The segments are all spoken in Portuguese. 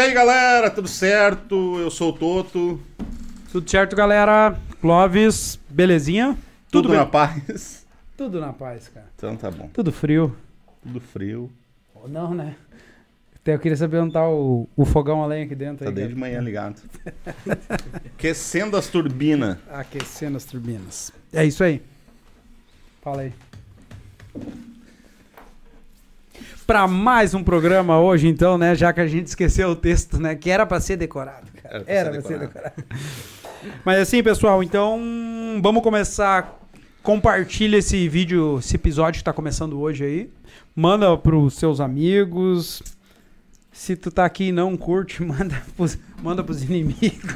E aí, galera, tudo certo? Eu sou o Toto. Tudo certo, galera? Clóvis, belezinha? Tudo, bem? na paz? Tudo na paz, cara. Então tá bom. Tudo frio. Tudo frio. Ou não, né? Até eu queria saber onde tá o, o fogão a lenha aqui dentro. Tá aí, desde cara. manhã ligado. Aquecendo as turbinas. Aquecendo as turbinas. É isso aí. Fala aí. Pra mais um programa hoje, então, né? Já que a gente esqueceu o texto, né? Que era pra ser decorado, cara. Era pra Era ser ser decorado. Mas assim, pessoal, então vamos começar. Compartilha esse vídeo, esse episódio que tá começando hoje aí. Manda pros seus amigos. Se tu tá aqui e não curte, manda pros, manda pros inimigos.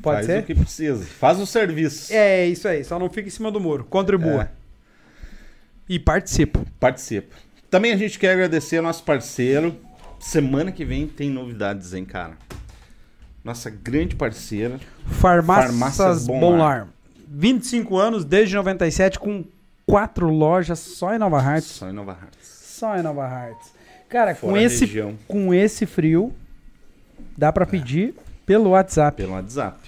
Pode Faz ser? o que precisa. Faz o serviço. É isso aí, só não fica em cima do muro. Contribua. É. E participa. Participa. Também a gente quer agradecer ao nosso parceiro. Semana que vem tem novidades, hein, cara? Nossa grande parceira. Farmácias, Farmácias Bom Bom Lar. Lar. 25 anos, desde 97, com quatro lojas só em Nova Hartz. Só em Nova Hartz. Só em Nova Hartz. Cara, com Fora esse, região. com esse frio, dá pra pedir pelo WhatsApp. Pelo WhatsApp.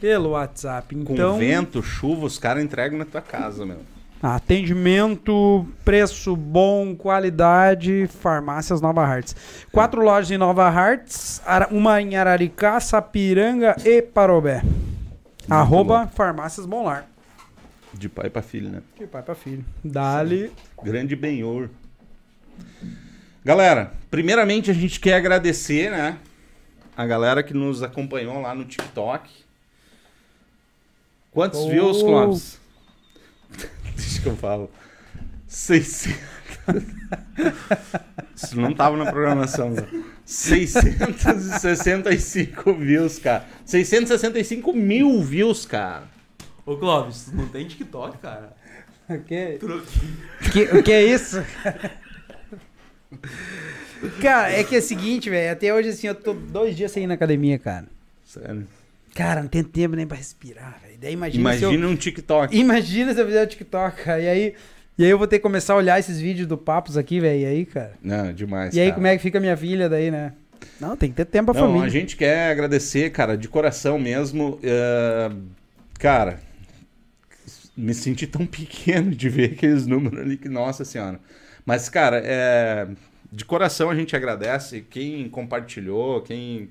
Pelo WhatsApp. Com Então, vento, chuva, os caras entregam na tua casa, meu. Atendimento, preço bom, qualidade, farmácias Nova Hartz. Quatro lojas em Nova Hartz, uma em Araricá, Sapiranga e Parobé. Arroba farmácias Bom Lar. De pai pra filho, né? De pai pra filho. Dali. Grande benhor. Galera, primeiramente a gente quer agradecer, né? A galera que nos acompanhou lá no TikTok. Quantos Oh. views, Clóvis? Deixa que eu falo. 600. Isso não tava na programação. né? 665 views, cara. 665 mil views, cara. Ô Clóvis, tu não tem TikTok, cara? O que, que, o que é isso? cara, é que é o seguinte, velho. Até hoje, assim, eu tô dois dias sem ir na academia, cara. Sério. Cara, não tem tempo nem pra respirar, velho. Daí imagina, se eu... Imagina um TikTok. Imagina se eu fizer o TikTok, cara. E aí, e aí eu vou ter que começar a olhar esses vídeos do Papos aqui, velho. E aí, cara? Não, demais. e aí, cara. como é que fica minha filha daí, né? Não, tem que ter tempo pra Não, família. a gente quer agradecer, cara, de coração mesmo. eh, cara, me senti tão pequeno de ver aqueles números ali que, nossa senhora. Mas, cara, é, de coração a gente agradece quem compartilhou, quem.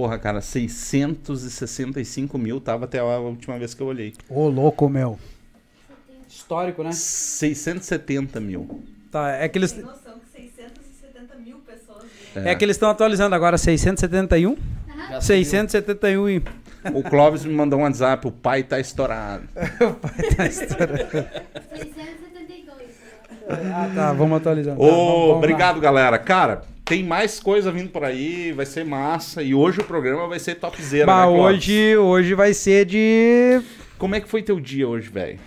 Porra, cara, 665 mil tava até a última vez que eu olhei. Ô, louco, meu. Histórico, né? 670 mil. Tá, é que eles, Tem noção que 670 mil pessoas viram. é que eles estão atualizando agora 671. Já 671 e... O Clóvis me mandou um WhatsApp, o pai tá estourado. tá estourando. 672. Ah, tá, vamos atualizando. Tá, Ô, vamos- vamos lá. obrigado, galera. Cara, tem mais coisa vindo por aí, vai ser massa. E hoje o programa vai ser topzera, Bah, né, Clóvis? hoje, hoje vai ser de... Como é que foi teu dia hoje, velho?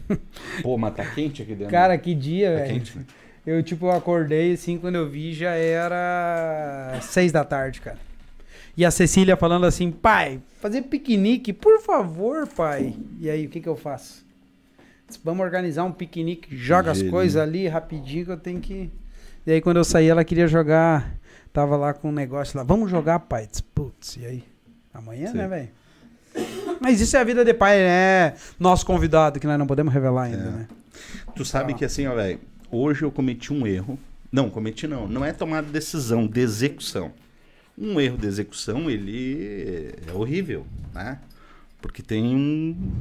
Pô, mas tá quente aqui dentro. Cara, que dia, tá velho. quente, né? Eu, tipo, acordei assim, quando eu vi já era seis da tarde, cara. E a Cecília falando assim, pai, fazer piquenique, por favor, pai. E aí, o que que eu faço? Vamos organizar um piquenique, joga as coisas ali rapidinho que eu tenho que... E aí, quando eu saí, ela queria jogar, tava lá com um negócio lá, vamos jogar, pai. Putz, e aí? Amanhã, Sim. né, velho? Mas isso é a vida de pai, né? Nosso convidado, que nós não podemos revelar ainda, É. né? Tu sabe que assim, ó, velho, hoje eu cometi um erro. Não, cometi não. Não é tomar decisão, de execução. Um erro de execução, ele é horrível, né? Porque tem um...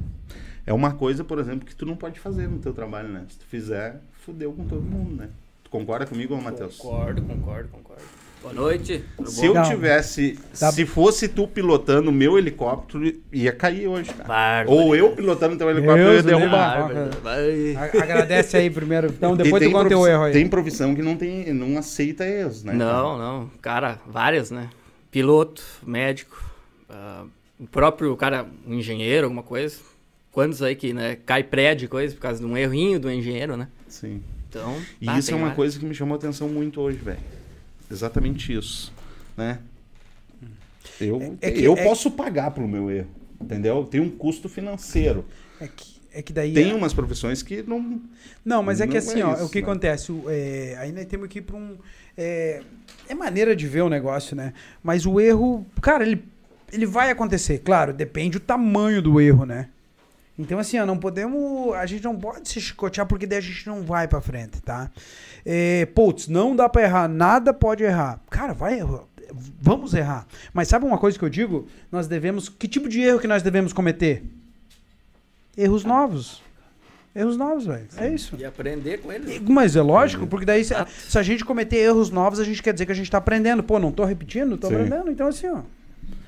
É uma coisa, por exemplo, que tu não pode fazer no teu trabalho, né? Se tu fizer, fudeu com todo mundo, né? Concorda comigo, Matheus? Concordo, concordo, concordo. Boa noite. Tudo Se eu Não. tivesse... Tá. Se fosse tu pilotando o meu helicóptero, ia cair hoje, cara. Bárbaro. Ou eu pilotando teu helicóptero, eu ia Deus, derrubar. Agradece aí primeiro. Então, depois E tu conta teu profi- erro aí. Tem profissão que não, tem, não aceita erros, né? Não, não. Cara, várias, né? Piloto, médico, ah, o próprio cara, um engenheiro, alguma coisa. Quantos aí que, né, cai prédio coisa por causa de um errinho do engenheiro, né? Sim. Então, E tá, isso é uma coisa que me chamou a atenção muito hoje, velho. Exatamente isso, né? Eu, É- é que- eu é- posso pagar pelo meu erro, entendeu? Tem um custo financeiro. É que, É que daí. Tem é- umas profissões que não. Não, mas é que Não assim, é ó, isso, o que né? acontece? O, é, aí nós temos que ir pra um. É, é maneira de ver o negócio, né? Mas o erro, cara, ele, ele vai acontecer. Claro, depende do tamanho do erro, né? Então, assim, ó, não podemos. A gente não pode se chicotear porque daí a gente não vai pra frente, tá? É, putz, não dá pra errar, nada pode errar. Cara, vai. Vamos errar. Mas sabe uma coisa que eu digo? Nós devemos. Que tipo de erro que nós devemos cometer? Erros novos. Erros novos, velho. É isso. E aprender com eles. Mas é lógico, porque daí se, se a gente cometer erros novos, a gente quer dizer que a gente tá aprendendo. Pô, não tô repetindo, tô Sim. aprendendo. Então, assim, ó.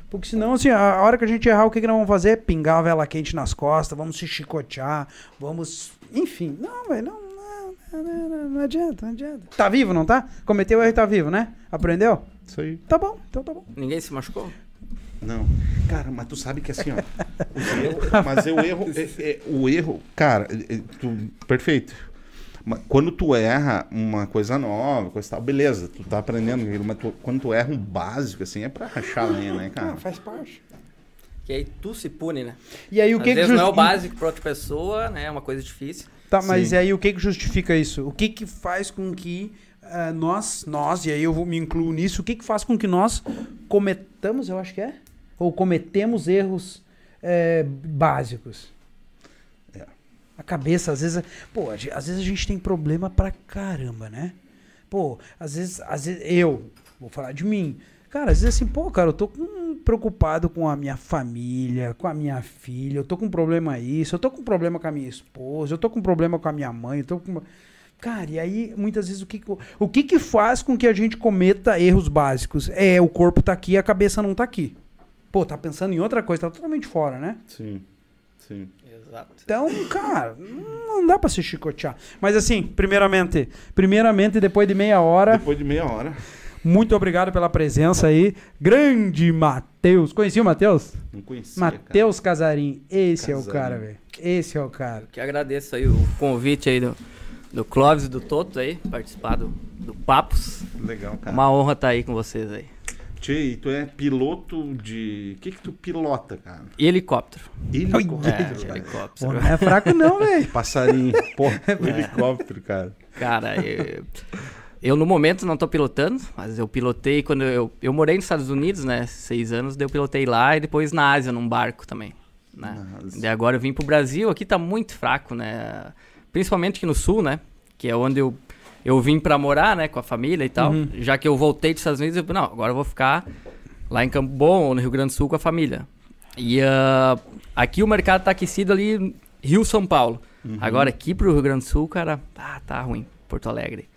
Porque senão, assim, a hora que a gente errar, o que, que nós vamos fazer? Pingar a vela quente nas costas, vamos se chicotear, vamos. Enfim. Não, velho, não, não, não, não, não, não adianta, não adianta. Tá vivo, não tá? Cometeu o erro e tá vivo, né? Aprendeu? Isso aí. Tá bom, então tá bom. Ninguém se machucou? Não. Cara, mas tu sabe que assim, ó. os erros- mas é o erro. é- é- o erro, cara, é- é- tu- perfeito. Mas quando tu erra uma coisa nova, coisa tal, beleza, tu tá aprendendo aquilo, mas tu- quando tu erra um básico, assim, é pra rachar a lenha, né, cara? Ah, faz parte. Que aí tu se pune, né? E aí o Às que vezes que não é o básico pra outra pessoa, né? É uma coisa difícil. Tá, mas Sim. e aí o que que justifica isso? O que que faz com que ah, nós, nós, e aí eu vou me incluo nisso, o que que faz com que nós cometamos, eu acho que é? Ou cometemos erros eh, básicos? A cabeça, às vezes, pô, às vezes a gente tem problema pra caramba, né? Pô, às vezes, às vezes eu, vou falar de mim. Cara, às vezes assim, pô, cara, eu tô com- preocupado com a minha família, com a minha filha, eu tô com problema isso, eu tô com problema com a minha esposa, eu tô com problema com a minha mãe, eu tô com. Cara, e aí, muitas vezes, o que- o que que faz com que a gente cometa erros básicos? É, o corpo tá aqui e a cabeça não tá aqui. Pô, tá pensando em outra coisa, tá totalmente fora, né? Sim. Sim. Exato. Então, cara, não dá pra se chicotear. Mas assim, primeiramente, primeiramente, depois de meia hora, Depois de meia hora. muito obrigado pela presença aí. Grande Matheus. Conhecia o Matheus? Não conhecia. Matheus Casarim. Esse é o Casarim. cara, velho. Esse é o cara. Que agradeço aí o convite aí do, do Clóvis e do Toto aí, participar do, do Papos. Legal, cara. Uma honra estar aí com vocês aí. Tchê, e tu é piloto de. O que que tu pilota, cara? Helicóptero. Helicóptero. É, cara. Pô, helicóptero. não é fraco não, velho. Passarinho. Pô, helicóptero, cara. Cara, eu, eu no momento não tô pilotando, mas eu pilotei quando eu, eu morei nos Estados Unidos, né? Seis anos, daí eu pilotei lá e depois na Ásia, num barco também. Né? Daí agora eu vim pro Brasil, aqui tá muito fraco, né? Principalmente aqui no sul, né? Que é onde eu, eu vim pra morar, né? Com a família e tal. Uhum. Já que eu voltei dos Estados Unidos, eu não, agora eu vou ficar lá em Campo Bom, no Rio Grande do Sul com a família. E ah, aqui o mercado tá aquecido ali, Rio, São Paulo. Uhum. Agora aqui pro Rio Grande do Sul, cara, tá, tá ruim. Porto Alegre.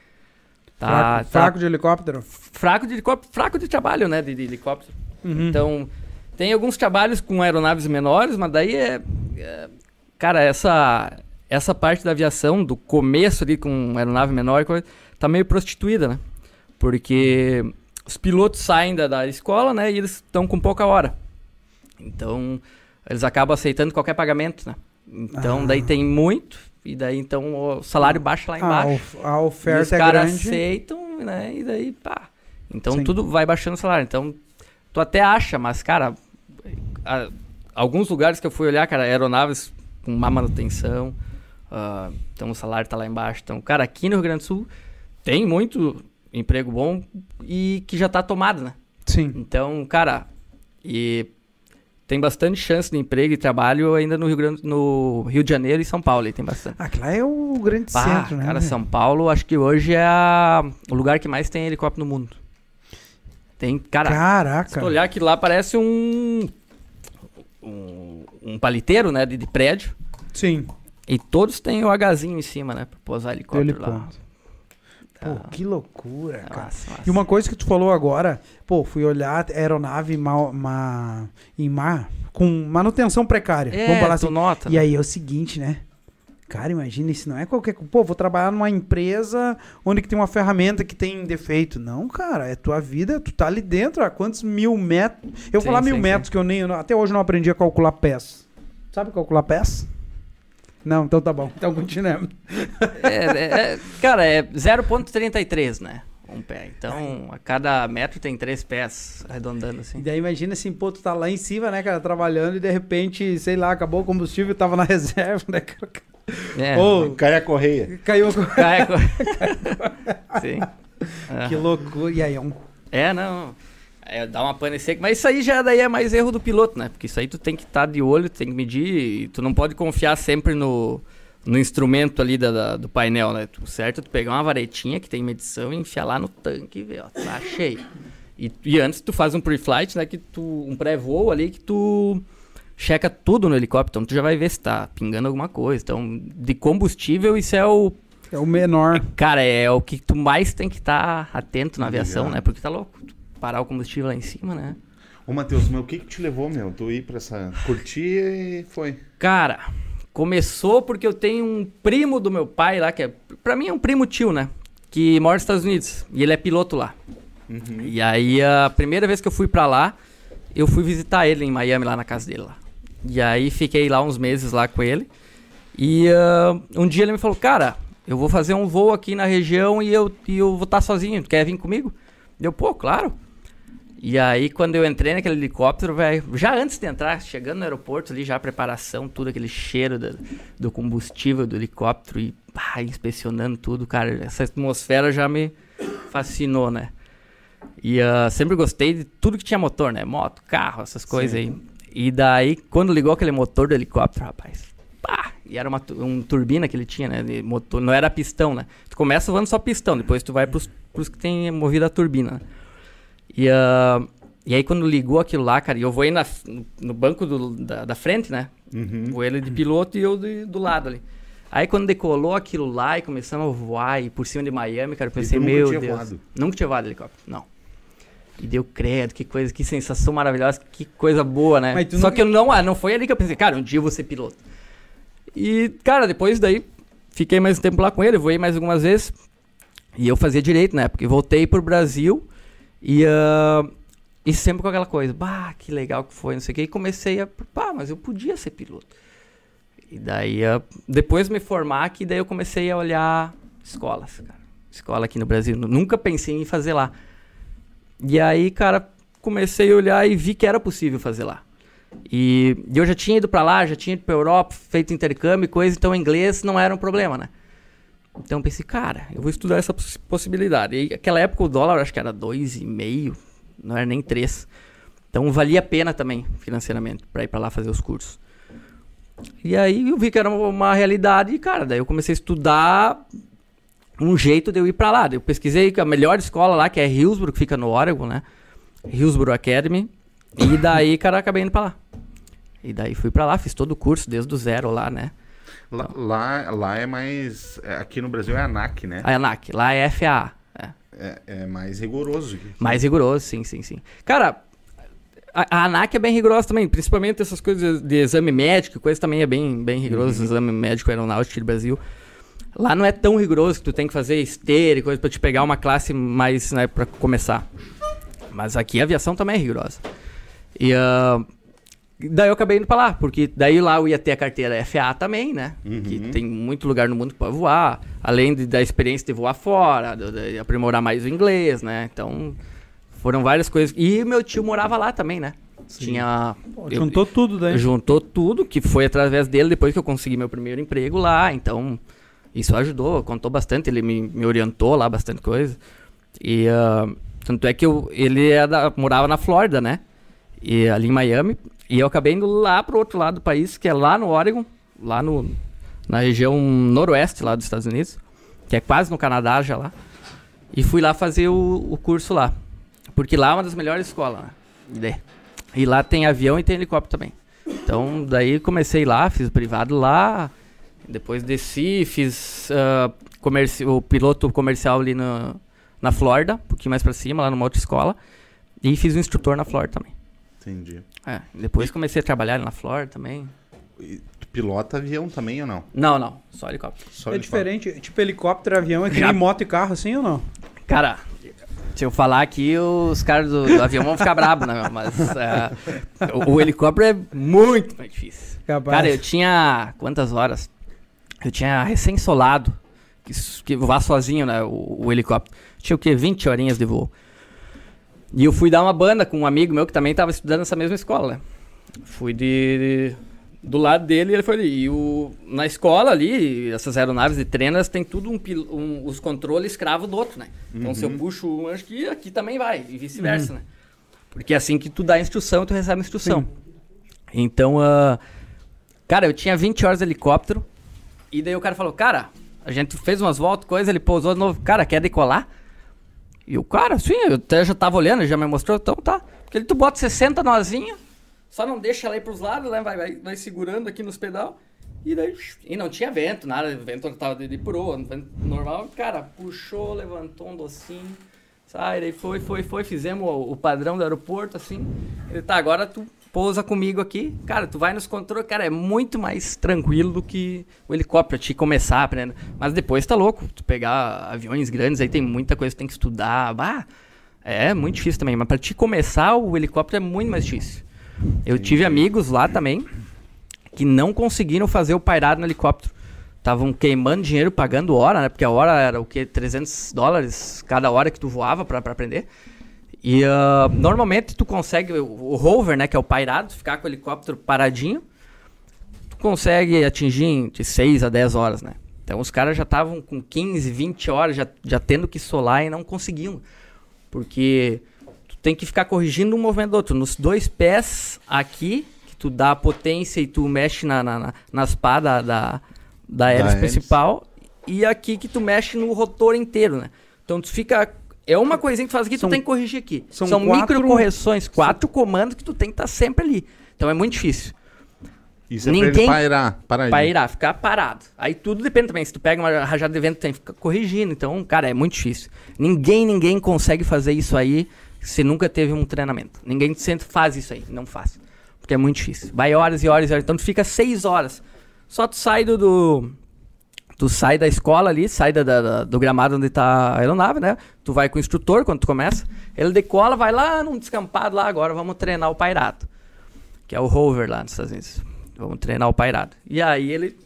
Tá, fraco, tá fraco de helicóptero. fraco de helicóptero, fraco de trabalho, né? De, de helicóptero. Uhum. Então, tem alguns trabalhos com aeronaves menores, mas daí é. é- cara, essa, essa parte da aviação, do começo ali com aeronave menor, tá meio prostituída, né? Porque os pilotos saem da, da escola, né? E eles estão com pouca hora. Então, eles acabam aceitando qualquer pagamento, né? Então, Ah. daí tem muito, e daí então o salário baixa lá a, embaixo. of- a E os oferta é caras grande. aceitam, né? E daí, pá. Então Sim. tudo vai baixando o salário. Então, tu até acha, mas, cara, a- alguns lugares que eu fui olhar, cara, aeronaves com má manutenção. Ah, então o salário tá lá embaixo. Então, cara, aqui no Rio Grande do Sul tem muito emprego bom e que já tá tomado, né? Sim. Então, cara, e tem bastante chance de emprego e trabalho ainda no Rio Grande, no Rio de Janeiro e São Paulo, aí tem bastante. Ah, que lá é o grande Pá, centro, né? cara? São Paulo, acho que hoje é a- o lugar que mais tem helicóptero no mundo. Tem, cara, se Caraca. tu olhar que lá parece um um, um paliteiro, né, de, de prédio, Sim. E todos têm o Hzinho em cima, né, pra pousar helicóptero Ele lá. ponto. Pô, que loucura, cara. massa, massa. E uma coisa que tu falou agora, pô, fui olhar aeronave ma, ma- em mar com manutenção precária. é, Vamos falar tu assim. nota, E né? aí é o seguinte, né? Cara, imagina, isso não é qualquer. Pô, vou trabalhar numa empresa onde que tem uma ferramenta que tem defeito. Não, cara, é tua vida, tu tá ali dentro, há quantos mil metros. Eu vou Sim, falar mil sim, metros que eu nem. Até hoje não aprendi a calcular pés. Sabe calcular pés? Não, então tá bom. Então continuemos. É, é, é, cara, é 0.33, né? um pé. Então, a cada metro tem três pés arredondando E assim. daí imagina assim, pô, tu tá lá em cima, né, cara, trabalhando e de repente, sei lá, acabou o combustível, tava na reserva, né, cara? É. Ô, Cai a correia. caiu. a- Cai- Sim. Que loucura. E aí, é um. É, não. É, dá uma pane seca. Mas isso aí já daí é mais erro do piloto, né? Porque isso aí tu tem que estar de olho, tu tem que medir. E tu não pode confiar sempre no, no instrumento ali da, da- do painel, né? O certo é tu pegar uma varetinha que tem medição e enfiar lá no tanque e ver, ó, tá cheio. E, e antes tu faz um pre-flight, né? Que tu, um pré-voo ali que tu checa tudo no helicóptero. Então tu já vai ver se tá pingando alguma coisa. Então, de combustível, isso é o É o menor. Cara, é o que tu mais tem que estar atento na aviação, né? Porque tá louco. tu Parar o combustível lá em cima, né? Ô, Matheus, mas o que que te levou, meu? Tu ir pra essa... Curtir e foi. Cara, começou porque eu tenho um primo do meu pai lá, que é, pra mim é um primo tio, né? Que mora nos Estados Unidos. E ele é piloto lá. Uhum. E aí, a primeira vez que eu fui pra lá, eu fui visitar ele em Miami, lá na casa dele lá. E aí, fiquei lá uns meses lá com ele. E ah, um dia ele me falou, cara, eu vou fazer um voo aqui na região e eu, e eu vou estar sozinho, tu quer vir comigo? Eu, pô, claro. E aí, quando eu entrei naquele helicóptero, velho, já antes de entrar, chegando no aeroporto ali, já a preparação, tudo aquele cheiro da- do combustível do helicóptero e pá, inspecionando tudo, cara, essa atmosfera já me fascinou, né? E ah, sempre gostei de tudo que tinha motor, né? Moto, carro, essas coisas aí. E daí, quando ligou aquele motor do helicóptero, rapaz, pá! E era uma um turbina que ele tinha, né? De motor, não era pistão, né? Tu começa voando só pistão, depois tu vai pros, pros que tem movido a turbina. né? E, ah, e aí, quando ligou aquilo lá, cara, e eu voei na, no, banco do- da, da frente, né? Uhum. Voei ele de piloto e eu de- do lado ali. Aí quando decolou aquilo lá e começamos a voar e por cima de Miami, cara, eu pensei, meu tinha Deus. voado? Nunca tinha voado helicóptero, não. E deu credo, que coisa, que sensação maravilhosa, que coisa boa, né? Só nunca- que eu não, ah, não foi ali que eu pensei, cara, um dia eu vou ser piloto. E, cara, depois daí, fiquei mais um tempo lá com ele, voei mais algumas vezes. E eu fazia direito na época. E voltei pro Brasil e, ah, e sempre com aquela coisa, bah, que legal que foi, não sei o que. E comecei a, pá, mas eu podia ser piloto. E daí, ah, depois de me formar, que daí eu comecei a olhar escolas, cara. Escola aqui no Brasil. Nunca pensei em fazer lá. E aí, cara, comecei a olhar e vi que era possível fazer lá. E, e eu já tinha ido pra lá, já tinha ido pra Europa, feito intercâmbio e coisa, então inglês não era um problema, né? Então eu pensei, cara, eu vou estudar essa poss- possibilidade. E naquela época o dólar acho que era 2,5, não era nem 3. Então valia a pena também, financeiramente, pra ir pra lá fazer os cursos. E aí eu vi que era uma, realidade e, cara, daí eu comecei a estudar um jeito de eu ir pra lá. Eu pesquisei a melhor escola lá, que é Hillsborough, que fica no Oregon, né? Hillsborough Academy. E daí, cara, acabei indo pra lá. E daí fui pra lá, fiz todo o curso, desde o zero lá, né? Lá, lá, lá é mais... é, Aqui no Brasil é ANAC, né? A ANAC, lá é FAA. É. É, é mais rigoroso. Mais rigoroso, sim, sim, sim. Cara, a, a ANAC é bem rigorosa também, principalmente essas coisas de exame médico, coisa também é bem, bem rigoroso, exame médico aeronáutico do Brasil. Lá não é tão rigoroso que tu tem que fazer esteira e coisa pra te pegar uma classe mais, né, pra começar. Mas aqui a aviação também é rigorosa. E ah, daí eu acabei indo pra lá, porque daí lá eu ia ter a carteira FAA também, né? Que tem muito lugar no mundo pra voar, além de- da experiência de voar fora, do- de aprimorar mais o inglês, né? Então, foram várias coisas. E meu tio morava lá também, né? Tinha. Pô, eu- juntou tudo daí. juntou tudo, que foi através dele depois que eu consegui meu primeiro emprego lá. Então, isso ajudou, contou bastante, ele me, me orientou lá bastante coisa. E ah, tanto é que eu, ele é da- morava na Flórida, né? E ali em Miami. E eu acabei indo lá pro outro lado do país, que é lá no Oregon, lá no, na região noroeste lá dos Estados Unidos, que é quase no Canadá já lá. E fui lá fazer o, o curso lá. Porque lá é uma das melhores escolas, né? E daí- E lá tem avião e tem helicóptero também. Então, daí comecei lá, fiz o privado lá. Depois desci, fiz ah, comerci- o piloto comercial ali no, na Flórida, um pouquinho mais pra cima, lá numa outra escola. E fiz o instrutor na Flórida também. Entendi. É, depois comecei a trabalhar na Flórida também. E tu pilota avião também ou não? Não, não, só helicóptero. Só É fala. diferente, tipo helicóptero, avião, é que nem moto e carro assim ou não? Cara, se eu falar aqui, os caras do, do avião vão ficar bravos, né? Mas ah, o, o helicóptero é muito mais difícil. Capaz. Cara, eu tinha. Quantas horas? Eu tinha recém-solado. que, que vá sozinho, né? O, o helicóptero. Tinha o quê? 20 horinhas de voo. E eu fui dar uma banda com um amigo meu que também estava estudando nessa mesma escola, né? Fui de, de- do lado dele e ele foi ali. E o, na escola ali, essas aeronaves de treino, elas têm tudo um, um- os controles escravo do outro, né? Então se eu puxo um, acho que aqui também vai, e vice-versa, né? Porque é assim que tu dá a instrução, tu recebe a instrução. Então, ah, cara, eu tinha 20 horas de helicóptero, e daí o cara falou, cara, a gente fez umas voltas, coisa, ele pousou de novo, cara, quer decolar? E o cara, sim, eu até já tava olhando, já me mostrou, então tá. Porque ele tu bota 60 nozinhos, só não deixa ela ir pros lados, né? Vai, vai, vai segurando aqui nos pedal. E daí. E não tinha vento, nada, o vento tava de, de proa, normal. Cara, puxou, levantou um docinho. Sai, daí foi, foi, foi, fizemos o, o padrão do aeroporto, assim. Ele tá, agora tu pousa comigo aqui. Cara, tu vai nos controles, cara, é muito mais tranquilo do que o helicóptero, te começar aprendendo. Mas depois tá louco, tu pegar aviões grandes, aí tem muita coisa que tem que estudar. Bah, é muito difícil também, mas pra te começar, o helicóptero é muito mais difícil. Eu tive amigos lá também que não conseguiram fazer o pairado no helicóptero. Estavam queimando dinheiro, pagando hora, né? Porque a hora era o quê? 300 dólares cada hora que tu voava pra aprender. E ah, normalmente tu consegue, o, rover, né? Que é o pairado, ficar com o helicóptero paradinho. Tu consegue atingir de 6 a 10 horas, né? Então os caras já estavam com 15, 20 horas já, já tendo que solar e não conseguiam. Porque tu tem que ficar corrigindo um movimento do outro. Nos dois pés aqui, que tu dá a potência e tu mexe na, na, na- nas pá da, da, da hélice. principal. E aqui que tu mexe no rotor inteiro, né? Então tu fica... É uma coisinha que tu faz aqui, São- tu tem que corrigir aqui. são São, quatro- micro correções, quatro comandos que tu tem que estar sempre ali. Então é muito difícil. Isso é pra Ninguém- ele pairar. Paradinho. Pairar, ficar parado. Aí tudo depende também. Se tu pega uma rajada de vento, tu tem que ficar corrigindo. Então, cara, é muito difícil. Ninguém, ninguém consegue fazer isso aí se nunca teve um treinamento. Ninguém sempre faz isso aí. Não faz. Porque é muito difícil. Vai horas e horas e horas. Então tu fica seis horas. Só tu sai do. do- tu sai da escola ali, sai da, da- do gramado onde tá a aeronave, né? Tu vai com o instrutor quando tu começa. Ele decola, vai lá num descampado lá. Agora vamos treinar o pairado. Que é o rover lá nos Estados Unidos. Vamos treinar o pairado. E aí ele.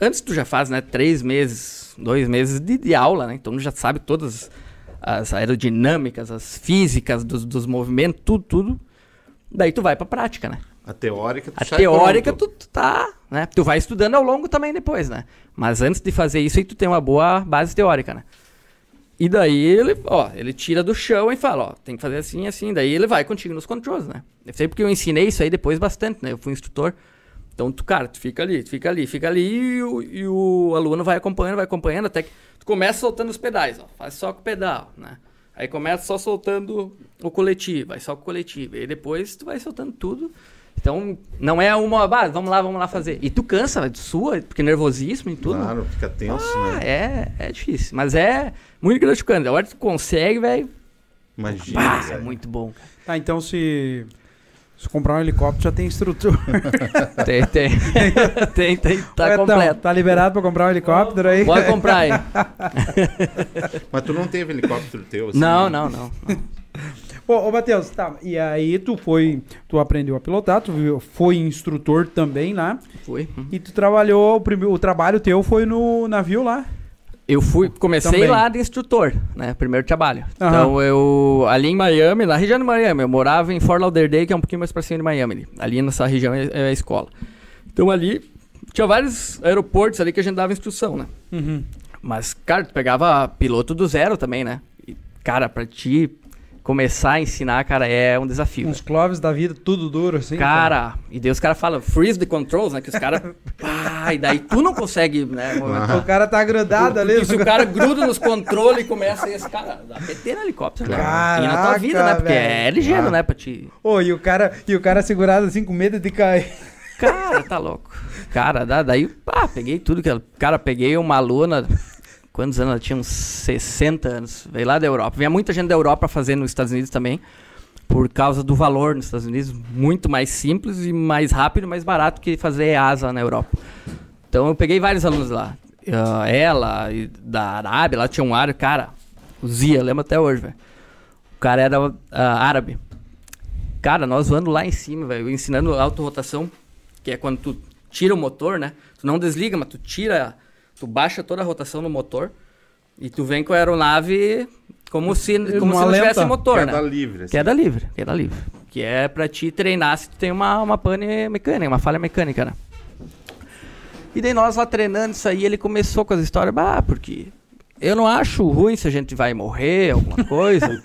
Antes tu já faz, né? Três meses, dois meses de, de aula, né? Então tu já sabe todas as aerodinâmicas, as físicas dos, dos movimentos, tudo, tudo. Daí tu vai pra prática, né? A teórica, tu A teórica pronto. tu, tu tá, né? Tu vai estudando ao longo também depois, né? Mas antes de fazer isso aí tu tem uma boa base teórica, né? E daí ele, ó, ele tira do chão e fala, ó, tem que fazer assim, assim. Daí ele vai contigo nos controles, né? Eu sei porque eu ensinei isso aí depois bastante, né? Eu fui instrutor. Então, tu, cara, tu fica ali, tu fica ali, fica ali e o, e o aluno vai acompanhando, vai acompanhando, até que tu começa soltando os pedais, ó. Faz só com o pedal, né? Aí começa só soltando o coletivo, vai só com o coletivo. E depois tu vai soltando tudo. Então, não é uma, ah, vamos lá, vamos lá fazer. E tu cansa, tu sua, porque é nervosismo e tudo. Claro, fica tenso, Ah, né? é, é difícil. Mas é muito gratificante. A hora que tu consegue, velho, Imagina. pá, é muito bom. Tá, então se, se comprar um helicóptero já tem instrutor. Tem, tem. tem, tem, tá Ué, então, completo. Tá liberado pra comprar um helicóptero aí? Pode comprar aí. Mas tu não teve helicóptero teu assim? Não, né? não, não. não. Ô, ô Matheus, tá. E aí tu foi. Tu aprendeu a pilotar, tu viu- foi instrutor também lá. Fui. E tu trabalhou. O, primeiro, o trabalho teu foi no navio lá. Eu fui, comecei Também. lá de instrutor, né? Primeiro trabalho. Aham. Então eu, ali em Miami, na região de Miami, eu morava em Fort Lauderdale, que é um pouquinho mais pra cima de Miami. Ali, ali nessa região é, é a escola. Então ali, tinha vários aeroportos ali que a gente dava instrução, né? Uhum. Mas, cara, tu pegava piloto do zero também, né? E, cara, pra ti começar a ensinar, cara, é um desafio. Uns cloves da vida, tudo duro, assim. Cara, e daí os caras falam freeze the controls, né? Que os caras. Ah, e daí tu não consegue, né? movimentar. O cara tá grudado ali. Se o cara gruda nos controles e começa esse cara dá PT no helicóptero. né? Caraca, e na tua vida, né? Porque velho. é ligeiro, Ah. né? Pra te. Ô, e o cara, e o cara segurado assim com medo de cair. Cara, tá louco. Cara, da- daí, pá, peguei tudo que. Cara, peguei uma aluna. Quantos anos ela tinha? Uns 60 anos. Veio lá da Europa. Vinha muita gente da Europa fazer nos Estados Unidos também. Por causa do valor nos Estados Unidos. Muito mais simples e mais rápido, mais barato que fazer asa na Europa. Então eu peguei vários alunos lá. Ah, ela, da Arábia, lá tinha um árabe, cara. O Zia, lembro até hoje, velho. O cara era ah, árabe. Cara, nós voando lá em cima, velho, autorrotação, que é quando tu tira o motor, né? Tu não desliga, mas tu tira, tu baixa toda a rotação no motor e tu vem com a aeronave como se, como Não se não tivesse motor, Queda né? livre. assim. Queda livre, queda livre. Que é pra te treinar se tu tem uma, uma pane mecânica, uma falha mecânica, né? E daí nós lá treinando isso aí, ele começou com as histórias, bah, porque eu não acho ruim se a gente vai morrer, alguma coisa,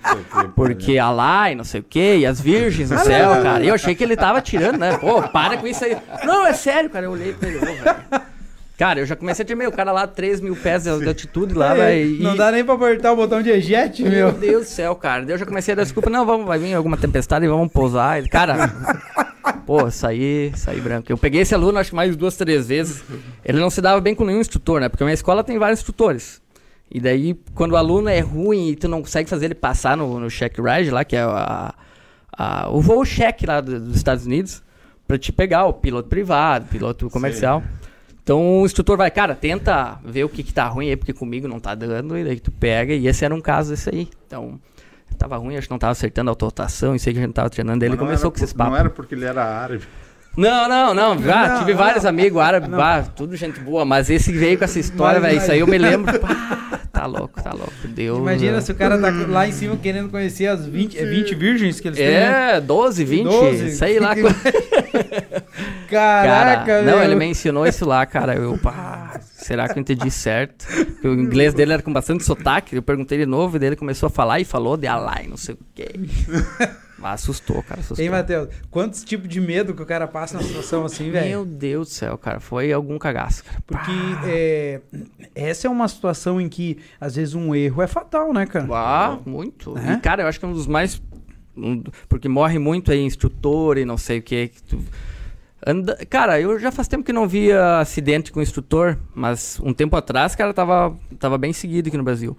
porque Alá e não sei o que, e as virgens no céu, cara. E eu achei que ele tava tirando, né? Pô, para com isso aí. Não, é sério, cara. Eu olhei pra ele, velho. Cara, eu já comecei a tremer, o cara lá, 3 mil pés de de altitude lá, velho. Não dá nem pra apertar o botão de eject, meu meu. Deus do céu, cara. Eu já comecei a dar desculpa. Não, vamos, vai vir alguma tempestade e vamos pousar. Cara, pô, saí, saí branco. Eu peguei esse aluno acho que mais duas, três vezes. Ele não se dava bem com nenhum instrutor, né? Porque minha escola tem vários instrutores. E daí, quando o aluno é ruim e tu não consegue fazer ele passar no, no check ride lá, que é a, a- o voo check lá do- dos Estados Unidos, pra te pegar o piloto privado, piloto comercial. Então o instrutor vai, cara, tenta ver o que, que tá ruim aí, porque comigo não tá dando, e daí tu pega, e esse era um caso desse aí. Então, tava ruim, acho que não tava acertando a autorotação, isso aí que a gente tava treinando, daí ele não começou com esses por- Não papos. era porque ele era árabe. Não, não, não, ah, Não, tive não. vários amigos árabes, bah, tudo gente boa, mas esse veio com essa história, velho, isso aí eu me lembro, pá, tá louco, tá louco, Deus. Imagina né? se o cara tá lá em cima querendo conhecer as 20, é 20 virgens que eles têm, né? É, 12, 20, 12, sei lá. Caraca, Cara, meu. não, ele me ensinou isso lá, cara. Eu, pá, será que eu entendi certo? Porque o inglês dele era com bastante sotaque. Eu perguntei de novo e daí ele começou a falar e falou de Alai, não sei o quê. Mas assustou, cara, assustou. Hein, Matheus? Quantos tipos de medo que o cara passa na situação assim, velho? Meu Deus do céu, cara. Foi algum cagaço, cara. Porque é, essa é uma situação em que, às vezes, um erro é fatal, né, cara? Ah, muito. É? E, cara, eu acho que é um dos mais. porque morre muito aí instrutor e não sei o que. Tu... Anda... Cara, eu já faz tempo que não via acidente com instrutor, mas um tempo atrás, cara, tava, tava bem seguido aqui no Brasil.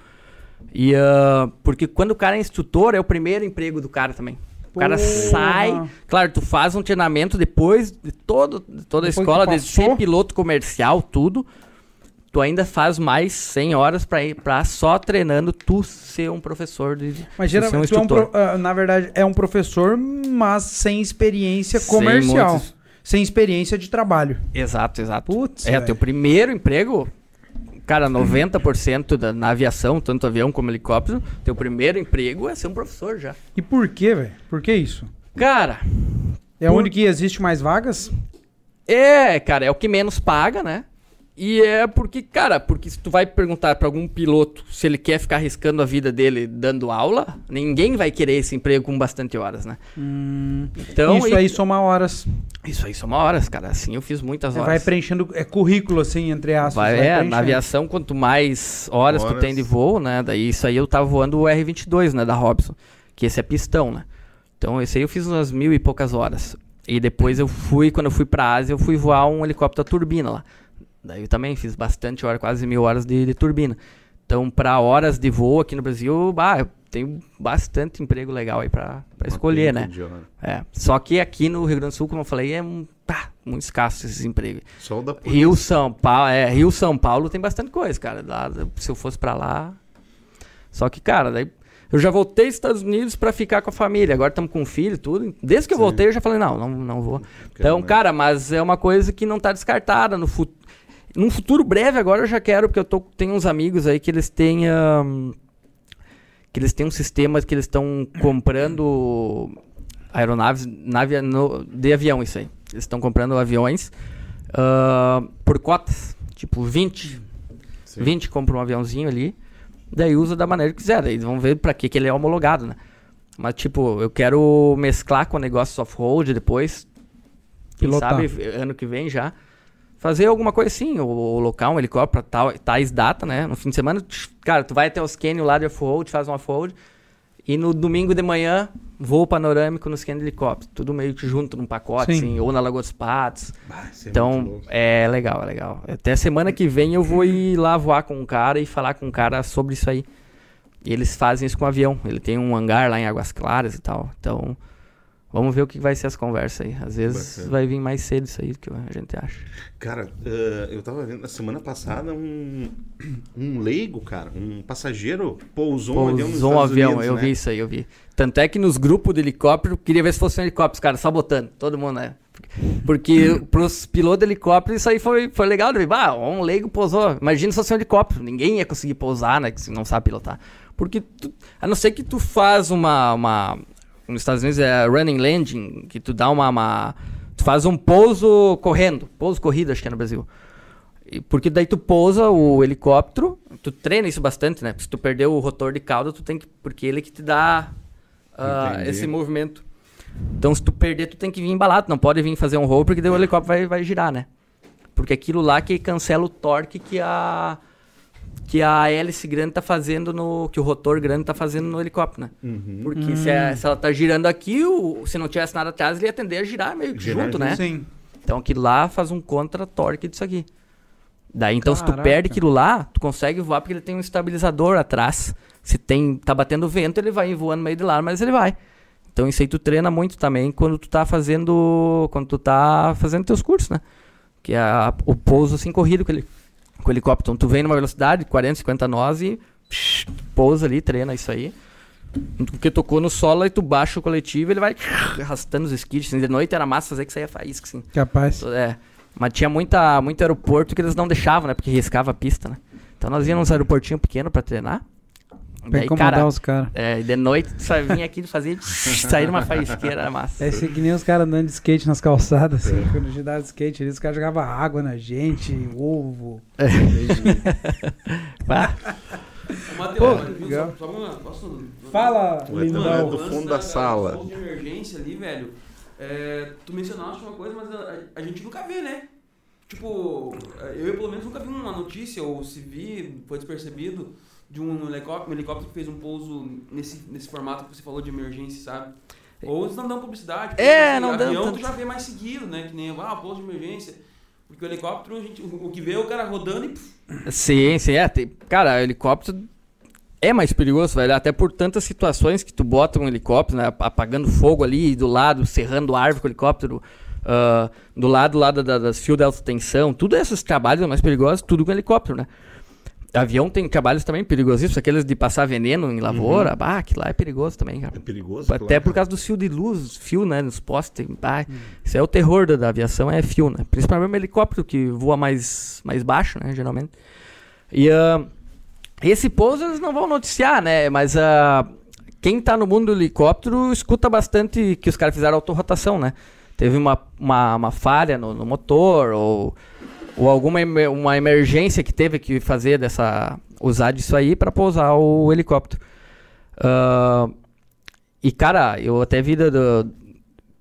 E, ah, porque quando o cara é instrutor, é o primeiro emprego do cara também. O cara sai. Claro, tu faz um treinamento depois de, todo, de toda a Depois escola, de passou. ser piloto comercial, tudo. Tu ainda faz mais 100 horas pra ir pra só treinando tu ser um professor de. Mas um geralmente, tu é um pro- ah, na verdade, é um professor, mas sem experiência Sem comercial. muitos- Sem experiência de trabalho. Exato, exato. Putz, é, velho. teu primeiro emprego, cara, 90% da, na aviação, tanto avião como helicóptero, teu primeiro emprego é ser um professor já. E por quê, velho? Por que isso? Cara, É Por- onde que existe mais vagas? É, cara, é o que menos paga, né? E é porque, cara, porque se tu vai perguntar pra algum piloto se ele quer ficar arriscando a vida dele dando aula, ninguém vai querer esse emprego com bastante horas, né? Então, isso e- aí soma horas. isso aí são horas, cara. Assim, eu fiz muitas Você horas. vai preenchendo, é currículo, assim, entre aspas. Vai- vai é, na aviação, quanto mais horas, tu Horas. tem de voo, né? Daí isso aí eu tava voando o R22, né? Da Robson. Que esse é pistão, né? Então esse aí eu fiz umas mil e poucas horas. E depois eu fui, quando eu fui pra Ásia, eu fui voar um helicóptero a turbina lá. Daí eu também fiz bastante hora, quase mil horas de, de turbina. Então, pra horas de voo aqui no Brasil, bah, tenho bastante emprego legal aí pra escolher, né? É. Só que aqui no Rio Grande do Sul, como eu falei, é um, pá, muito escasso esses empregos. Só o da polícia. Rio, São Paulo, é, Rio, São Paulo tem bastante coisa, cara. Lá, se eu fosse pra lá. Só que, cara, daí eu já voltei aos Estados Unidos pra ficar com a família. Agora estamos com filho e tudo. Desde que eu Sim. voltei, eu já falei, não, não, não vou. Então, mais. cara, mas é uma coisa que não tá descartada no futuro. Num futuro breve agora eu já quero, porque eu tô, tenho uns amigos aí que eles têm. ahn, que eles têm um sistema que eles estão comprando aeronaves nave, no- de avião, isso aí. Eles estão comprando aviões ah, por cotas. Tipo, 20. Sim. 20 compra um aviãozinho ali. Daí usa da maneira que quiser. Daí eles vão ver pra que, que ele é homologado, né? Mas, tipo, eu quero mesclar com o negócio off-road depois. Quem Pilotar. sabe ano que vem já. Fazer alguma coisa assim, ou, ou locar um helicóptero pra tal, tais data, né? No fim de semana, tch, cara, tu vai até os cânions lá de off-road, faz um off-road. E no domingo de manhã, voo panorâmico nos cânions de helicóptero. Tudo meio que junto num pacote, Sim. assim, ou na Lagoa dos Patos. Ah, é Então, louco. é legal, é legal. Até semana que vem eu vou ir lá voar com um cara e falar com um cara sobre isso aí. E eles fazem isso com avião. Ele tem um hangar lá em Águas Claras e tal. Então, vamos ver o que vai ser as conversas aí. Às vezes Bacana. vai vir mais cedo isso aí do que a gente acha. Cara, eh, eu tava vendo na semana passada um, um leigo, cara, um passageiro pousou, um avião Pousou um avião, Unidos, eu né? vi isso aí, eu vi. Tanto é que nos grupos de helicóptero, queria ver se fosse um helicóptero, os caras sabotando. Todo mundo, né? Porque pros pilotos de helicóptero isso aí foi, foi legal. né? Ah, um leigo pousou. Imagina se fosse um helicóptero. Ninguém ia conseguir pousar, né? Que se não sabe pilotar. Porque, tu- a não ser que tu faz uma, uma... Nos Estados Unidos é running landing, que tu dá uma... uma- tu faz um pouso correndo. Pouso corrido, acho que é no Brasil. E Porque daí tu pousa o helicóptero, tu treina isso bastante, né? Se tu perder o rotor de cauda, tu tem que. Porque ele que te dá Entendi. esse movimento. Então, se tu perder, tu tem que vir embalado, não pode vir fazer um roll, porque daí o helicóptero vai, vai girar, né? Porque aquilo lá que cancela o torque que a. Que a hélice grande tá fazendo no. Que o rotor grande tá fazendo no helicóptero, né? Uhum. Porque se, a- se ela tá girando aqui, o, se não tivesse nada atrás, ele ia tender a girar meio que Girar junto, junto. né? Sim. Então aquilo lá faz um contra-torque disso aqui. Daí então se tu Caraca. perde aquilo lá, tu consegue voar porque ele tem um estabilizador atrás. Se tem tá batendo vento, ele vai voando meio de lado, mas ele vai. Então isso aí tu treina muito também quando tu tá fazendo, quando tu tá fazendo teus cursos, né? Que é a- o pouso assim corrido com, ele, com o helicóptero. Então tu vem numa velocidade de 40, 50 nós e psh, pousa ali, treina isso aí. Porque tocou no solo, aí tu baixa o coletivo, ele vai arrastando os skids. Assim, de noite era massa fazer que saía faísca, assim. Capaz. É. Mas tinha muita, muito aeroporto que eles não deixavam, né? Porque riscava a pista, né? Então nós íamos nos aeroportinhos pequenos pra treinar. Pra Daí, incomodar cara, os caras. é, e de noite tu só vinha aqui e fazia sair numa faísqueira, massa. É que nem os caras andando de skate nas calçadas, assim, quando a gente dava de skate, ali, os caras jogavam água na gente, ovo. Pá. Matheus, Pô, mas, legal. só, só uma, posso... Fala, Lindão. é do fundo da sala. pouso de emergência ali, velho. é, tu mencionaste uma coisa, mas a, a gente nunca vê, né? Tipo, eu pelo menos nunca vi uma notícia, ou se vi, foi despercebido, de um helicóptero, um helicóptero que fez um pouso nesse, nesse formato que você falou de emergência, sabe? Ou eles não dão publicidade. É, não dão avião tanto. tu já vê mais seguido, né? Que nem, ah, pouso de emergência. Porque o helicóptero, a gente, o, o que vê é o cara rodando e... pff, Sim, sim, é. Tem, cara, helicóptero é mais perigoso, velho. Até por tantas situações que tu bota um helicóptero, né? Apagando fogo ali do lado, serrando árvore com o helicóptero. ah, do lado lá da- da- das fios de alta tensão. Tudo esses trabalhos mais perigosos, tudo com helicóptero, né? Avião tem trabalhos também perigosíssimos, aqueles de passar veneno em lavoura. Bah, aquilo lá é perigoso também, cara. É perigoso. Até claro. por causa do fio de luz, fio, né, nos postes. Bah, Isso é o terror da, da aviação, é fio, né? Principalmente o helicóptero, que voa mais, mais baixo, né, geralmente. E ah, esse pouso eles não vão noticiar, né? Mas ah, quem tá no mundo do helicóptero escuta bastante que os caras fizeram autorrotação, né? Teve uma, uma, uma falha no, no motor ou, ou alguma uma emergência que teve que fazer dessa usar disso aí para pousar o helicóptero. Ah, e cara, eu até vi do, do-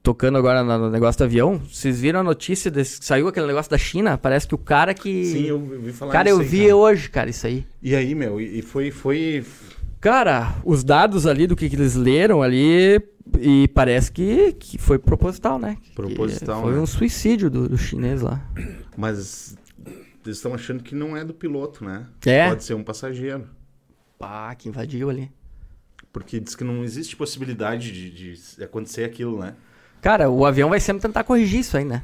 tocando agora no negócio do avião, vocês viram a notícia desse, saiu aquele negócio da China? Parece que o cara que Sim, eu vi falar Cara, eu aí, vi cara. hoje, cara, isso aí. E aí, meu, e e foi. foi... Cara, os dados ali do que, que eles leram ali, e parece que, que foi proposital, né? Que Proposital, Foi né? um suicídio do, do chinês lá. Mas eles estão achando que não é do piloto, né? É? Pode ser um passageiro. Pá, que invadiu ali. Porque diz que não existe possibilidade de, de acontecer aquilo, né? Cara, o avião vai sempre tentar corrigir isso aí, né?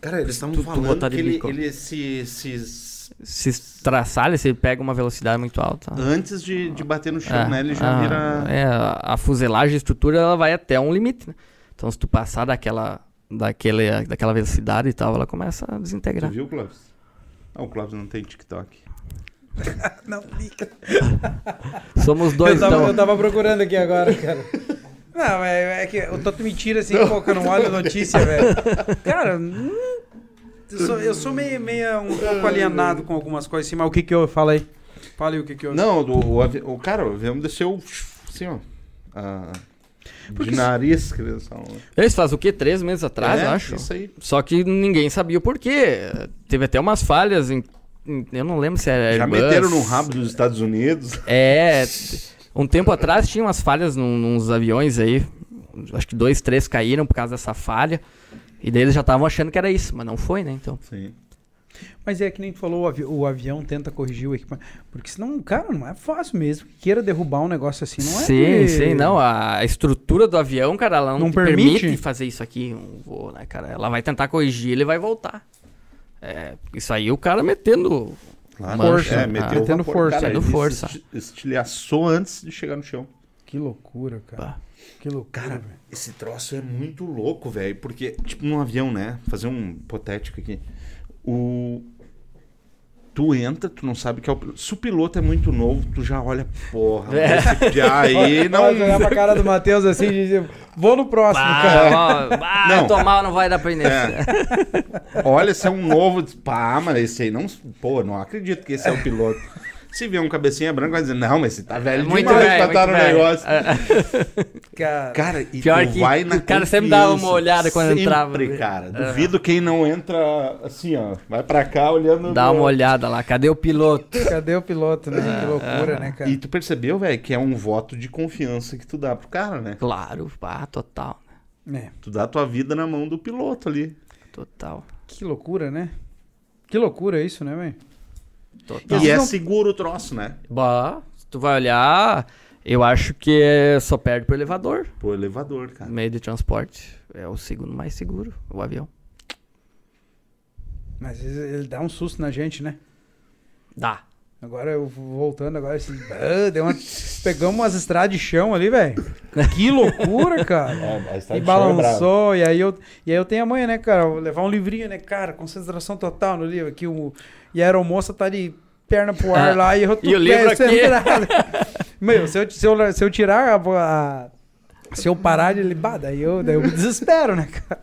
Cara, eles estavam tu falando que ele, ele se, se- Se traçar, se ele pega uma velocidade muito alta. Antes de, de bater no chão, É, né? Ele já a- vira. É, a, fuselagem, a estrutura, ela vai até um limite, né? Então, se tu passar daquela, daquele, daquela velocidade e tal, ela começa a Tu desintegrar. viu, Clóvis? Ah, o Clóvis não tem TikTok. Não, fica. Somos dois, eu, tava, então. eu tava procurando aqui agora, cara. Não, é, é que o Toto me tira assim, pô, que eu não olho a notícia, velho. Cara, hum, eu sou, eu sou meio, meio um pouco alienado com algumas coisas assim, mas o que que eu falei? Fala aí o que que eu... Não, o, o, o cara, o avião desceu assim, ó. ah, de nariz, que eles fazem o quê? Três meses atrás, É, acho. Isso aí. Só que ninguém sabia o porquê. Teve até umas falhas em. em- eu não lembro se era. Já Airbus. meteram no rabo dos Estados Unidos. É. Um tempo atrás tinha umas falhas num, nos aviões aí. Acho que dois, três caíram por causa dessa falha. E daí eles já estavam achando que era isso, mas não foi, né? Então. Sim. Mas é que nem tu falou, o, avi- o avião tenta corrigir o equipamento. Porque senão, cara, não é fácil mesmo. Que queira derrubar um negócio assim, não é? sim, que- sim, não. A estrutura do avião, cara, ela não, Não te permite? permite? fazer isso aqui, um voo, né, cara? Ela vai tentar corrigir, ele vai voltar. É, isso aí o cara metendo. Claro. Força. É, Ah, meteu metendo vapor. força. Cara, Metendo ele força. esti- estilhaçou antes de chegar no chão. Que loucura, cara. Pá. Que loucura, Cara, velho. esse troço é muito louco, velho. Porque, tipo, num avião, né? Fazer um hipotético aqui. O. Tu entra, tu não sabe que é o piloto. Se o piloto é muito novo, tu já olha, porra. É. aí não. Vai olhar pra cara do Matheus assim e dizer, vou no próximo, cara. Ah, ó, ah, Não. tomar não vai dar pra ir nesse. É. Olha, se é um novo. Pá, mas esse aí não. Pô, não acredito que esse é o piloto. Se vier um cabecinha branca, vai dizer, não, mas esse tá velho Muito demais velho, pra estar muito no velho. negócio. Cara, Cara, e Pior tu que vai na o cara sempre dava uma olhada quando Sempre, entrava. cara. Duvido quem não entra assim, ó. Vai pra cá olhando. Dá uma olhada lá, cadê o piloto? cadê o piloto, né? É, Que loucura, né, cara? E tu percebeu, velho, que é um voto de confiança que tu dá pro cara, né? Claro, pá, total, É, Tu dá a tua vida na mão do piloto ali. total, que loucura, né? Que loucura isso, né, velho? Total. E é seguro o troço, né? Bah, se tu vai olhar, eu acho que é- só perde pro elevador, Pro elevador, cara. meio de transporte. É o segundo mais seguro, o avião. Mas ele dá um susto na gente, né? Dá. Agora eu voltando agora assim, ah, deu uma... pegamos umas estradas de chão ali, velho. Que loucura, cara. É, E balançou, e aí, eu, e aí eu tenho amanhã, né, cara? Vou levar um livrinho, né, cara? Concentração total no livro. Aqui o, e a aeromoça tá de perna pro ar Ah, lá e eu tô e o livro pé aqui? centrado. Meu, se eu, se eu, se eu tirar a, a- Se eu parar de libar, daí eu, daí eu me desespero, né, cara?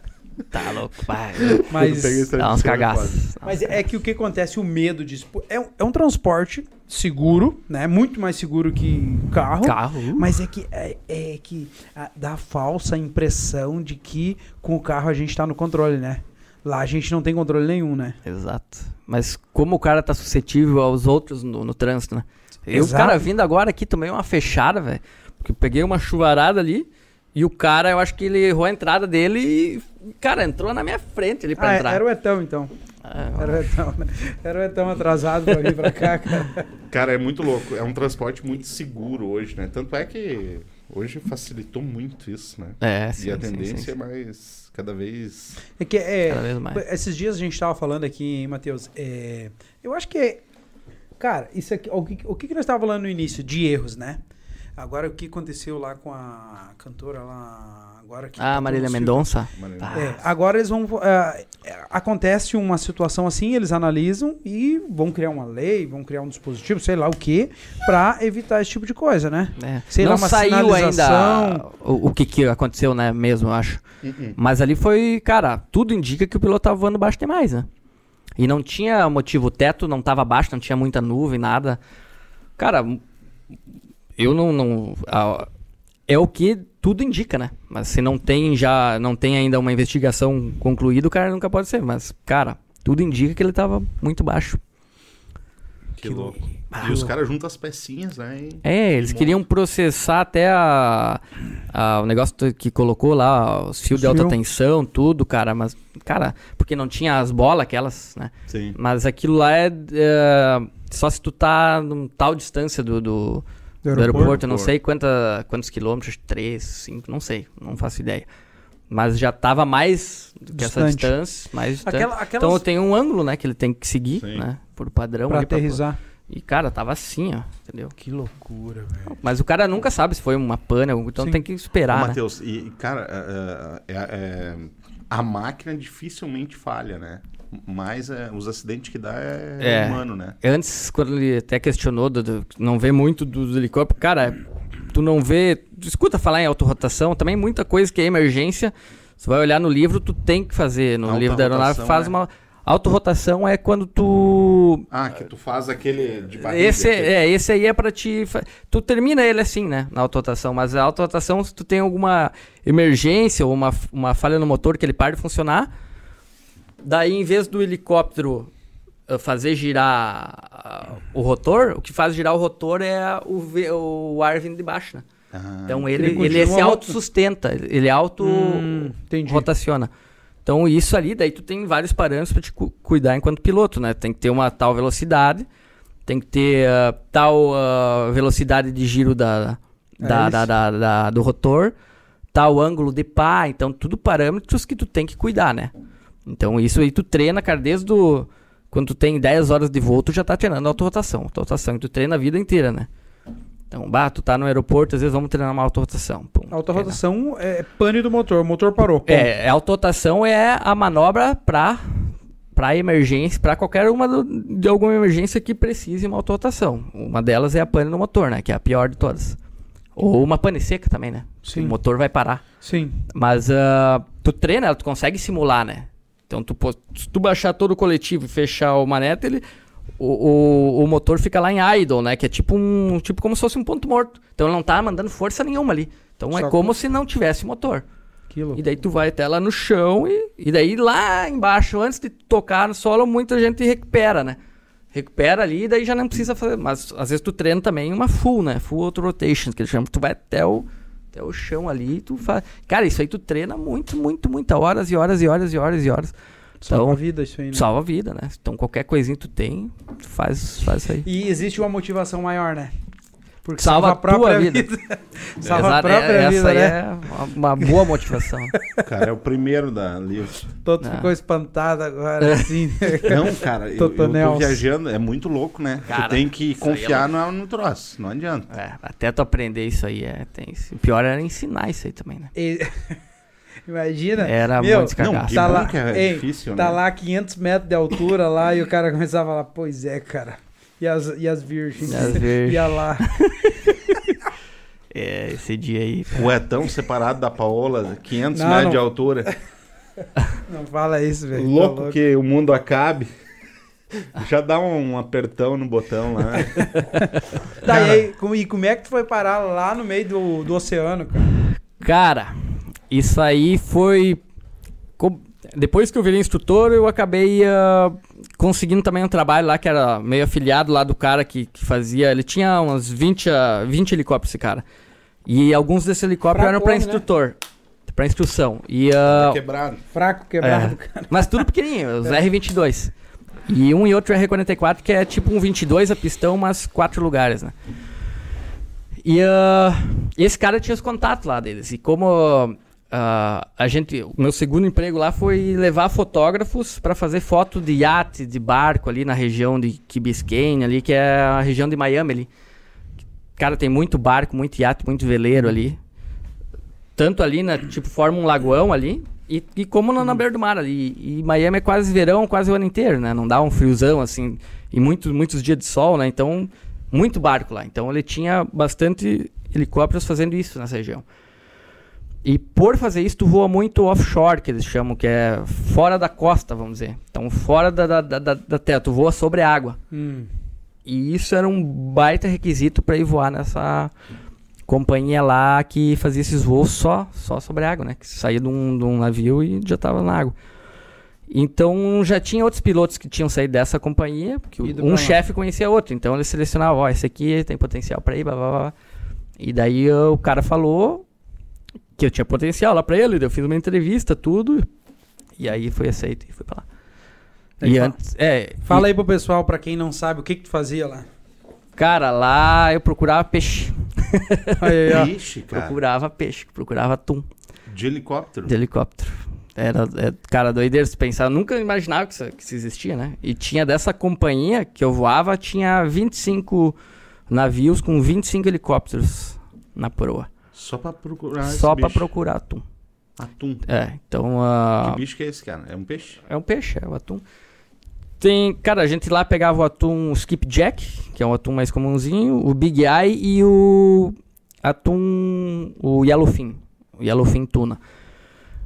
Tá louco, vai. Mas, Dá uns cagaços. mas é que o que acontece, o medo disso. É, um- é um transporte seguro, né? Muito mais seguro que carro. Carro. Mas é que, é, é que ah, dá a falsa impressão de que com o carro a gente tá no controle, né? Lá a gente não tem controle nenhum, né? Exato. Mas como o cara tá suscetível aos outros no, no trânsito, né? Eu, Exato. cara, vindo agora aqui, tomei uma fechada, velho. Porque eu peguei uma chuvarada ali e o cara, eu acho que ele errou a entrada dele e, cara, entrou na minha frente ali pra Ah, entrar. era o Etão, então. Ah, Era o Etão, né? Era o Etão atrasado pra vir pra cá, cara. Cara, é muito louco. É um transporte muito seguro hoje, né? Tanto é que hoje facilitou muito isso, né? É, e sim, a sim, tendência sim, é sim. mais cada vez. É que é. Cada vez mais. Esses dias a gente tava falando aqui, hein, Matheus? É, eu acho que é. Cara, isso aqui. O que, o que nós estávamos falando no início? De erros, né? Agora o que aconteceu lá com a cantora lá. Agora que Ah, tá Marília. Mendonça. Ah. É, agora eles vão. é, acontece uma situação assim, eles analisam e vão criar uma lei, vão criar um dispositivo, sei lá o que, pra evitar esse tipo de coisa, né? É. Sei Não lá, uma saiu ainda o, o que, que aconteceu, né, mesmo, eu acho. Uh-uh. Mas ali foi, cara, tudo indica que o piloto tava voando baixo demais, né? E não tinha motivo, o teto não tava baixo, não tinha muita nuvem, nada. Cara, eu não. não a- é o que tudo indica, né? Mas se não tem já. Não tem ainda uma investigação concluída, o cara nunca pode ser. Mas, cara, tudo indica que ele tava muito baixo. Que louco. Ah, e os caras juntam as pecinhas, né? e- É, eles queriam processar até a, a- o negócio que colocou lá, os fios de alta tensão, tudo, cara. Mas, cara, porque não tinha as bolas aquelas, né? Sim. Mas aquilo lá é, é, só se tu tá num tal distância do, do, do aeroporto, eu não sei quanta, quantos quilômetros, 3, 5, não sei, não faço ideia. Mas já tava mais do que essa Distante. distância, mais distante. Aquela, aquelas Então tem um ângulo, né, que ele tem que seguir, Sim. né, por padrão. pra ali pra- aterrizar. E, cara, tava assim, ó, entendeu? Que loucura, velho. Mas o cara nunca sabe se foi uma pane, então Sim. tem que Ô, esperar, né? Matheus, e, e, cara, é, é- é- a máquina dificilmente falha, né? Mas é, os acidentes que dá é, É. humano, né? Antes, quando ele até questionou, do, do- não vê muito dos helicópteros, cara, tu não vê. Tu escuta falar em autorrotação, também muita coisa que é emergência. Você vai olhar no livro, tu tem que fazer. No livro da aeronave, Autorrotação, faz é. uma. Autorrotação é quando tu. Ah, que tu faz aquele de barriga. Esse, aquele- é, esse aí é pra te. Tu termina ele assim, né? Na autorrotação. Mas a autorrotação, se tu tem alguma emergência ou uma, uma falha no motor que ele para de funcionar, daí em vez do helicóptero ah, fazer girar ah, o rotor, o que faz girar o rotor é o, o ar vindo de baixo, né? Ah, Então ele ele, ele, se autossustenta, ele auto Hum. Então isso ali, daí tu tem vários parâmetros para te cu- cuidar enquanto piloto, né? Tem que ter uma tal velocidade, tem que ter ah, tal ah, velocidade de giro da, da, hélice. da- da- da- do rotor, tal ângulo de pá, então tudo parâmetros que tu tem que cuidar, né? Então isso aí tu treina, cara, desde o... Quando tu tem 10 horas de voo, tu já tá treinando autorrotação. Autorrotação, e tu treina a vida inteira, né? Então, bah, tu tá no aeroporto, às vezes vamos treinar uma autorrotação. Pum, A autorrotação é pane do motor. O motor parou. Ponto. É, a autorrotação é a manobra pra, pra emergência, pra qualquer uma do- de alguma emergência que precise uma autorrotação. Uma delas é a pane no motor, né? Que é a pior de todas. Ou uma pane seca também, né? Sim. O motor vai parar. Sim. Mas ah, tu treina, tu consegue simular, né? Então, tu, se tu baixar todo o coletivo e fechar o maneta, ele, o, o, o motor fica lá em idle, né? Que é tipo um tipo como se fosse um ponto morto. Então, ele não tá mandando força nenhuma ali. Então, Só é que- como se não tivesse motor. E daí tu vai até lá no chão e, e daí lá embaixo, antes de tocar no solo, muita gente recupera, né? Recupera ali e daí já não precisa fazer. Mas às vezes tu treina também uma full, né? Full auto rotation, que eles chamam. Tu vai até o, até o chão ali tu faz. Cara, isso aí tu treina muito, muito, muitas horas e horas e horas e horas e horas. Salva a Então, vida isso aí, né? salva a vida, né? Então qualquer coisinha que tu tem, tu faz, faz isso aí. E existe uma motivação maior, né? Porque Salva salva, a a tua própria vida. vida. salva a Exato, própria é- vida, essa aí né? é uma, uma boa motivação. Cara, é o primeiro da lista. Todo Ah. ficou espantado agora, assim. Não, cara, eu, eu tô viajando, é muito louco, né? Cara, tu tem que aí é confiar no, no troço, não adianta. É, até tu aprender isso aí é. Tem, o pior era ensinar isso aí também, né? E- Imagina. Era Meu, muito Não, cagaço. que Tá lá- que é Ei, difícil, Tá né? lá 500 metros de altura lá e o cara começava a falar, pois é, cara. E as, e as virgens? E as virgens. Ia lá. É, esse dia aí. O Etão separado da Paola, 500 Não, metros não. de altura. Não fala isso, velho. Tá louco que o mundo acabe. Já dá um, um apertão no botão lá. Tá, e, aí, como- e como é que tu foi parar lá no meio do, do oceano, cara? Cara, isso aí foi. Depois que eu virei instrutor, eu acabei ah, conseguindo também um trabalho lá que era meio afiliado lá do cara que, que fazia. Ele tinha uns 20, ah, 20 helicópteros, esse cara. E alguns desses helicópteros eram pra como, né? instrutor. Pra instrução. E, ah, Quebrado. Fraco, quebrado, É. cara. Mas tudo pequenininho, os R22. E um e outro R44, que é tipo um 22 a pistão, mas quatro lugares, né? E ah, esse cara tinha os contatos lá deles. E como ah, a gente. O meu segundo emprego lá foi levar fotógrafos para fazer foto de iate, de barco ali na região de Key Biscayne, ali, que é a região de Miami ali. Cara, tem muito barco, muito iate, muito veleiro ali. Tanto ali, né? Tipo, forma um lagoão ali. E, e como na, na beira do mar ali. E Miami é quase verão, quase o ano inteiro, né? Não dá um friozão, assim. E muitos, muitos dias de sol, né? Então, muito barco lá. Então, ele tinha bastante helicópteros fazendo isso nessa região. E por fazer isso, tu voa muito offshore, que eles chamam, que é fora da costa, vamos dizer. Então, fora da, da, da, da- terra, tu voa sobre a água. Hum. E isso era um baita requisito para ir voar nessa companhia lá que fazia esses voos só, só sobre a água, né? Que saía de um, de um navio e já tava na água. Então já tinha outros pilotos que tinham saído dessa companhia, porque um chefe conhecia outro, então eles selecionavam, ó, esse aqui tem potencial para ir, blá, blá, blá. E daí o cara falou que eu tinha potencial lá para ele, eu fiz uma entrevista, tudo, e aí foi aceito e fui para lá. Aí E fala- antes, é, Fala aí pro pessoal, pra quem não sabe, o que que tu fazia lá? Cara, lá eu procurava peixe. Aí, ó. Ixi, cara. Procurava peixe, procurava atum De helicóptero. de helicóptero. Era, é, cara, doideira se pensar. Eu nunca imaginava que isso, que isso existia, né? E tinha dessa companhia que eu voava, tinha 25 navios com 25 helicópteros na proa. Só pra procurar esse só pra bicho. procurar atum. Atum. É, então. ah, Que bicho que é esse, cara? É um peixe? É um peixe, é o atum. Tem, cara, a gente lá pegava o atum skipjack, que é um atum mais comumzinho, o big eye e o atum, o yellowfin, o yellowfin tuna.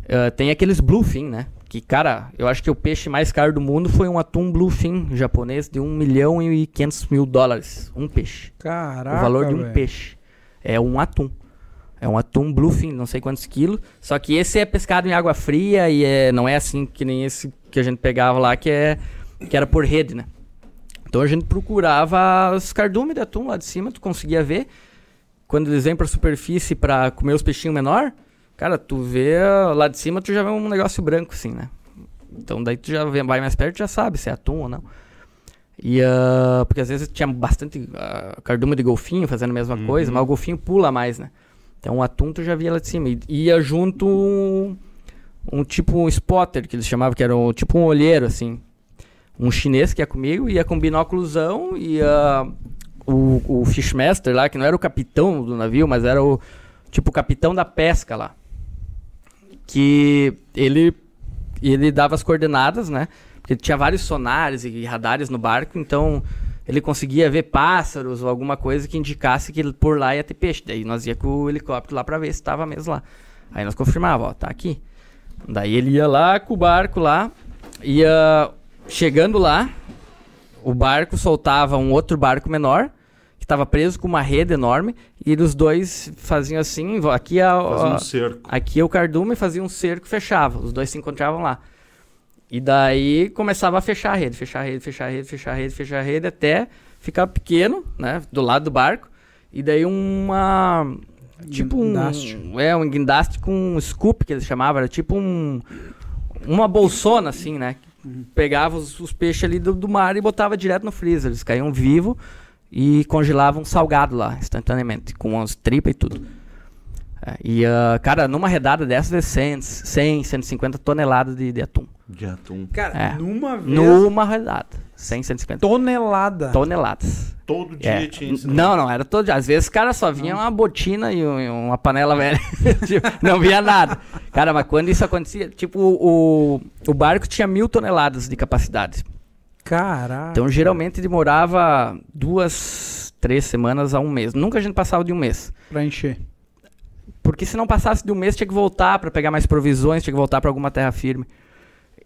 Eh, tem aqueles bluefin, né? Que, cara, eu acho que o peixe mais caro do mundo foi um atum bluefin japonês de 1 milhão e 500 mil dólares. Um peixe. Caraca, o valor de um velho. peixe. É um atum. É um atum bluefin, não sei quantos quilos. Só que esse é pescado em água fria e é, não é assim que nem esse que a gente pegava lá, que, é, que era por rede, né? Então a gente procurava os cardumes de atum lá de cima, tu conseguia ver. Quando eles vêm pra superfície pra comer os peixinhos menor, cara, tu vê lá de cima, tu já vê um negócio branco assim, né? Então daí tu já vai mais perto e já sabe se é atum ou não. E, ah, porque às vezes tinha bastante ah, cardume de golfinho fazendo a mesma Uhum. coisa, mas o golfinho pula mais, né? Então o atum tu já via lá de cima. E ia junto um, um tipo um spotter, que eles chamavam, que era um, tipo um olheiro, assim. Um chinês que ia comigo, ia com binóculosão, ia o, o Fishmaster lá, que não era o capitão do navio, mas era o tipo o capitão da pesca lá. Que ele ele dava as coordenadas, né? Porque tinha vários sonares e radares no barco, então ele conseguia ver pássaros ou alguma coisa que indicasse que por lá ia ter peixe. Daí nós ia com o helicóptero lá pra ver se tava mesmo lá. Aí nós confirmava, ó, tá aqui. Daí ele ia lá com o barco lá, ia chegando lá, o barco soltava um outro barco menor, que estava preso com uma rede enorme, e os dois faziam assim, aqui é, o- Faz um cerco. aqui é o cardume, fazia um cerco e fechava. Os dois se encontravam lá. E daí começava a fechar a rede, fechar a rede, fechar a rede, fechar a rede, fechar a rede, até ficar pequeno, né, do lado do barco. E daí uma... Tipo Guindaste. um... É, um guindaste com um scoop, que eles chamavam. Era tipo um... Uma bolsona, assim, né? Pegava os, os peixes ali do, do mar e botava direto no freezer. Eles caíam vivos e congelavam salgado lá, instantaneamente, com as tripas e tudo. É, e, ah, cara, numa redada dessas é 100, 100 150 toneladas de, de atum. De atum. Cara, É. numa vez, Numa redada. 100, 150 tonelada. toneladas. Todo dia É. tinha isso. Não, não, era todo dia. Às vezes, cara, só vinha uma botina e um- e uma panela velha. Tipo, não via nada. Cara, mas quando isso acontecia, tipo, o, o barco tinha mil toneladas de capacidade. Caraca. Então, geralmente, demorava duas, três semanas a um mês. Nunca a gente passava de um mês. Pra encher. Porque se não passasse de um mês, tinha que voltar pra pegar mais provisões, tinha que voltar pra alguma terra firme.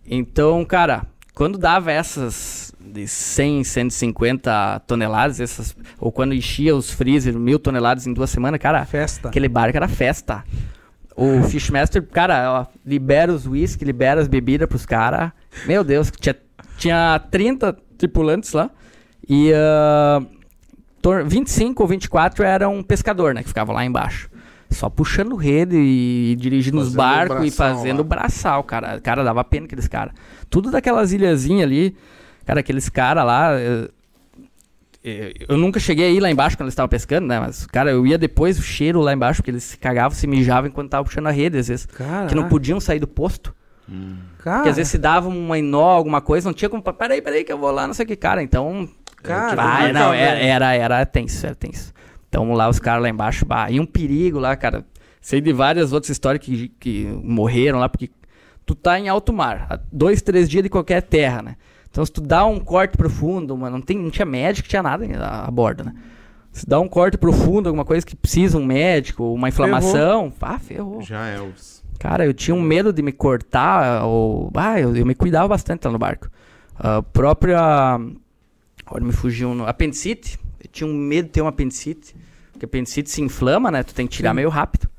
Então, cara, quando dava essas de 100, 150 toneladas, essas, ou quando enchia os freezer mil toneladas em duas semanas, cara, Festa. aquele barco era festa. O Fishmaster, cara, ó, libera os whisky, libera as bebidas pros caras. Meu Deus, tinha, tinha 30 tripulantes lá. E ah, tor- 25 ou 24 eram pescador, né? Que ficavam lá embaixo. Só puxando rede e dirigindo os Fazendo barcos e fazendo lá. braçal, cara. Cara, dava pena aqueles caras. Tudo daquelas ilhazinhas ali. Cara, aqueles caras lá. eh, eh, Eu nunca cheguei a ir lá embaixo quando eles estavam pescando, né? Mas, cara, eu ia depois o cheiro lá embaixo, porque eles se cagavam, se mijavam enquanto estavam puxando a rede, às vezes. Caraca. Que não podiam sair do posto. Cara, Porque às vezes se dava uma nó, alguma coisa, não tinha como. Peraí, peraí, que eu vou lá, não sei o que, cara. Então. Cara, ah, não, era, era, era tenso, era tenso. Então lá os caras lá embaixo, bah, e um perigo lá, cara. Sei de várias outras histórias que, que morreram lá, porque tu tá em alto mar, dois, três dias de qualquer terra, né? Então se tu dá um corte profundo, mas não, tem, não tinha médico, tinha nada a, a bordo, né? Se dá um corte profundo, alguma coisa que precisa um médico, uma inflamação, ah, ferrou. Já é os. Cara, eu tinha um medo de me cortar, ou. Ah, eu, eu me cuidava bastante lá no barco. A própria. Agora me fugiu um. Apendicite. Tinha um medo de ter um apendicite. Porque apendicite se inflama, né? Tu tem que tirar Sim. meio rápido.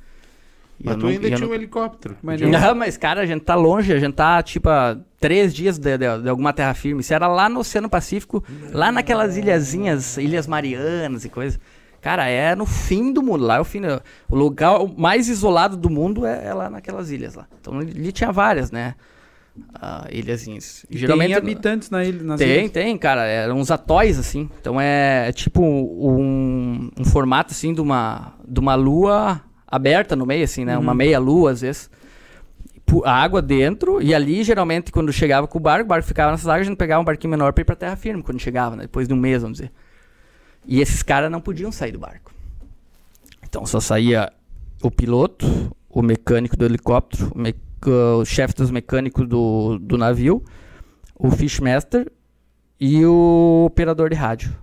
E Mas tu não- ainda tinha não- um helicóptero. Mas não, mas cara, a gente tá longe, a gente tá tipo a três dias de, de- de alguma terra firme. Isso era lá no Oceano Pacífico, lá naquelas ilhazinhas, Ilhas Marianas e coisa. Cara, é no fim do mundo, lá é o fim. do- O lugar mais isolado do mundo é, é lá naquelas ilhas lá. Então ali tinha várias, né? Ah, ilhazinhas. E Geralmente tem habitantes na ilha, nas tem, ilhas. tem, cara. Eram uns atóis, assim. Então é, é tipo um, um formato, assim, de uma, de uma lua aberta no meio, assim, né? Uma meia lua, às vezes. A água dentro, e ali, geralmente, quando chegava com o barco, o barco ficava nessas águas, a gente pegava um barquinho menor pra ir pra terra firme, quando chegava, né? Depois de um mês, vamos dizer. E esses caras não podiam sair do barco. Então só saía o piloto, o mecânico do helicóptero, o, o chefe dos mecânicos do, do navio, o fishmaster e o operador de rádio.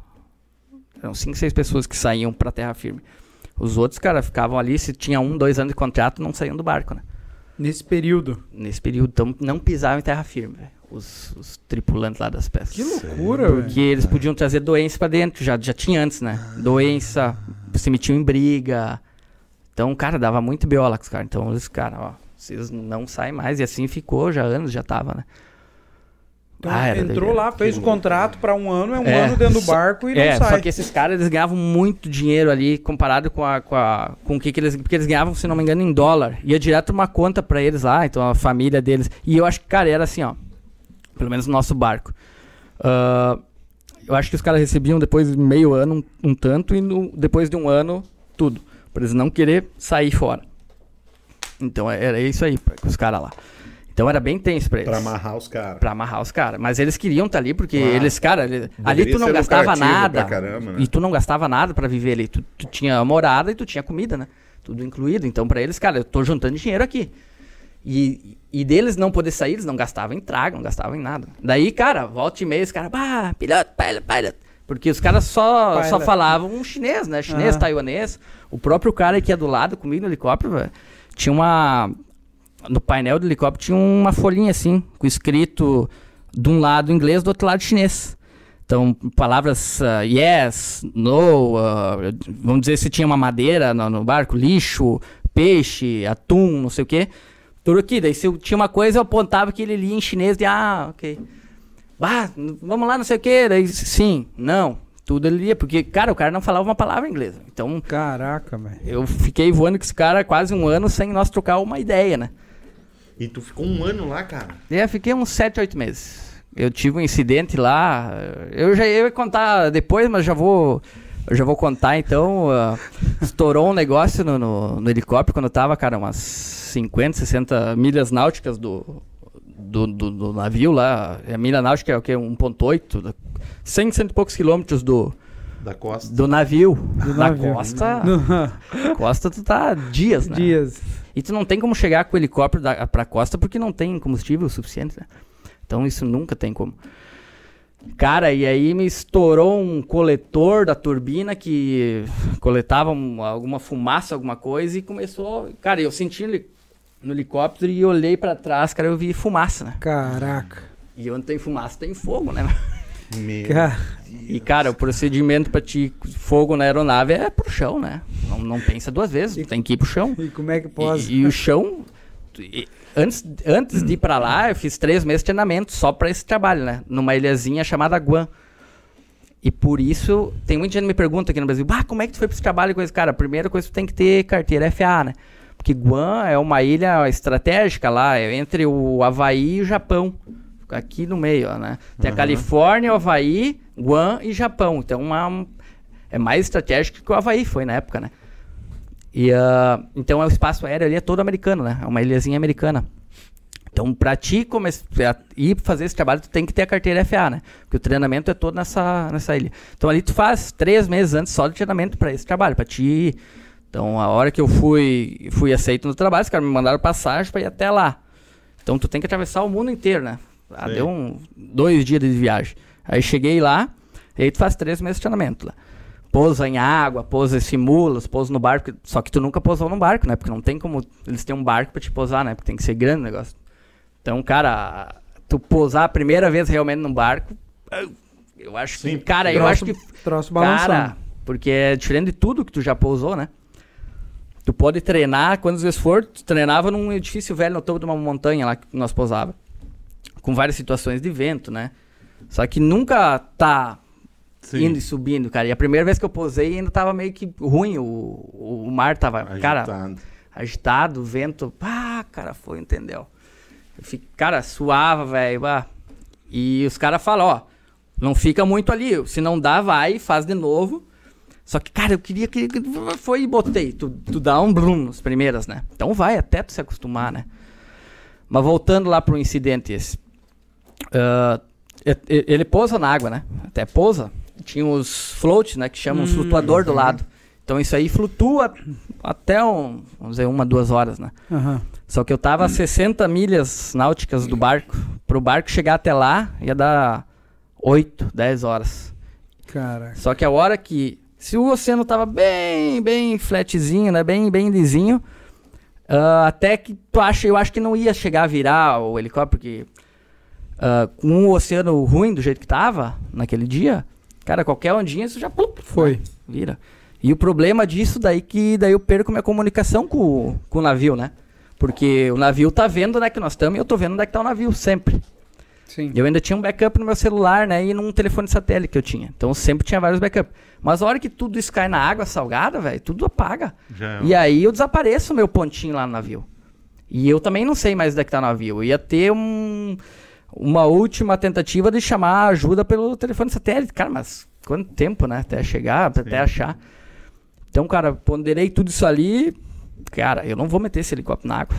Eram cinco, seis pessoas que saíam pra terra firme. Os outros, cara, ficavam ali, se tinha um, dois anos de contrato, não saíam do barco, né? Nesse período. Nesse período, então, não pisavam em terra firme, velho. Os, os tripulantes lá das peças. Que loucura, velho. Porque eles podiam trazer doença pra dentro, já, já tinha antes, né? Doença, se metiam em briga. Então, cara, dava muito biola com os caras. Então, os caras, ó, vocês não saem mais. E assim ficou, já anos, já tava, né? Então, Ah, entrou lá, fez o contrato pra um ano, é um É, ano dentro do barco e não é, sai. só que esses caras, eles ganhavam muito dinheiro ali, comparado com a, com a, com o que, que eles, porque eles ganhavam, se não me engano, em dólar. Ia direto uma conta pra eles lá, então a família deles. E eu acho que, cara, era assim, ó, pelo menos no nosso barco. Ah, eu acho que os caras recebiam depois de meio ano um, um tanto e no- depois de um ano tudo. Pra eles não querer sair fora. Então era isso aí, pra- com os caras lá. Então era bem tenso pra eles. Pra amarrar os caras. Pra amarrar os caras. Mas eles queriam estar ali, porque Claro. eles, cara, ali tu não gastava nada. caramba, né? E tu não gastava nada pra viver ali. Tu, tu tinha morada e tu tinha comida, né? Tudo incluído. Então pra eles, cara, eu tô juntando dinheiro aqui. E, e deles não poder sair, eles não gastavam em trago, não gastavam em nada. Daí, cara, volta e meia, os caras, bah, piloto, pilot, pilot. Porque os caras só, só falavam chinês, né? Chinês, Ah. taiwanês. O próprio cara que ia do lado comigo no helicóptero, velho, tinha uma. No painel do helicóptero tinha uma folhinha assim, com escrito de um lado inglês, do outro lado chinês. Então, palavras ah, yes, no, ah, vamos dizer se tinha uma madeira no, no barco, lixo, peixe, atum, não sei o quê. Tudo aqui. Daí se eu tinha uma coisa, eu apontava que ele lia em chinês de ah, ok. Ah, vamos lá, não sei o quê. Daí sim, não. Tudo ele lia, porque, cara, o cara não falava uma palavra inglesa. Então, Caraca, velho. eu fiquei voando com esse cara quase um ano sem nós trocar uma ideia, né? E tu ficou um ano lá, cara. Eu fiquei uns 7, 8 meses. Eu tive um incidente lá. Eu já eu ia contar depois, mas já vou. Eu já vou contar então. ah, estourou um negócio no, no, no helicóptero quando eu tava, cara, umas 50, 60 milhas náuticas do, do, do, do navio lá. A milha náutica é o quê? 1,8? da- 100, cento e poucos quilômetros do, Da costa. do navio. Do da navio. costa. Costa, tu tá dias, né? Dias. E tu não tem como chegar com o helicóptero da, pra costa porque não tem combustível suficiente, né? Então isso nunca tem como. Cara, e aí me estourou um coletor da turbina que coletava um- alguma fumaça, alguma coisa e começou. Cara, eu senti no, heli- no helicóptero e olhei pra trás, cara, eu vi fumaça, né? Caraca. E onde tem fumaça tem fogo, né? Meu Cara, E cara, o procedimento pra ti fogo na aeronave é pro chão, né? Não, não pensa duas vezes, tu tem que ir pro chão. e como é que pode? E, e o chão. e- antes, antes de ir pra lá, eu fiz três meses de treinamento só pra esse trabalho, né? Numa ilhazinha chamada Guam. E por isso, tem muita gente que me pergunta aqui no Brasil, bah, como é que tu foi pra esse trabalho com esse cara? Primeira coisa que tu tem que ter carteira FA, né? Porque Guam é uma ilha estratégica lá, é entre o Havaí e o Japão. Fica aqui no meio, ó, né? Tem a Califórnia, o Havaí, Guam e Japão. Então uma, é mais estratégico que o Havaí foi na época, né? E, ah, então é o espaço aéreo ali é todo americano, né? É uma ilhazinha americana. Então, pra ti come- pra ir fazer esse trabalho, tu tem que ter a carteira FA, né? Porque o treinamento é todo nessa, nessa ilha. Então, ali tu faz três meses antes só de treinamento pra esse trabalho, pra ti. Então, a hora que eu fui, fui aceito no trabalho, os caras me mandaram passagem pra ir até lá. Então, tu tem que atravessar o mundo inteiro, né? Ah, deu um, dois dias de viagem. Aí cheguei lá, e aí tu faz três meses de treinamento lá. Pousa em água, pousa em simulas, pousa no barco. Só que tu nunca pousou num barco, né? Porque não tem como eles têm um barco pra te pousar, né? Porque tem que ser grande o negócio. Então, cara, tu pousar a primeira vez realmente num barco, eu acho que, Sim, cara, eu troço- acho que Troço balançando. Cara, porque é diferente de tudo que tu já pousou, né? Tu pode treinar, quantas vezes for, tu treinava num edifício velho no topo de uma montanha lá que nós pousava. Com várias situações de vento, né? Só que nunca tá Sim. indo e subindo, cara. E a primeira vez que eu pousei ainda tava meio que ruim, o, o, o mar tava, cara, Agitado. agitado, vento. Ah, cara, foi, entendeu? Eu fico, cara, suava, velho. ah. E os caras falam, ó, não fica muito ali. Se não dá, vai, faz de novo. Só que, cara, eu queria que. Foi e botei. Tu, tu dá um brum nas primeiras, né? Então vai até tu se acostumar, né? Mas voltando lá pro incidente esse. e- ele pousa na água, né? Até pousa. Tinha os floats, né? Que chamam os flutuador do lado. Então isso aí flutua até, um, vamos dizer, uma, duas horas, né? Aham. Só que eu tava a 60 milhas náuticas do barco. Pro barco chegar até lá, ia dar 8, 10 horas. Caraca. Só que a hora que. Se o oceano tava bem, bem flatzinho, né? Bem, bem lisinho. ah, até que tu acha, eu acho que não ia chegar a virar o helicóptero, porque ah, com o oceano ruim do jeito que tava naquele dia, cara, qualquer ondinha isso já plup, Foi. vira. E o problema disso daí que daí eu perco minha comunicação com, o- com o navio, né? Porque o navio tá vendo onde é que nós estamos e eu tô vendo onde é que tá o navio, sempre. Sim. E eu ainda tinha um backup no meu celular, né? E num telefone satélite que eu tinha. Então eu sempre tinha vários backups. Mas a hora que tudo isso cai na água salgada, velho, tudo apaga. Já é E aí eu desapareço o meu pontinho lá no navio. E eu também não sei mais onde é que tá o navio. Eu ia ter um, uma última tentativa de chamar ajuda pelo telefone satélite. Cara, mas quanto tempo, né? Até chegar, até Sim. achar. Então, cara, ponderei tudo isso ali. Cara, eu não vou meter esse helicóptero na água.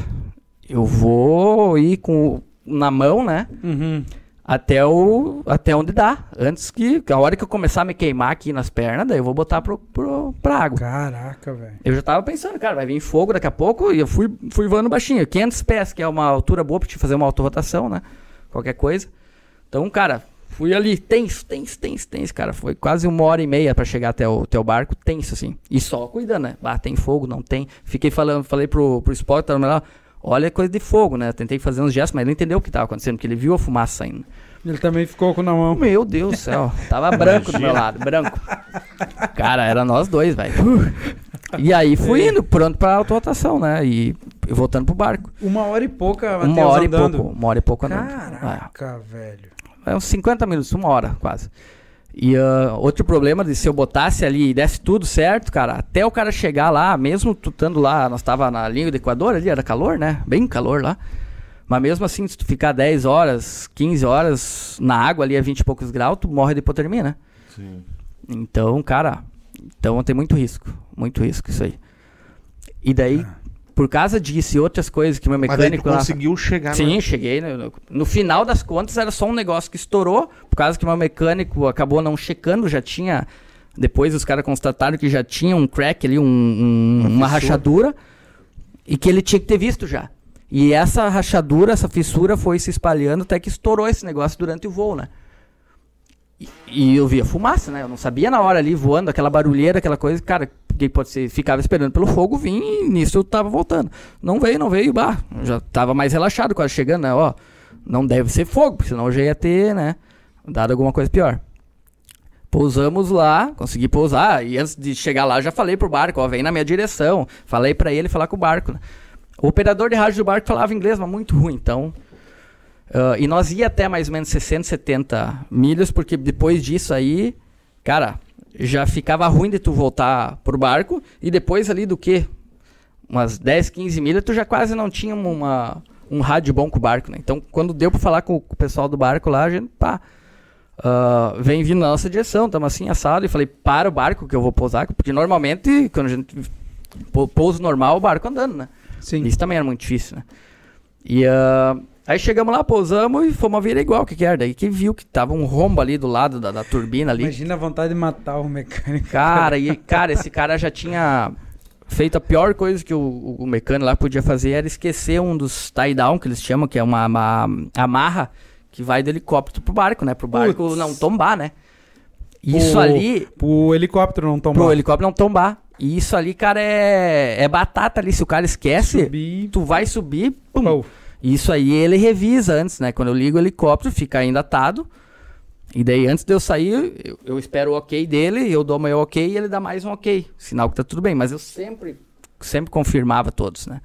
eu vou ir com o- na mão, né? Uhum. Até, o, até onde dá. Antes que, a hora que eu começar a me queimar aqui nas pernas, daí eu vou botar pro, pro, pra água. Caraca, velho. Eu já tava pensando, cara, vai vir fogo daqui a pouco e eu fui, fui voando baixinho. 500 pés, que é uma altura boa pra te fazer uma autorrotação, né? Qualquer coisa. Então, cara, fui ali, tenso, tenso, tenso, tenso, cara. Foi quase uma hora e meia pra chegar até o teu barco, tenso, assim. E só cuidando, né? Ah, tem fogo, não tem. Fiquei falando, falei pro, pro Spot, tava lá, olha coisa de fogo, né? Tentei fazer uns gestos, mas ele não entendeu o que tava acontecendo, porque ele viu a fumaça saindo. Ele também ficou com na mão. Meu Deus do céu. Tava branco do meu lado, branco. Cara, era nós dois, velho. E aí fui indo, pronto pra autorrotação, né? E e voltando pro barco. Uma hora e pouca, Uma Matheus, hora andando. e pouco. Uma hora e pouco andando. Caraca, velho. É, é uns 50 minutos, uma hora quase. E ah, outro problema de se eu botasse ali e desse tudo certo, cara, até o cara chegar lá, mesmo tu estando lá, nós tava na linha do Equador ali, era calor, né? Bem calor lá. Mas mesmo assim, se tu ficar 10 horas, 15 horas na água ali a 20 e poucos graus, tu morre de hipotermia, né? Sim. Então, cara, então tem muito risco, muito risco isso aí. E daí, por causa disso e outras coisas que meu Mas mecânico lá... conseguiu chegar Sim, no... cheguei. No, no- final das contas, era só um negócio que estourou, por causa que meu mecânico acabou não checando, já tinha. Depois os caras constataram que já tinha um crack ali, um- um- Uma uma, rachadura, e que ele tinha que ter visto já. E essa rachadura, essa fissura foi se espalhando até que estourou esse negócio durante o voo, né? E, eu via fumaça, né? Eu não sabia na hora ali voando, aquela barulheira, aquela coisa, cara, que pode ser, ficava esperando pelo fogo vir e nisso eu tava voltando. Não veio, não veio, bah, já tava mais relaxado quase chegando, né? Ó, não deve ser fogo, porque senão eu já ia ter, né? Dado alguma coisa pior. Pousamos lá, consegui pousar, e antes de chegar lá, já falei pro barco, ó, vem na minha direção. Falei pra ele falar com o barco, né? O operador de rádio do barco falava inglês, mas muito ruim, então. Ah, e nós ia até mais ou menos 60, 70 milhas, porque depois disso aí, cara, já ficava ruim de tu voltar pro barco, e depois ali do que? Umas 10, 15 milhas, tu já quase não tinha uma, um rádio bom com o barco, né? Então, quando deu pra falar com, com o pessoal do barco lá, a gente, pá, ah, vem vindo na nossa direção, estamos assim assado, e falei, para o barco que eu vou pousar, porque normalmente, quando a gente pou- pouso normal, o barco andando, né? Sim. Isso também era muito difícil, né? E ah, aí chegamos lá, pousamos e fomos ver igual o que que era. Daí que viu que tava um rombo ali do lado da, da turbina ali. Imagina a vontade de matar o mecânico. Cara, e cara, esse cara já tinha feito a pior coisa que o, o mecânico lá podia fazer era esquecer um dos tie-down, que eles chamam, que é uma, uma amarra que vai do helicóptero pro barco, né? Pro barco não tombar, né? Isso O- ali, O helicóptero não tomou. pro helicóptero não tombar. E isso ali, cara, é, é batata ali. Se o cara esquece, Subir. tu vai subir, pum, Isso aí ele revisa antes, né? Quando eu ligo o helicóptero, fica ainda atado. E daí, antes de eu sair, eu, eu espero o ok dele, eu dou meu ok e ele dá mais um ok. Sinal que tá tudo bem. Mas eu sempre, sempre confirmava todos, né?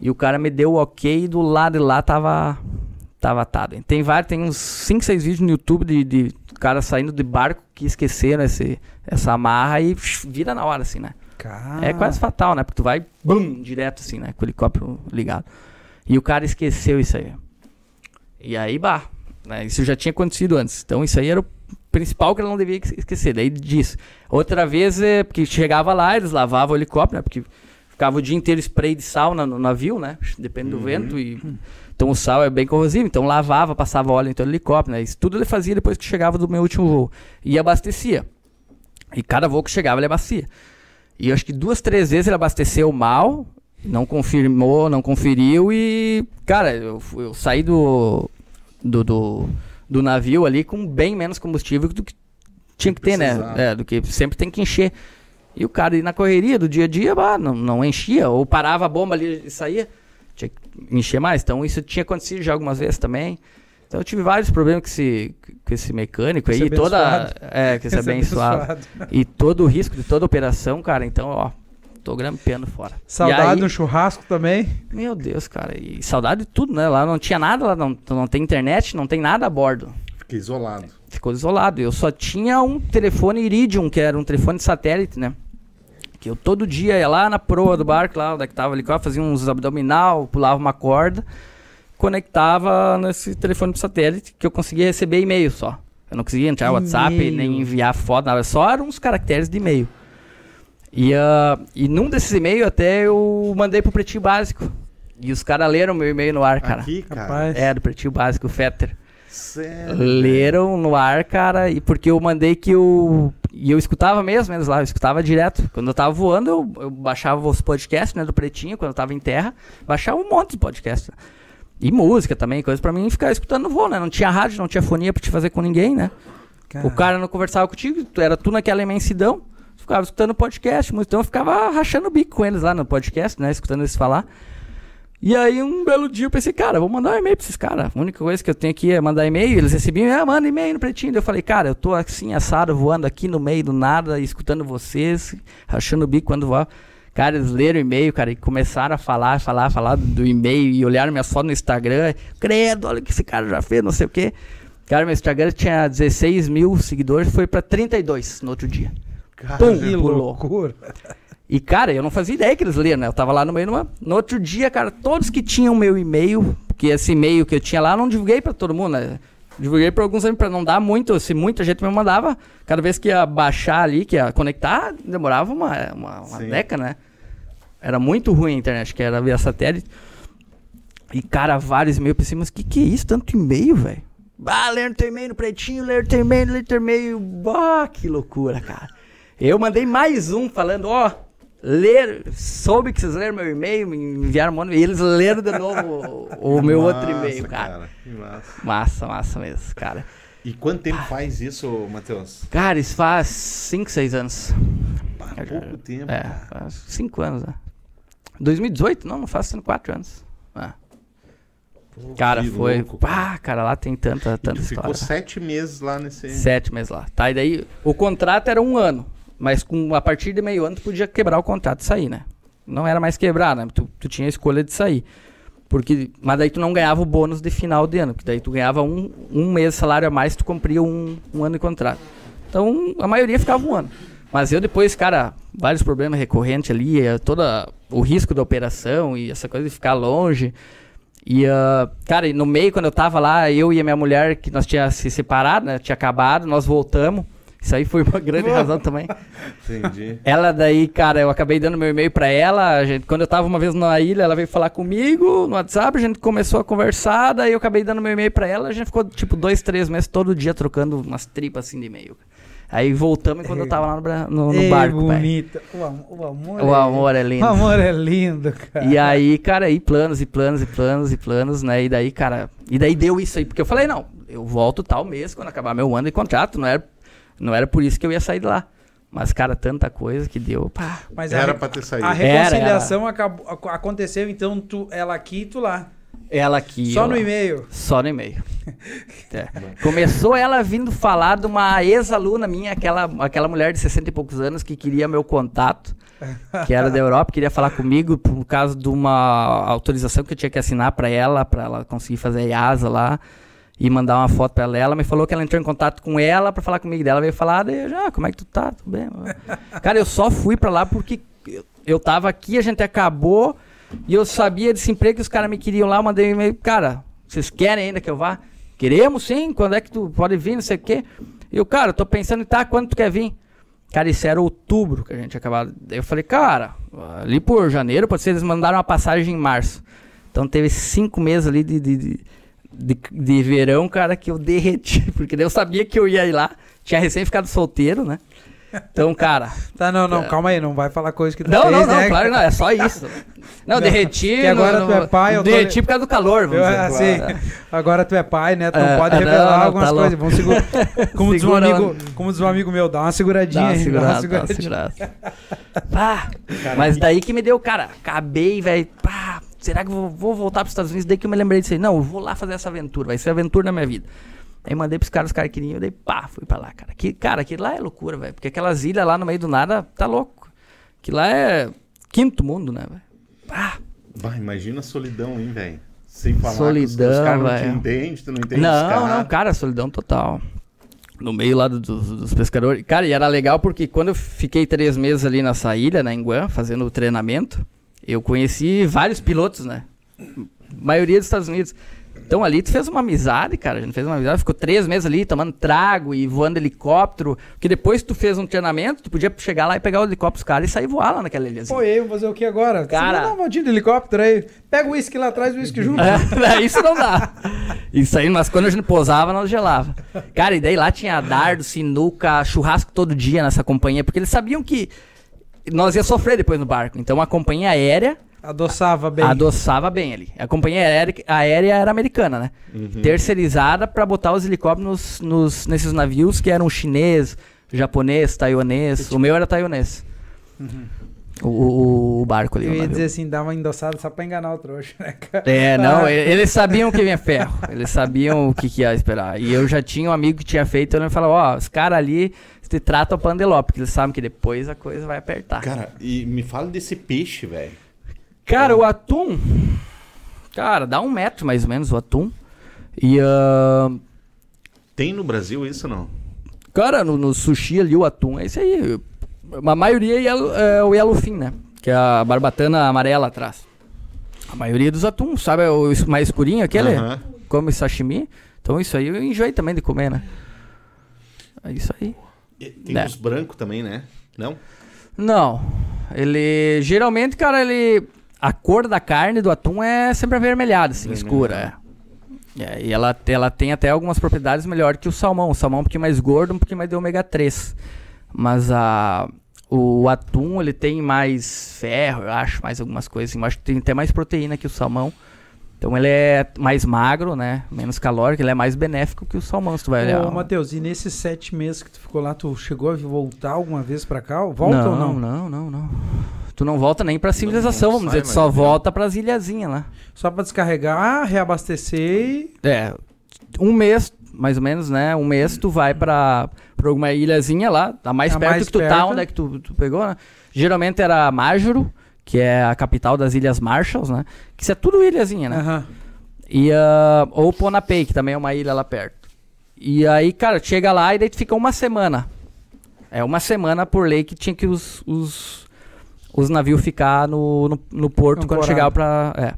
E o cara me deu o ok e do lado de lá tava, tava atado. Tem vários, tem uns 5, 6 vídeos no YouTube de, de cara saindo de barco que esqueceram esse, essa amarra e vira na hora, assim, né? cara. É quase fatal, né? Porque tu vai, bum, direto assim, né? Com o helicóptero ligado. E o cara esqueceu isso aí. E aí, bah, né? Isso já tinha acontecido antes. Então isso aí era o principal que ele não devia esque- esquecer. Daí disso. Outra vez, é porque chegava lá, eles lavavam o helicóptero, né? Porque ficava o dia inteiro spray de sal na- no navio, né? Depende do vento e... Então o sal é bem corrosivo, então lavava, passava óleo em todo o helicóptero, né? Isso tudo ele fazia depois que chegava do meu último voo. E abastecia. E cada voo que chegava ele abastecia. E eu acho que duas, três vezes ele abasteceu mal, não confirmou, não conferiu e, cara, eu, eu saí do, do, do, do navio ali com bem menos combustível do que tinha que ter, né? É, do que sempre tem que encher. E o cara na correria do dia a dia, bah, não, não enchia, ou parava a bomba ali e saía, tinha que encher mais. Então isso tinha acontecido já algumas vezes também. Então eu tive vários problemas com esse, com esse mecânico aí, toda. abençoado. É, com esse Esse abençoado. abençoado. E todo o risco de toda operação, cara, então, ó, tô grampeando fora. Saudade E do aí, churrasco também. Meu Deus, cara, e saudade de tudo, né? Lá não tinha nada, lá não, não tem internet, não tem nada a bordo. Fiquei isolado. Ficou isolado. Eu só tinha um telefone Iridium, que era um telefone de satélite, né? Que eu todo dia ia lá na proa do barco, lá onde é que tava ali, fazia uns abdominal, pulava uma corda, conectava nesse telefone de satélite, que eu conseguia receber e-mail só. Eu não conseguia entrar no WhatsApp, nem enviar foto, nada. Só eram uns caracteres de e-mail. E, ah, e num desses e-mails até eu mandei pro Pretinho Básico. E os caras leram meu e-mail no ar, cara. Aqui, cara. Rapaz. É, do Pretinho Básico, o Fetter. Sério. Leram no ar, cara, e porque eu mandei que eu. E eu escutava mesmo, menos lá, eu escutava direto. Quando eu tava voando, eu, eu baixava os podcasts, né, do Pretinho, quando eu tava em terra, baixava um monte de podcast. E música também, coisa pra mim ficar escutando no voo, né? Não tinha rádio, não tinha fonia pra te fazer com ninguém, né? O cara não conversava contigo, era tu naquela imensidão, ficava escutando podcast, então eu ficava rachando o bico com eles lá no podcast, né? Escutando eles falar. E aí, um belo dia, eu pensei, cara, vou mandar um e-mail pra esses caras. A única coisa que eu tenho aqui é mandar e-mail. Eles recebiam, ah, manda e-mail no pretinho. Eu falei, cara, eu tô assim, assado, voando aqui no meio do nada, escutando vocês, rachando o bico quando voava. Cara, eles leram o e-mail, cara, e começaram a falar, falar, falar do e-mail e olharam minhas fotos no Instagram. Credo, olha o que esse cara já fez, não sei o quê. Cara, meu Instagram tinha 16 mil seguidores, foi pra 32 no outro dia. Pum, Que pulou. loucura. E, cara, eu não fazia ideia que eles liam, né? Eu tava lá no meio numa... No outro dia, cara, todos que tinham meu e-mail, que esse e-mail que eu tinha lá, eu não divulguei pra todo mundo, né? Divulguei pra alguns amigos pra não dar muito, se muita gente me mandava, cada vez que ia baixar ali, que ia conectar, demorava uma, uma, uma década, né? Era muito ruim a internet, que era via satélite. E, cara, vários e-mails. Eu pensei, mas que que é isso? Tanto e-mail, velho? Ah, ler teu e-mail no pretinho, ler teu e-mail, ler teu e-mail. Ah, que loucura, cara. Eu mandei mais um falando, ó, ler, soube que vocês leram meu e-mail, me enviaram um e eles leram de novo o, o meu outro Massa, e-mail, cara. Que massa. Massa, massa mesmo, cara. E quanto tempo faz isso, Matheus? Cara, isso faz 5, 6 anos. Pá, pouco tempo. É, cara. faz 5 anos, né? 2018? Não, não faz 4 anos. Ah. Pô, Cara, foi. louco, cara. Pá, cara, lá tem tanta, E tanta tu ficou história. sete meses lá nesse. Sete meses lá. Tá, e daí o contrato era um ano. Mas com, a partir de meio ano tu podia quebrar o contrato e sair, né? Não era mais quebrar, né? Tu, tu tinha a escolha de sair. Porque, mas daí tu não ganhava o bônus de final de ano. Porque daí tu ganhava um, um mês de salário a mais tu cumpria um, um ano de contrato. Então a maioria ficava um ano. Mas eu depois, cara, vários problemas recorrentes ali, eh, todo o risco da operação e essa coisa de ficar longe. E, ah, cara, no meio, quando eu tava lá, eu e a minha mulher, que nós tínhamos se separado, né? Tinha acabado, nós voltamos. Isso aí foi uma grande razão também. Entendi. Ela daí, cara, eu acabei dando meu e-mail pra ela. A gente, quando eu tava uma vez na ilha, ela veio falar comigo no WhatsApp, a gente começou a conversar, daí eu acabei dando meu e-mail pra ela, a gente ficou tipo dois, três meses todo dia trocando umas tripas assim de e-mail. Aí voltamos quando eu tava lá no, no, no Ei, barco, bonita. O, am- o amor O é- amor é lindo. O amor é lindo, cara. E aí, cara, aí planos e planos e planos e planos, né? E daí, cara, e daí deu isso aí, porque eu falei, não, eu volto tal mês quando acabar meu ano de contrato, não era, não era por isso que eu ia sair de lá. Mas, cara, tanta coisa que deu, pá. Mas Era a, pra ter saído. a Era, reconciliação acabou- ac- aconteceu, então, tu, ela aqui e tu lá. Ela aqui. Só no e-mail. Só no e-mail. É. Começou ela vindo falar de uma ex-aluna minha, aquela, aquela mulher de 60 e poucos anos que queria meu contato, que era da Europa, queria falar comigo por causa de uma autorização que eu tinha que assinar pra ela, pra ela conseguir fazer a IASA lá e mandar uma foto pra ela. Ela me falou que ela entrou em contato com ela pra falar comigo. Daí Ela veio falar, daí eu já, ah, como é que tu tá? Tudo bem? Cara, eu só fui pra lá porque eu- tava aqui, a gente acabou e eu sabia desse emprego que os caras me queriam lá. Eu mandei um e-mail, cara, vocês querem ainda que eu vá? Queremos sim, quando é que tu pode vir, não sei o quê. E eu, cara, eu tô pensando tá, quando tu quer vir? Cara, isso era outubro que a gente acabava. Eu falei, cara, ali por janeiro, pode ser, eles mandaram uma passagem em março. Então teve cinco meses ali de, de, de, de- de verão, cara, que eu derreti. Porque eu sabia que eu ia ir lá. Tinha recém ficado solteiro, né? Então, cara. Tá, não, não, calma aí, não vai falar coisa que tu Não, fez, não, não, né? claro que não, é só isso. Não, Não, derreti. que agora no- tu é pai, eu tô- Derreti por causa do calor, vamos Eu, dizer. assim, agora tu é pai, né? Tu não É, pode ah, não, revelar não, algumas tá coisas. Vamos segurar. Como diz, um amigo, como diz um amigo meu, dá uma seguradinha Dá uma aí. segurada, dá uma segurada. Pá, mas daí que me deu, cara, acabei, velho, pá, será que eu vou, vou voltar pros Estados Unidos? Daí que eu me lembrei disso aí, não, eu vou lá fazer essa aventura, vai ser a aventura da minha vida. Aí mandei pros caras, os caras queriam, daí pá, fui pra lá, cara. Que, cara, aquilo lá é loucura, velho, porque aquelas ilhas lá no meio do nada, tá louco. Que lá é quinto mundo, né, velho. Pá, Vai, imagina a solidão, hein, velho? Sem falar que os, os Solidão, caras não te entendem, tu não entende os Não, caras. não, cara, solidão total. No meio lá do- dos, dos pescadores. Cara, e era legal porque quando eu fiquei três meses ali nessa ilha, em Guam, fazendo o treinamento, eu conheci vários pilotos, né? Maioria dos Estados Unidos. Então ali tu fez uma amizade, cara. A gente fez uma amizade, ficou três meses ali tomando trago e voando helicóptero. Porque depois que tu fez um treinamento, tu podia chegar lá e pegar o helicóptero dos caras e sair voar lá naquela ilhazinha. Pô, e aí, vou fazer o que agora? Cara- Você dá uma voltinha de helicóptero aí. Pega o uísque lá atrás, o uísque junto. É, isso não dá. Isso aí, mas quando a gente posava, nós gelava. Cara, e daí lá tinha dardo, sinuca, churrasco todo dia nessa companhia, porque eles sabiam que nós ia sofrer depois no barco. Então a companhia aérea Adoçava bem. adoçava bem ali. A companhia aérea, aérea era americana, né? Terceirizada pra botar os helicópteros nos, nos- nesses navios que eram chinês, japonês, taiwanês. O meu era taiwanês. O, o- o barco ali. Eu ia dizer assim, dá uma endossada só pra enganar o trouxa, né, cara? É, não, eles sabiam que vinha ferro. Eles sabiam o que, que ia esperar. E eu já tinha um amigo que tinha feito, ele me falou, ó, os caras ali se tratam a pandeló, porque eles sabem que depois a coisa vai apertar. Cara, e me fala desse peixe, velho. Cara, o atum. Cara, dá um metro mais ou menos o atum. E, ah, Tem no Brasil isso ou não? cara, no, no sushi ali o atum é isso aí. A maioria é, yellow- é o yellowfin, né? Que é a barbatana amarela atrás. A maioria dos atuns, sabe? O es- mais escurinho aquele? Aham. Come sashimi. Então isso aí eu enjoei também de comer, né? É isso aí. Tem É. os brancos também, né? Não? Não. Ele. Geralmente, cara, ele. A cor da carne do atum é sempre avermelhada, assim, escura. É. É, e ela, ela tem até algumas propriedades melhor que o salmão. O salmão é um pouquinho mais gordo, um pouquinho mais de ômega 3. Mas a, o atum, ele tem mais ferro, eu acho, mais algumas coisas. assim. Eu acho que tem até mais proteína que o salmão. Então ele é mais magro, né? Menos calórico, ele é mais benéfico que o salmão, se tu vai olhar. Ô, Matheus, e nesses sete meses que tu ficou lá, tu chegou a voltar alguma vez pra cá? Volta não, ou não? Não, não, não. Tu não volta nem pra civilização, não vamos sai dizer. Tu só né? volta pras ilhazinhas lá. Só pra descarregar, reabastecer e... É, um mês, mais ou menos, né? Um mês tu vai pra, pra alguma ilhazinha lá, a mais A perto mais que tu tá, perto. onde é que tu, tu pegou, né? Geralmente era Majuro, que é a capital das Ilhas Marshalls, né? Que isso é tudo ilhazinha, né? Aham. E, ah, ou Ponapei, que também é uma ilha lá perto. E aí, cara, chega lá e daí tu fica uma semana. É uma semana por lei que tinha que os, os, os navios ficar no, no, no porto quando chegava pra. É.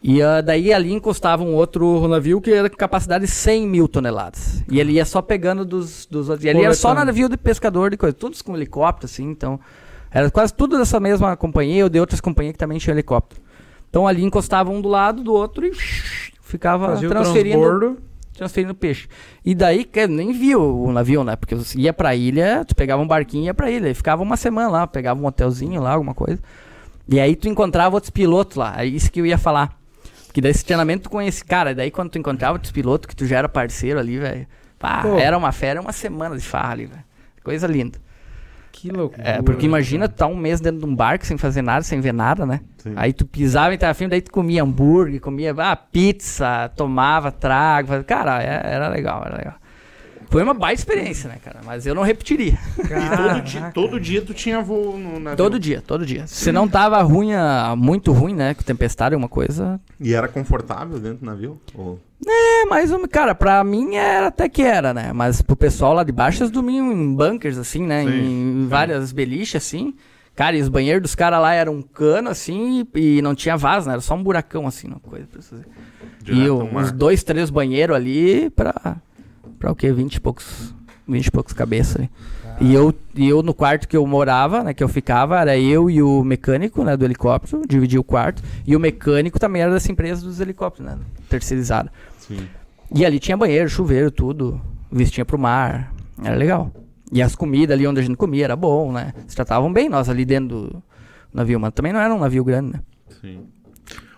E ah, daí ali encostava um outro navio que era com capacidade de 100 mil toneladas. E ele ia só pegando dos, dos outros. E ali era só navio de pescador de coisa. Todos com helicóptero, assim, então. Era quase tudo dessa mesma companhia ou de outras companhias que também tinham helicóptero. Então ali encostava um do lado do outro e ficava Fazia transferindo, transferindo peixe. E daí, que nem viu o navio, né? Porque ia pra ilha, tu pegava um barquinho e ia pra ilha. E ficava uma semana lá, pegava um hotelzinho lá, alguma coisa. E aí tu encontrava outros pilotos lá. É isso que eu ia falar. Que daí esse treinamento tu conhece. Cara, daí quando tu encontrava outros pilotos que tu já era parceiro ali, velho. Era uma fera, uma semana de farra ali, velho. Coisa linda. Que loucura. É, porque imagina tu tá um mês dentro de um barco sem fazer nada, sem ver nada, né? Sim. Aí tu pisava em terra firme, daí tu comia hambúrguer, comia ah, pizza, tomava trago. fazia- Cara, é- era legal, era legal. Foi uma baita experiência, né, cara? Mas eu não repetiria. E todo dia, todo dia tu tinha voo no navio. Todo dia, todo dia. Se não tava ruim, ah, muito ruim, né? Com tempestade, alguma coisa. E era confortável dentro do navio? Ou- É, mas, um- cara, pra mim era até que era, né? Mas pro pessoal lá de baixo, eles dormiam em bunkers, assim, né? Sim, em sim. várias beliches, assim. Cara, e os banheiros dos caras lá eram um cano, assim, e, e não tinha vaso, né? Era só um buracão, assim, uma coisa pra ver. E direto eu, uns dois, três banheiros ali pra. Pra o quê? Vinte e poucos. Vinte e poucos cabeças ali. E eu, e eu no quarto que eu morava, né? Que eu ficava, era eu e o mecânico, né? Do helicóptero, dividia o quarto. E o mecânico também era dessa empresa dos helicópteros, né? Terceirizada. Sim. E ali tinha banheiro, chuveiro, tudo. Vestinha pro mar. Era legal. E as comidas ali onde a gente comia era bom, né? Se tratavam bem nós ali dentro do navio, mas também não era um navio grande, né? Sim.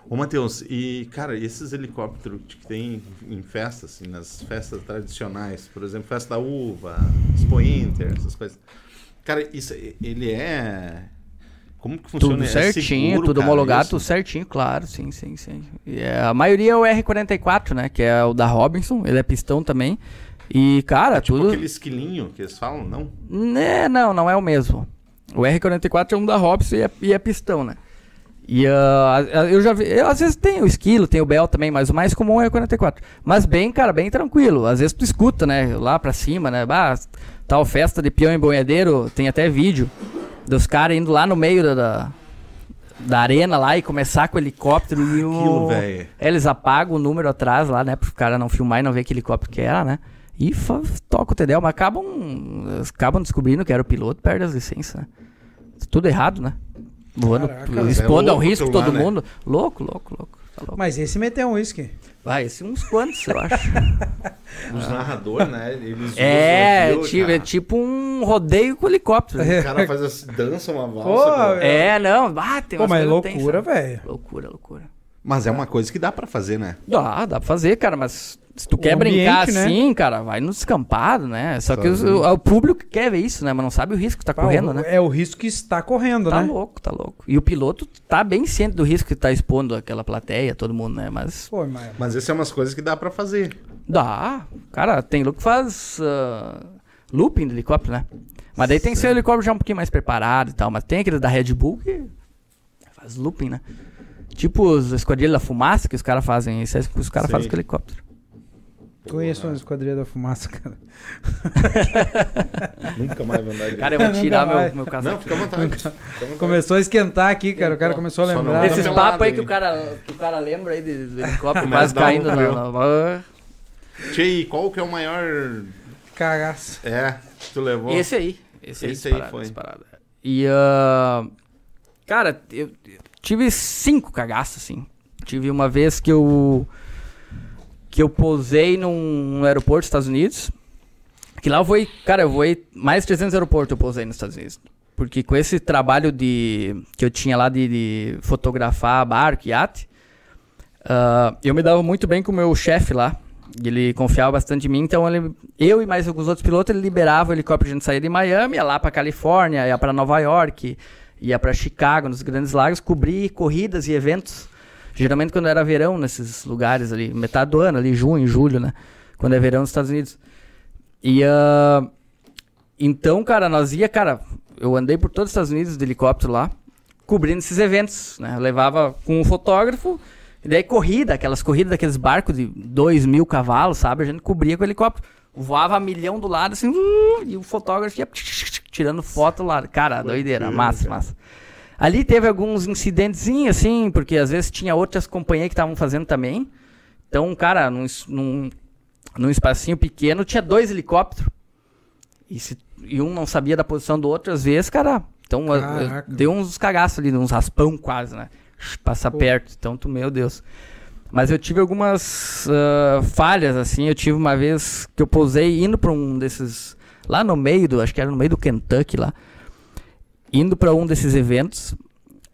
Ô, Matheus, e, cara, esses helicópteros que tem em festas, assim, nas festas tradicionais, por exemplo, festa da uva, Expo Inter, essas coisas. Cara, isso, ele é... Como que funciona? Tudo É certinho, seguro, tudo cara, homologado, isso? tudo certinho, claro, sim, sim, sim. E, é, a maioria é o R44, né? Que é o da Robinson, ele é pistão também. E, cara, Tipo tudo. aquele esquilinho que eles falam, não? Né, não, não é o mesmo. O R44 é um da Robson e é, e é pistão, né? E ah, a- eu já vi. eu, às vezes tem o esquilo, tem o Bell também, mas o mais comum é o 44. Mas bem, cara, bem tranquilo. Às vezes tu escuta, né? Lá pra cima, né? Bah, tal festa de peão em boiadeiro, tem até vídeo dos caras indo lá no meio da, da, da arena lá e começar com o helicóptero e o... Aquilo, velho. É, Eles apagam o número atrás lá, né? Pro cara não filmar e não ver que helicóptero que era, né? E toca o TDL, mas acabam, acabam descobrindo que era o piloto, perde as licenças, né? Tudo errado, né? Voando, Caraca, expondo é ao risco lá, todo né? mundo. Louco, louco, louco. Tá louco. Mas esse meteu um uísque. Vai, esse uns quantos, eu acho. Os narradores, né? Eles é, usam aquilo, tipo, é tipo um rodeio com helicóptero. O cara faz assim, dança uma valsa. Pô. É, não, ah, tem Pô, mas loucura, velho. Loucura, loucura. Mas é uma coisa que dá pra fazer, né? Dá, dá pra fazer, cara, mas se tu O quer brincar ambiente, né? assim, cara, vai no descampado, né? Só que os- Sozinho. o, o público quer ver isso, né? Mas não sabe o risco que tá correndo, Ah, né? É o risco que está correndo, Tá né? louco, tá louco. E o piloto tá bem ciente do risco que tá expondo aquela plateia, todo mundo, né? Mas Pô, mas... Mas essas são umas coisas que dá pra fazer. dá. Cara, tem louco que faz ah, looping do helicóptero, né? Mas daí tem que ser o helicóptero já um pouquinho mais preparado e tal. Mas tem aquele da Red Bull que faz looping, né? Tipo os esquadrilhas da fumaça que os caras fazem. Isso é o que os caras fazem com helicóptero. Conheço uma esquadrilha da fumaça, cara. Nunca mais vou andar de Cara, eu vou tirar Nunca mais. meu, meu Não, casaco. fica à vontade. Fica à vontade. Começou a esquentar aqui, cara. O cara começou a Só não lembrar. Esses pelado papos aí aí. que o cara, que o cara lembra aí de- do helicóptero Mas quase dá um caindo na, na- Tchê, e qual que é o maior... Cagaço. É, que tu levou? Esse aí. Esse, Esse aí, aí disparado, foi. disparado. E, ah, cara, eu tive cinco cagaços, assim. Tive uma vez que eu que eu pousei num, aeroporto dos Estados Unidos. Que lá eu voei, cara, eu voei mais de 300 aeroportos eu pousei nos Estados Unidos. Porque com esse trabalho de que eu tinha lá de, de fotografar barco, iate, ah, eu me dava muito bem com o meu chefe lá. Ele confiava bastante em mim, então ele, eu e mais alguns outros pilotos, ele liberava o helicóptero, a gente saía de Miami, ia lá pra Califórnia, ia pra Nova York, ia pra Chicago, nos Grandes Lagos, cobrir corridas e eventos. Geralmente quando era verão nesses lugares ali, metade do ano, ali, junho, julho, né? Quando é verão nos Estados Unidos. E ah, então, cara, nós ia, cara, eu andei por todos os Estados Unidos de helicóptero lá, cobrindo esses eventos, né? Eu levava com um fotógrafo, e daí corrida, aquelas corridas daqueles barcos de 2 mil cavalos, sabe? A gente cobria com helicóptero. Voava a milhão do lado, assim, uh, e o fotógrafo ia tirando foto lá. Cara, doideira, massa, massa. Ali teve alguns incidentezinhos, assim, porque às vezes tinha outras companhias que estavam fazendo também. Então, cara, num, num, num espacinho pequeno tinha dois helicópteros. E, se- e um não sabia da posição do outro, às vezes, cara. Então, eu- eu- deu uns cagaços ali, uns raspão quase, né? Passa Pô. perto. Então, tu, meu Deus. Mas eu tive algumas ah, falhas, assim. Eu tive uma vez que eu pousei indo pra um desses. Lá no meio do. Acho que era no meio do Kentucky lá. Indo pra um desses eventos.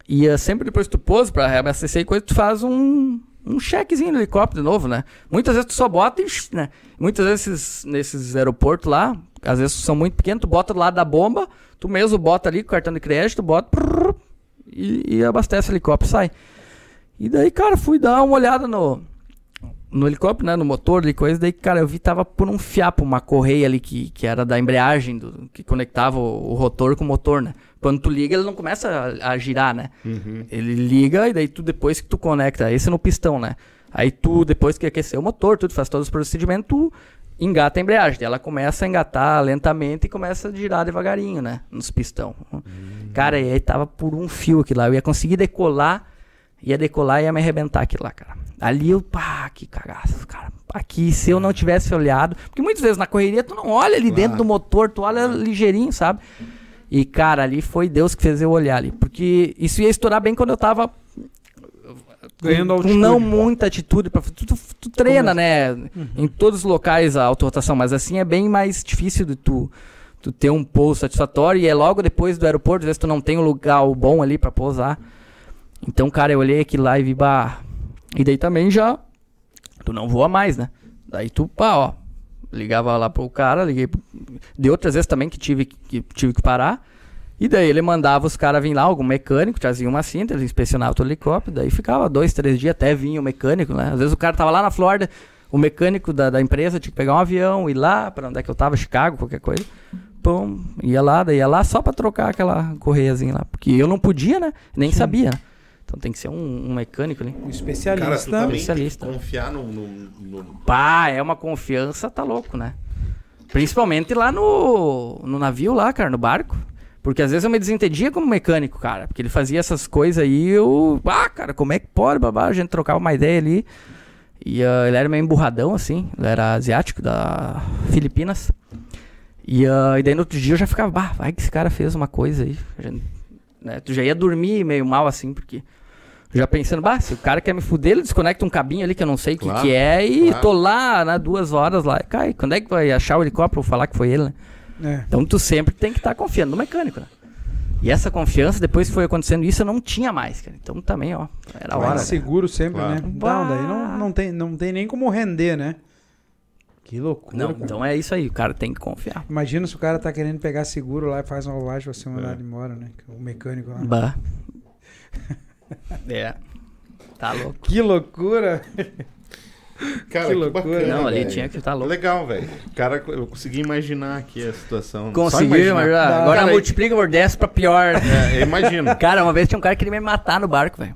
E ah, sempre depois que tu pousa pra reabastecer e coisa, tu faz um. Um chequezinho no helicóptero de novo, né? Muitas vezes tu só bota e. Né? Muitas vezes esses- nesses aeroportos lá, às vezes são muito pequenos, tu bota do lado da bomba, tu mesmo bota ali com o cartão de crédito, bota. prrr, e, e abastece o helicóptero sai. E daí, cara, fui dar uma olhada no, no helicóptero, né? No motor e coisa. Daí, cara, eu vi tava por um fiapo uma correia ali que, que era da embreagem, do, que conectava o, o rotor com o motor, né? Quando tu liga, ele não começa a, a girar, né? Uhum. Ele liga e daí tu, depois que tu conecta, esse é no pistão, né? Aí tu, depois que aquecer o motor, tu faz todos os procedimentos, tu engata a embreagem. Ela começa a engatar lentamente e começa a girar devagarinho, né? Nos pistão. Cara, e aí tava por um fio aquilo lá. Eu ia conseguir decolar, ia decolar e ia me arrebentar aquilo lá, cara. Ali eu, pá, que cagaço, cara. Aqui, se eu não tivesse olhado. Porque muitas vezes na correria tu não olha ali Claro. dentro do motor, tu olha ligeirinho, sabe? E, cara, ali foi Deus que fez eu olhar ali. Porque isso ia estourar bem quando eu tava Ganhando com altitude. não muita atitude. Pra, tu, tu, tu treina, né? Em todos os locais a autorrotação, mas assim é bem mais difícil de tu, tu ter um pouso satisfatório. E é logo depois do aeroporto, às vezes tu não tem um lugar bom ali pra pousar. Então, cara, eu olhei aquilo lá e vi, bah. E daí também já. Tu não voa mais, né? Daí tu, pá, ó. Ligava lá pro cara, liguei. pro- De outras vezes também que tive que, tive que parar. E daí ele mandava os caras vir lá, algum mecânico, trazia uma cinta, ele inspecionava o helicóptero, daí ficava dois, três dias até vinha o mecânico, né? Às vezes o cara tava lá na Flórida, o mecânico da, da empresa tinha que pegar um avião, ir lá pra onde é que eu tava, Chicago, qualquer coisa. Pum, ia lá, daí ia lá só pra trocar aquela correiazinha lá. Porque eu não podia, né? Nem sabia. né? Então tem que ser um, um mecânico ali. Um Cara, tu especialista. também tem que Especialista. confiar no, no, no- Pá, é uma confiança, tá louco, né? Principalmente lá no, no navio lá, cara, no barco. Porque às vezes eu me desentendia como mecânico, cara. Porque ele fazia essas coisas aí, eu. Ah, cara, como é que pode, babá? A gente trocava uma ideia ali. E ah, ele era meio emburradão, assim. Ele era asiático, da Filipinas. E, ah, e daí no outro dia eu já ficava, bah, vai que esse cara fez uma coisa aí. A gente- né, Tu já ia dormir meio mal, assim, porque. Já pensando, bah, se o cara quer me fuder, ele desconecta um cabinho ali que eu não sei o que, Claro, que é e claro. tô lá, né, duas horas lá e cai. Quando é que vai achar o helicóptero ou falar que foi ele, né? É. Então tu sempre tem que estar confiando no mecânico, né? E essa confiança, depois que foi acontecendo isso, eu não tinha mais, cara. Então também, ó, era hora. né? seguro sempre, Claro. né? Não, daí não, não, tem, não tem nem como render, né? Que loucura. Não, cara. então é isso aí, o cara tem que confiar. Imagina se o cara tá querendo pegar seguro lá e faz uma bobagem você mandar ele embora, né? O mecânico lá. Bah. é. Tá louco. Que loucura! Cara, Que que, loucura. bacana, Não, ali velho. tinha que estar louco. Legal, velho. Cara, eu consegui imaginar aqui a situação. Conseguiu, imaginar. mas já- Não, agora cara, multiplica por 10 pra pior. É, eu imagino. Cara, uma vez tinha um cara que queria me matar no barco, velho.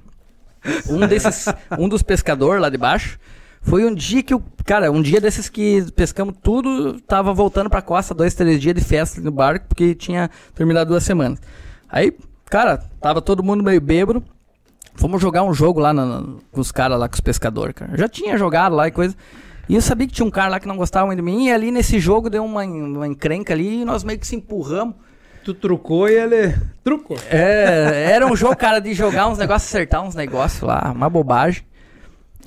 Um desses, um dos pescadores lá de baixo. Foi um dia que o. Cara, um dia desses que pescamos tudo, tava voltando pra costa, dois, três dias de festa no barco, porque tinha terminado duas semanas. Aí, cara, tava todo mundo meio bêbado. Fomos jogar um jogo lá na- com os caras lá, com os pescadores, cara. Eu já tinha jogado lá e coisa. E eu sabia que tinha um cara lá que não gostava muito de mim, e ali nesse jogo deu uma, uma encrenca ali e nós meio que se empurramos. Tu trucou e ele. Trucou. É, era um jogo, cara, de jogar uns negócios, acertar uns negócios lá, uma bobagem.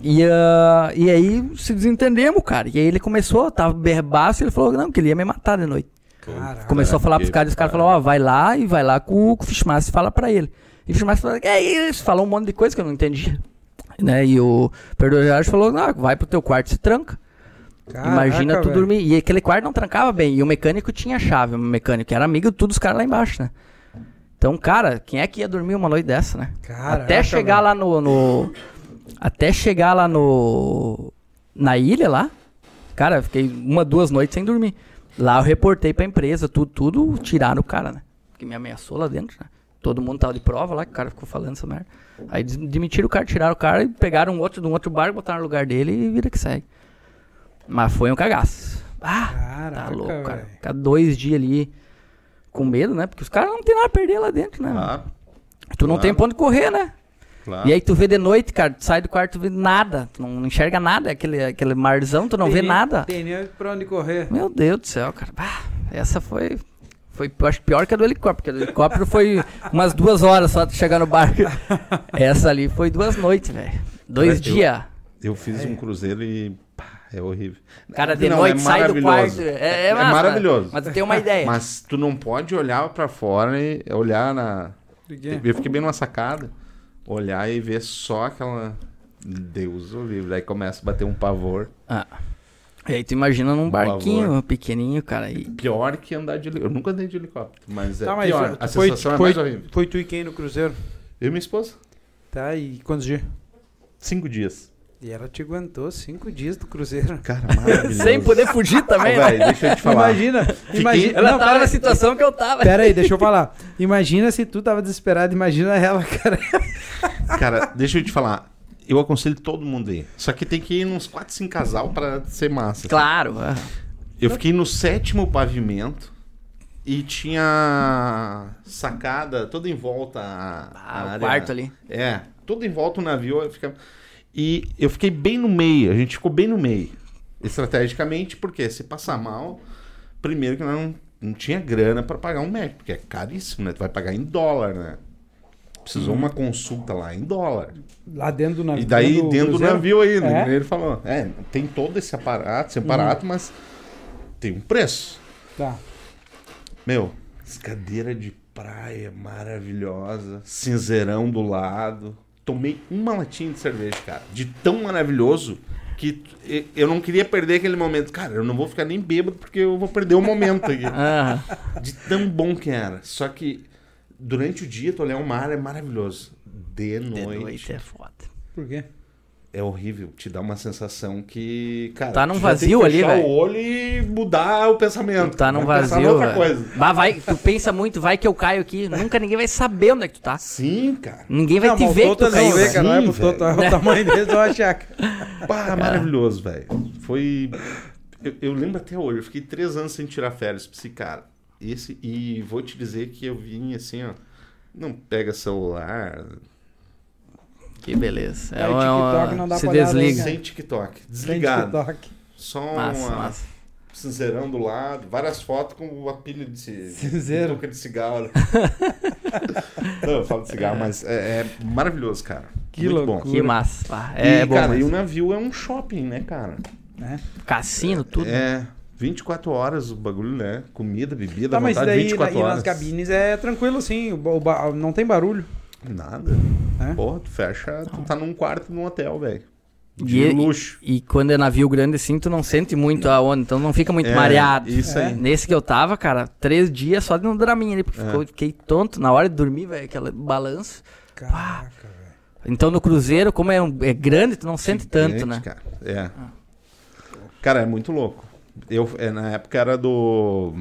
E, ah, e aí se desentendemos, cara. E aí ele começou, tava berbaço, e ele falou, não, que ele ia me matar de noite. Caraca. Começou a falar pros caras, e os caras falaram, ó, vai lá e vai lá com, com o Fishmaster e fala pra ele. E o falou, que é isso? Falou um monte de coisa que eu não entendi. Né? E o Perdão falou, não, vai pro teu quarto e se tranca. Caraca, Imagina tu velho. dormir. E aquele quarto não trancava bem. E o mecânico tinha chave, o mecânico era amigo de todos os caras lá embaixo, né? Então, cara, quem é que ia dormir uma noite dessa, né? Caraca, até chegar velho. lá no, no- Até chegar lá no. Na ilha lá. Cara, fiquei uma, duas noites sem dormir. Lá eu reportei pra empresa, tudo, tudo tiraram o cara, né? Porque me ameaçou lá dentro, né? Todo mundo tava de prova lá, que o cara ficou falando essa merda. Aí demitiram o cara, tiraram o cara e pegaram um outro de um outro barco, botaram no lugar dele e vida que segue. Mas foi um cagaço. Ah, Caraca, tá louco, cara. velho. Ficar dois dias ali com medo, né? Porque os caras não tem nada a perder lá dentro, né? Claro, tu não claro. tem pra onde correr, né? claro. E aí tu vê de noite, cara, tu sai do quarto, tu vê nada. Tu não enxerga nada, aquele, aquele marzão, tu não Tem vê nem- nada. Tem nem pra onde correr. Meu Deus do céu, cara. Bah, essa foi. Foi, eu acho, pior que a do helicóptero, porque a do helicóptero foi umas duas horas só de chegar no barco. Essa ali foi duas noites, velho. Dois dias. Eu fiz um cruzeiro e pá, é horrível. Cara, de Não, noite é sai do quarto. É, é, É massa, maravilhoso. Mas tu tem uma ideia. Mas tu não pode olhar pra fora e olhar na. Eu fiquei bem numa sacada, olhar e ver só aquela. Deus o livre. Aí começa a bater um pavor. Ah. E aí tu imagina num barquinho favor. pequenininho, cara. E... Pior que andar de helicóptero. Eu nunca andei de helicóptero, mas é Tá, mas pior. A foi, sensação é foi, mais horrível. foi tu e quem no cruzeiro? Eu e minha esposa. Tá, e quantos dias? Cinco dias. E ela te aguentou cinco dias do cruzeiro. Cara, maravilhoso. Sem poder fugir Ô, também, né? velho, deixa eu te falar. Imagina, imagina. Ela não, tava na situação que eu tava. pera aí, deixa eu falar. Imagina se tu tava desesperado, imagina ela, cara. Cara, deixa eu te falar. Eu aconselho todo mundo a ir. Só que tem que ir nos 4, 5 casal pra ser massa. Claro. ah. Eu fiquei no sétimo pavimento e tinha sacada toda em volta a, a Ah, o área- quarto ali. É, todo em volta o navio. Eu ficava... E eu fiquei bem no meio, a gente ficou bem no meio. Estrategicamente, porque se passar mal, primeiro que nós não, não tinha grana pra pagar um médico, porque é caríssimo, né? Tu vai pagar em dólar, né? Precisou Uhum. uma consulta lá em dólar. Lá dentro do navio. E daí dentro do cruzeiro? navio aí, É? né? Ele falou, é, tem todo esse aparato, esse aparato, mas tem um preço. Tá. Meu, cadeira de praia maravilhosa, cinzeirão do lado. Tomei uma latinha de cerveja, cara, de tão maravilhoso que eu não queria perder aquele momento. Cara, eu não vou ficar nem bêbado porque eu vou perder o momento aqui. Ah, De tão bom que era. Só que durante o dia tu olhar o mar é maravilhoso. De de noite, noite é foda. Por quê? é horrível. Te dá uma sensação que, cara, Tá num vazio ali, velho. o olho e mudar o pensamento. Tu tá num Vai vazio. noutra velho. coisa. Bah, vai, tu pensa muito, vai que eu caio aqui. Nunca ninguém vai saber onde é que tu tá. Sim, cara. Ninguém vai não, te mas ver que tu caiu. vê, cara. Não é Sim, é o tamanho dele, vão achar. Pá, maravilhoso, velho. Foi. Eu, eu lembro até hoje, eu fiquei três anos sem tirar férias pra esse cara. Esse, e vou te dizer que eu vim assim, ó. Não pega celular, Que beleza. Aí o TikTok não dá Se desliga. né? sem TikTok, desligado. TikTok. Só Massa, uma massa. cinzeirão do lado, várias fotos com a pilha de ci- Cinzeiro. boca de cigarro. não, eu falo de cigarro, mas é, é maravilhoso, cara. Que Muito loucura. bom. Que massa. Ah, É, e, bom. cara, mas- e o navio é um shopping, né, cara? né? Cassino, tudo. É, 24 horas o bagulho, né? Comida, bebida, Tá, mas vontade, daí 24 e nas horas. cabines é tranquilo assim, o, o não tem barulho. Nada. É? Porra, tu fecha, tu tá num quarto num hotel, velho. E, De luxo. e quando é navio grande assim, tu não sente muito a onda, então não fica muito É, mareado. isso aí. Nesse que eu tava, cara, três dias só de um draminha ali, porque É. ficou- fiquei tonto na hora de dormir, velho, aquele balanço. Caraca, velho. Então no cruzeiro, como é, um- é grande, tu não sente tanto, né? Cara. É. Cara, é muito louco. Eu, é, na época era do.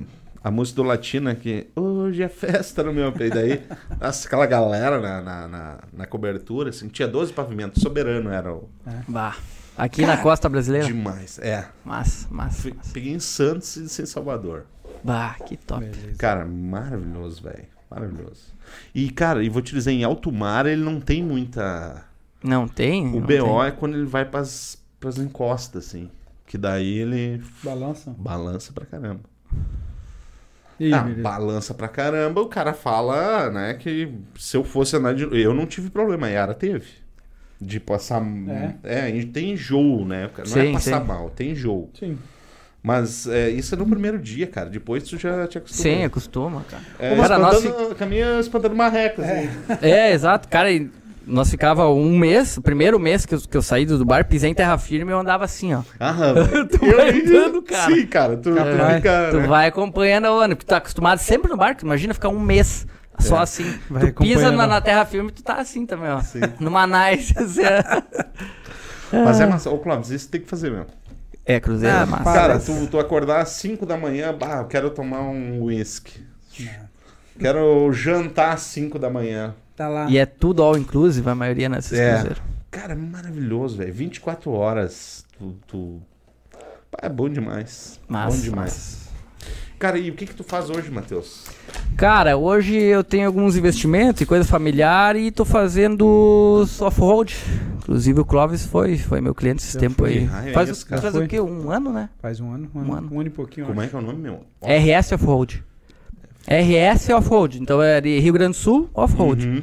A música do Latina que. Hoje é festa no meu peito. Daí, nossa, aquela galera na, na, na, na cobertura, assim, tinha 12 pavimentos. Soberano era o. Bah. Aqui na costa brasileira. Demais. É. Massa, massa. Peguei em Santos e em Salvador. Bah, que top. Beleza. Cara, maravilhoso, velho. Maravilhoso. E, cara, e vou te dizer, em alto mar ele não tem muita. Não tem? O não BO tem. é quando ele vai pras, pras encostas, assim. Que daí ele Balança. balança pra caramba. Ih, ah, balança pra caramba, o cara fala, né, que se eu fosse andar de. Eu não tive problema, a Yara teve. De passar. É? É, tem enjoo, né? Não é Sim, passar sim. mal, tem enjoo. Sim. Mas é, isso é no primeiro dia, cara. Depois tu já te acostuma. Sim, acostuma, cara. É, Cara, nós espantando, caminha espantando marrecas. assim. É, exato. Cara, e nós ficava um mês, o primeiro mês que eu, que eu saí do bar, pisei em terra firme e eu andava assim, ó. Aham. Tu Eu- vai andando, cara. Sim, cara. Tu, tu Vai. fica. Tu né? vai acompanhando a onda, porque tu tá acostumado sempre no barco, imagina ficar um mês só assim. Vai tu pisa na, na terra firme, tu tá assim também, ó. Sim. Numa nice. assim. Mas é massa. Ô, Clóvis, isso tem que fazer mesmo. é, cruzeiro Ah, é massa. Cara, tu, tu acordar às 5 da manhã, bah, eu quero tomar um whisky. Quero jantar às 5 da manhã. Tá lá. E é tudo all inclusive, a maioria nesses É. cruzeiros. Cara, é maravilhoso, velho. 24 horas. Tu, tu... É bom demais. Massa, bom demais. Cara, e o que que tu faz hoje, Matheus? Cara, hoje eu tenho alguns investimentos e coisa familiar e tô fazendo off-road. Inclusive o Clóvis foi, foi meu cliente esse Já tempo fui. aí. Ah, é faz isso, cara. faz o quê? Um ano, né? Faz um ano, um Um ano, ano. um ano e pouquinho. Como acho. é que é o nome, meu? RS Off-Road. RS Off-Road. Então é de Rio Grande do Sul, Off-Road. Uhum.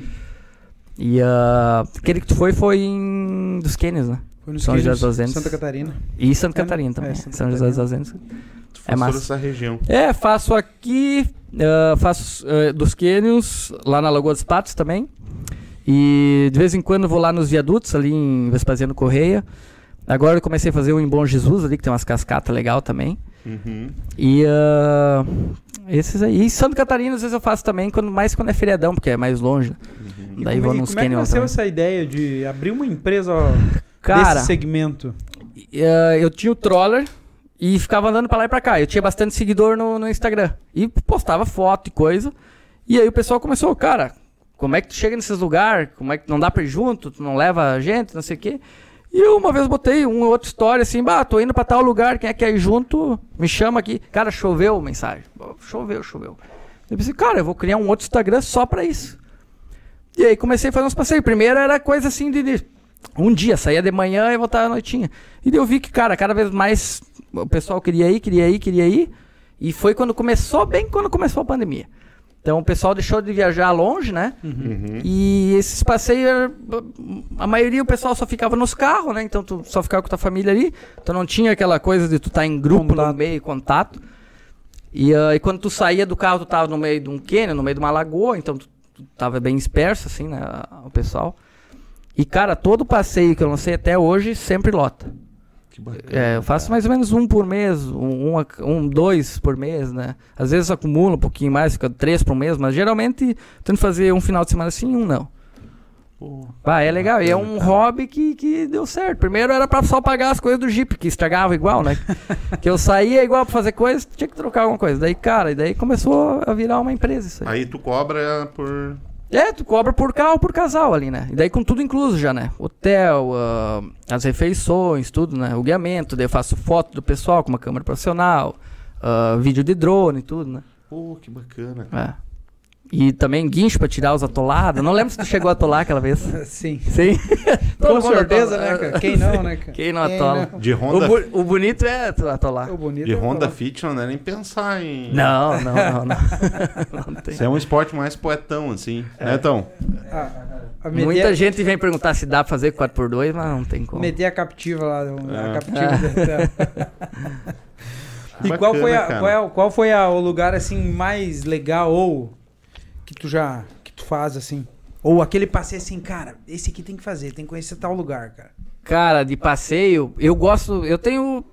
E ah, aquele que tu foi foi em dos Quênios, né? Foi nos São José dos Ausentes. Santa Catarina. E Santa É, Catarina é, também. Santa São José dos Ausentes. Tu É faz massa. toda essa região. É, faço aqui, ah, faço ah, dos Quênios, lá na Lagoa dos Patos também. E de vez em quando vou lá nos viadutos, ali em Vespasiano Correia. Agora eu comecei a fazer um em Bom Jesus ali, que tem umas cascatas legal também. Uhum. E ah, esses aí. E Santa Catarina, às vezes eu faço também, quando, mais quando é feriadão, porque é mais longe. Uhum. E Daí como, vou e nos como é que nasceu também. essa ideia de abrir uma empresa ó, Cara, desse segmento? eh, eu tinha o Troller e ficava andando pra lá e pra cá. Eu tinha bastante seguidor no, no Instagram. E postava foto e coisa. E aí o pessoal começou, cara, como é que tu chega nesses lugares? Como é que não dá pra ir junto? Tu não leva gente, não sei o quê. E eu uma vez botei uma outra história assim, bah, tô indo pra tal lugar, quem é que ir junto? Me chama aqui. Cara, choveu mensagem. Choveu, choveu. Eu pensei, cara, eu vou criar um outro Instagram só pra isso. E aí comecei a fazer uns passeios. Primeiro era coisa assim de, de um dia, saía de manhã e voltava à noitinha. E daí eu vi que, cara, cada vez mais o pessoal queria ir, queria ir, queria ir. E foi quando começou, bem quando começou a pandemia. Então o pessoal deixou de viajar longe, né? Uhum. E esses passeios, a maioria o pessoal só ficava nos carros, né? Então tu só ficava com tua família ali. Então não tinha aquela coisa de tu estar em grupo no Contato. meio, contato. E, ah, e quando tu saía do carro, tu tava no meio de um cânion, no meio de uma lagoa, então tu, tu tava bem disperso, assim, né? O pessoal. E, cara, todo passeio que eu lancei até hoje sempre lota. Que bacana. É, eu faço mais ou menos um por mês, um, um, a- dois por mês, né? Às vezes acumula um pouquinho mais, fica três por mês, mas geralmente tento fazer um final de semana sim, um não. Pô, Ah, é legal. E é um cara. hobby que, que deu certo. Primeiro era pra só pagar as coisas do Jeep, que estragava igual, né? que eu saía igual pra fazer coisa, tinha que trocar alguma coisa. Daí, cara, e daí começou a virar uma empresa isso aí. Aí tu cobra por. É, tu cobra por carro, por casal ali, né? E daí com tudo incluso já, né? Hotel, ah, as refeições, tudo, né? O guiamento, daí eu faço foto do pessoal com uma câmera profissional, ah, vídeo de drone e tudo, né? Pô, que bacana. É. E também guincho pra tirar os atolados. Não lembro se tu chegou a atolar aquela vez. Sim. Sim. Com certeza, atola. né, cara? Quem não, né, cara? Quem não atola? De O, Honda, bu- o bonito é atolar. O bonito de é Honda falar. Fit não é nem pensar em. Não, não, não, não. Não tem. Isso é um esporte mais poetão, assim. Né, Tom? Ah, a meter, Muita gente vem perguntar se dá pra fazer 4x2, mas não tem como. meter a captiva lá. A É. captiva da- E Bacana, qual foi, a, cara. qual, é, o- qual foi a- o lugar assim mais legal ou que tu já que tu faz assim? Ou aquele passeio assim, cara, esse aqui tem que fazer, tem que conhecer tal lugar, cara. Cara, de passeio, eu gosto. Eu tenho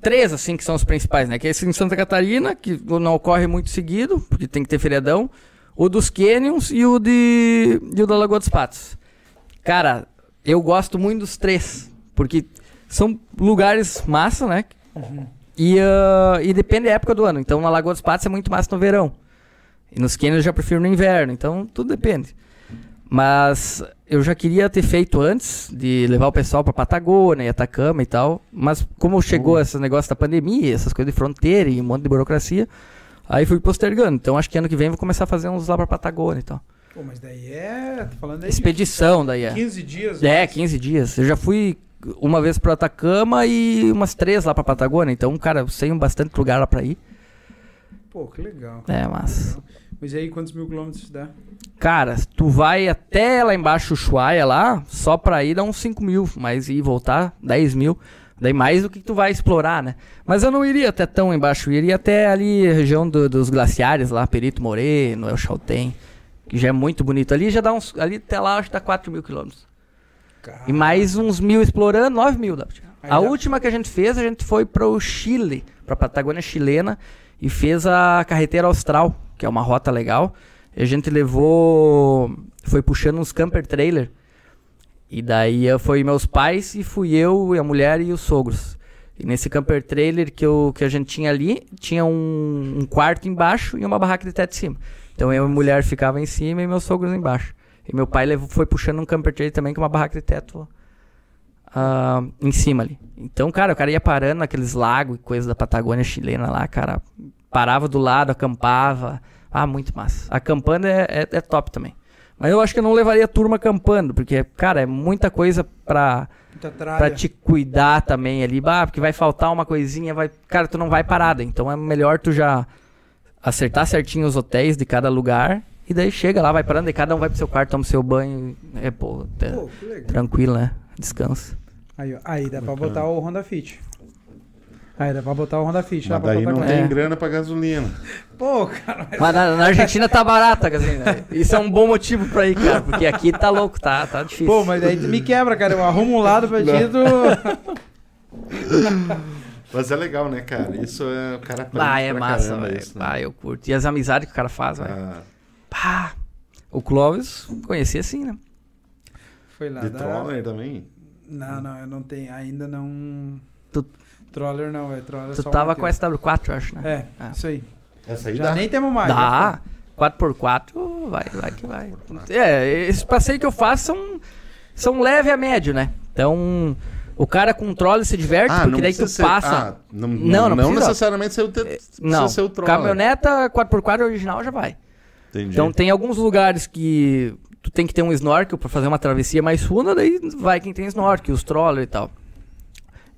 três, assim, que são os principais, né? Que é esse em Santa Catarina, que não ocorre muito seguido, porque tem que ter feriadão. O dos Canyons e o, de, e o da Lagoa dos Patos. Cara, eu gosto muito dos três, porque são lugares massa, né? E, ah, e depende da época do ano. Então, na Lagoa dos Patos é muito massa no verão. E nos Canyons eu já prefiro no inverno. Então, tudo depende. Mas eu já queria ter feito antes de levar o pessoal pra Patagônia e Atacama e tal. Mas como chegou esse negócio da pandemia, essas coisas de fronteira e um monte de burocracia, aí fui postergando. Então acho que ano que vem vou começar a fazer uns lá pra Patagônia e tal. Pô, mas daí é, tô falando aí de Expedição daí é. 15 dias. É, mas- 15 dias. Eu já fui uma vez pro Atacama e umas três lá pra Patagônia. Então, cara, eu sei bastante lugar lá pra ir. Pô, que legal. É, mas. Mas aí quantos mil quilômetros dá? Cara, tu vai até lá embaixo, Ushuaia, lá, só pra ir dá uns 5 mil, mas ir e voltar, 10 mil. Daí mais do que tu vai explorar, né? Mas eu não iria até tão embaixo, eu iria até ali a região do- dos glaciares lá, Perito Moreno, El Chaltén, que já é muito bonito. Ali já dá uns. Ali até lá acho que dá 4 mil quilômetros. E mais uns mil explorando, 9 mil dá pra tirar. Aí A última que a gente fez, a gente foi pro Chile, pra Patagônia chilena, e fez a carreteira austral, que é uma rota legal. E a gente levou. Foi puxando uns camper trailer. E daí foi meus pais e fui eu, e a mulher e os sogros. E nesse camper trailer que, eu, que a gente tinha ali, tinha um, um quarto embaixo e uma barraca de teto em cima. Então eu e a mulher ficava em cima e meus sogros embaixo. E meu pai levou, foi puxando um camper trailer também com uma barraca de teto ah, em cima ali. Então, cara, o cara ia parando naqueles lagos e coisas da Patagônia chilena lá, cara. Parava do lado, acampava. Ah, muito massa. Acampando é, é, é top também. Mas eu acho que eu não levaria a turma acampando, porque, cara, é muita coisa pra, muita pra te cuidar também ali. Bah, porque vai faltar uma coisinha, vai. Cara, tu não vai parada. Então é melhor tu já acertar certinho os hotéis de cada lugar. E daí chega lá, vai parando, e cada um vai pro seu quarto, toma o seu banho. É, pô, tá Pô, tranquilo, né? Descansa. Aí, ó, aí dá pra Bacana. botar o Honda Fit. Aí dá pra botar o Honda Fit lá Mas pra daí não tem É. grana pra gasolina. Pô, cara, mas... Mas na, na Argentina tá barata a gasolina. Isso é um bom motivo pra ir, cara. Porque aqui tá louco, tá, tá difícil. Pô, mas daí tu me quebra, cara. Eu arrumo um lado pra ti. Mas é legal, né, cara? Isso é. O cara Ah, é pra massa, velho. né? Ah, eu curto. E as amizades que o cara faz, velho. Ah, Pá. O Clóvis conheci assim, né? Foi lá. de da- troller também? Não, não, eu não tenho. Ainda não... Tu- Troller não, é Troller Tu tava com a Matheus. SW4, eu acho, né? É, Ah. isso aí. Essa aí Já dá. nem temos mais. Dá. 4x4, vai, vai que vai. É, esses passeios que eu faço são, são leve a médio, né? Então, o cara com trolley se diverte, Ah, porque não daí tu precisa ser- passa. ah, não, Não, não, não não necessariamente ser o, te... Não, precisa ser o troller. caminhoneta 4x4 original já vai. Entendi. Então tem alguns lugares que tu tem que ter um snorkel pra fazer uma travessia mais funda, daí vai quem tem snorkel, os trolley e tal.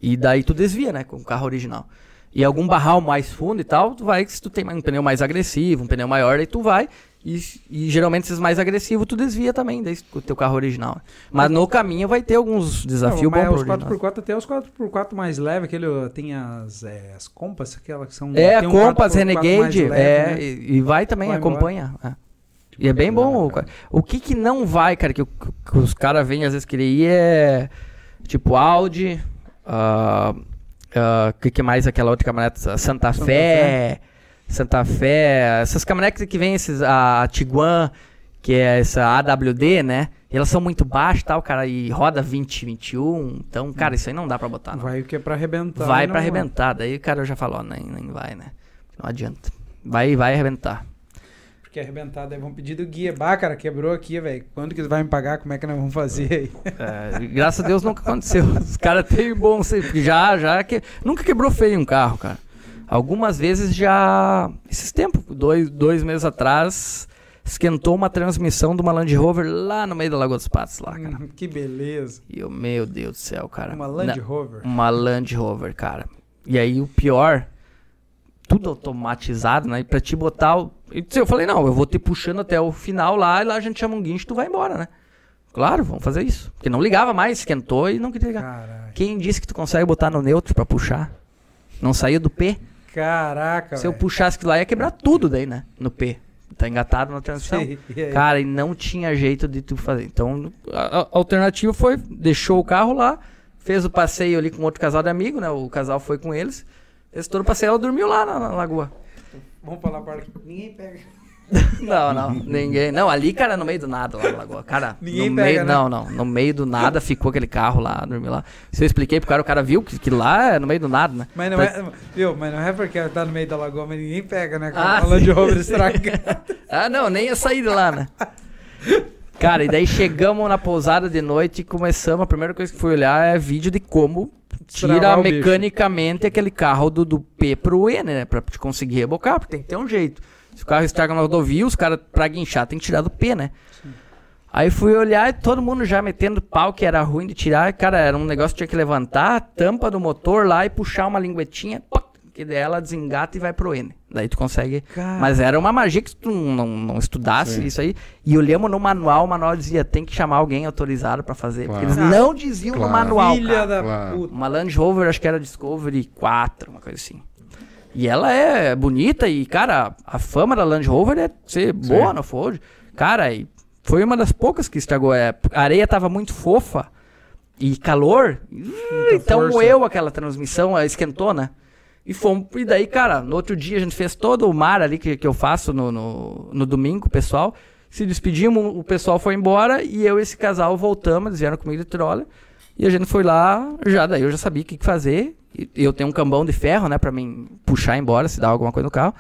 E daí tu desvia, né, com o carro original. E algum barral mais fundo e tal, tu vai, se tu tem um pneu mais agressivo, um pneu maior, daí tu vai. E, e geralmente esses mais agressivos tu desvia também daí, com o teu carro original. Mas no caminho vai ter alguns desafios bons os original. 4x4 até os 4x4 mais leves, aquele tem as, é, as compas, aquelas que são. É, tem um Compass 4x4 Renegade, leve, é, né? e, e vai também, Vai acompanha. é. E é bem bom. Cara. O que que não vai, cara, que, o- que os caras vêm às vezes querer ir é tipo Audi, ah, ah, que que mais aquela outra caminhonete, Santa, Santa Fé, Santa Fé, essas caminhonetes que vem esses, a Tiguan, que é essa AWD, né? Elas são muito baixas e tal, cara, e roda 20, 21, então, cara, isso aí não dá pra botar, não. Vai o que é pra arrebentar. Vai não- pra arrebentar. Daí o cara já falou, nem, nem vai, né? Não adianta. Vai, vai arrebentar. Porque arrebentar, daí vão pedir do guia. Bah, cara, quebrou aqui, velho. Quando que vai me pagar? Como é que nós vamos fazer aí? É, graças a Deus nunca aconteceu. Os caras têm bom, já, já que nunca quebrou feio um carro, cara. Algumas vezes já. Esses tempos, dois, dois meses atrás, esquentou uma transmissão de uma Land Rover lá no meio da Lagoa dos Patos, lá, cara. Hum, que beleza. E eu, meu Deus do céu, cara. Uma Land Rover. uma Land Rover, cara. E aí o pior, tudo automatizado, né? E pra te botar o. Eu falei, não, eu vou te puxando até o final lá e lá a gente chama um guincho e tu vai embora, né? Claro, vamos fazer isso. Porque não ligava mais, esquentou e não queria ligar. Caralho. Quem disse que tu consegue botar no neutro pra puxar? Não saiu do P? Caraca, Se eu puxasse aquilo lá, ia quebrar tudo daí, né? No P. Tá engatado na e aí? Cara, e não tinha jeito de tu fazer. Então, a, a alternativa foi, deixou o carro lá, fez o passeio ali com outro casal de amigo, né? O casal foi com eles. Fez todo o passeio, dormiu lá na, na lagoa. Vamos falar para ninguém pega. Não, não, ninguém. Não, ali, cara, no meio do nada, lá na lagoa. Cara, Ninguém no pega, meio, né? Não, não. No meio do nada ficou aquele carro lá, dormiu lá. Se eu expliquei pro cara, o cara viu que, que lá é no meio do nada, né? Mas não é, viu, mas não é porque tá no meio da lagoa, mas ninguém pega, né? Com Ah, a Land sim. Rover estragada. Ah, não, nem ia sair de lá, né? Cara, e daí chegamos na pousada de noite e começamos. A primeira coisa que fui olhar é vídeo de como tira mecanicamente aquele carro do, do P pro N, né? Pra te conseguir rebocar, porque tem que ter um jeito. Se o carro estraga na rodovia, os caras, pra guinchar, tem que tirar do P, né? Aí fui olhar e todo mundo já metendo pau que era ruim de tirar. Cara, era um negócio que tinha que levantar a tampa do motor lá e puxar uma linguetinha, pá, que daí ela desengata e vai pro N. Daí tu consegue Cara. mas era uma magia que se tu não, não estudasse Sim. isso aí. E olhamos no manual, o manual dizia, tem que chamar alguém autorizado pra fazer. Claro. Porque eles não diziam Claro. no manual, Filha cara. da Claro. puta. Uma Land Rover, acho que era Discovery 4, uma coisa assim. E ela é bonita e, cara, a fama da Land Rover é ser boa no Ford. Cara, e foi uma das poucas que estragou. É, a areia tava muito fofa e calor. então força. moeu aquela transmissão, ela esquentou, né? E, fomos, e daí, cara, no outro dia a gente fez todo o mar ali que, que eu faço no, no, no domingo, pessoal. Se despedimos, o pessoal foi embora e eu e esse casal voltamos, eles vieram comigo de trola. E a gente foi lá, já daí eu já sabia o que, que fazer. E eu tenho um cambão de ferro, né, pra mim puxar embora se dá alguma coisa no carro.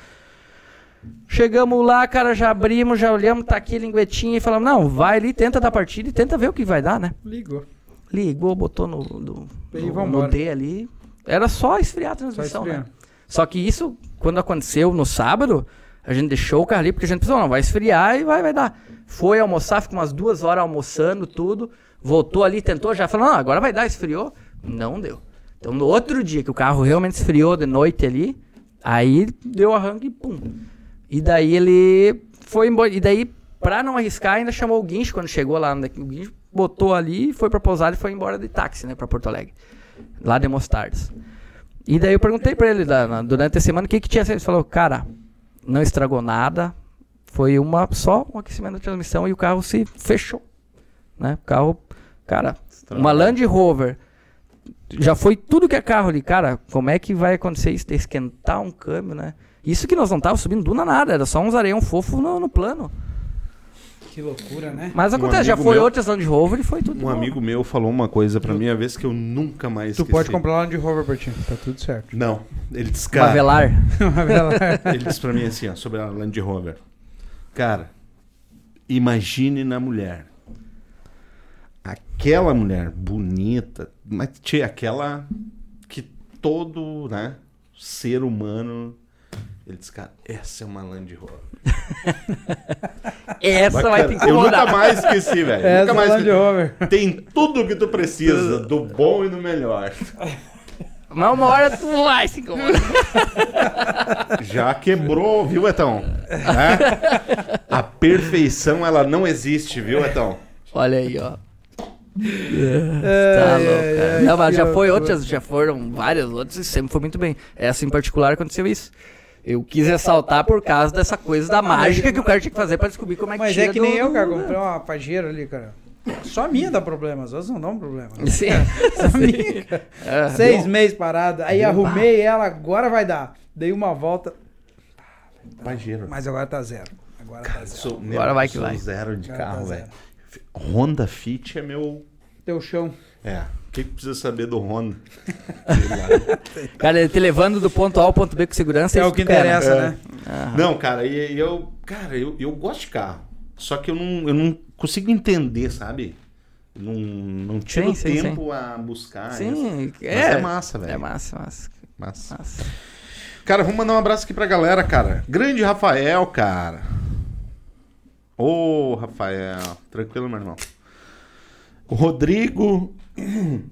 Chegamos lá, cara, já abrimos, já olhamos, tá aqui a linguetinha e falamos, não, vai ali, tenta dar partida e tenta ver o que vai dar, né? Ligou. Ligou, botou no, no, no, no D ali. Era só esfriar a Só transmissão, né? Só que isso, quando aconteceu no sábado, a gente deixou o carro ali, porque a gente pensou, não, vai esfriar e vai, vai dar. Foi almoçar, ficou umas duas horas almoçando, tudo. Voltou ali, tentou, já falou, não, agora vai dar, esfriou. Não deu. Então, no outro dia que o carro realmente esfriou de noite ali, aí deu arranque e pum. E daí ele foi embora. E daí, pra não arriscar, ainda chamou o guincho quando chegou lá. no- O guincho botou ali, foi pra pousada e foi embora de táxi, né, pra Porto Alegre. Lá de Mostardas. E daí eu perguntei pra ele da- na- durante a semana o que, que tinha. Ele falou, cara, não estragou nada. Foi uma, só um aquecimento da transmissão e o carro se fechou. Né? O carro, cara, uma Land Rover. Já foi tudo que é carro ali, cara. Como é que vai acontecer isso? De esquentar um câmbio, né? Isso que nós não tava subindo do nada, era só uns areião fofo no, no plano. Que loucura, né? Mas Um acontece, já amigo foi meu- outras Land Rover e foi tudo. Um bom. amigo meu falou uma coisa pra mim, a vez que eu nunca mais Tu esqueci. pode comprar Land Rover pra ti, tá tudo certo. Não, ele disse, Uma cara, Velar. Uma vela. ele disse pra mim assim, ó, sobre a Land Rover. Cara, imagine na mulher. Aquela mulher bonita, mas tinha aquela que todo, né, ser humano... Ele disse, cara, essa é uma Land Rover. Essa vai te Bacana. Eu incomodar. nunca mais esqueci, velho. Essa Nunca mais Land esqueci. Rover. Tem tudo que tu precisa, do bom e do melhor. Mas uma hora tu vai se incomodar. Já quebrou, viu, Etão? É? A perfeição, ela não existe, viu, Etão? Olha aí, ó. É, Tá louco, cara. ai, Não, mas que já foi outras, já foram várias outras e sempre foi muito bem. Essa em particular aconteceu isso. Eu quis ressaltar por causa dessa coisa da mágica que o cara tinha que fazer pra descobrir como é que Mas tira é que do- nem eu, do- cara. Comprei uma pajeira ali, cara. Só a minha dá problema, as outras não dão problema. Sim. Só a minha, cara. É. Seis meses parada. Aí arrumei ela, agora vai dar. Dei uma volta, Pajeiro. mas agora tá zero. Agora tá zero. Sou, Agora vai que sou vai. zero de Agora tá carro, zero. velho. Honda Fit é meu... Teu chão. É, que, que precisa saber do lá. Cara, ele te levando do ponto A ao ponto B com segurança. É isso o que né? interessa, É. né? Aham. Não, cara, e, e eu... Cara, eu, eu gosto de carro. Só que eu não, eu não consigo entender, sabe? Não, não tiro Sim, sim, tempo a buscar isso. Sim, Mas é massa, velho. É massa, massa. Massa. massa. Cara, vamos mandar um abraço aqui pra galera, cara. Grande Rafael, cara. Ô, Rafael. Tranquilo, meu irmão. O Rodrigo.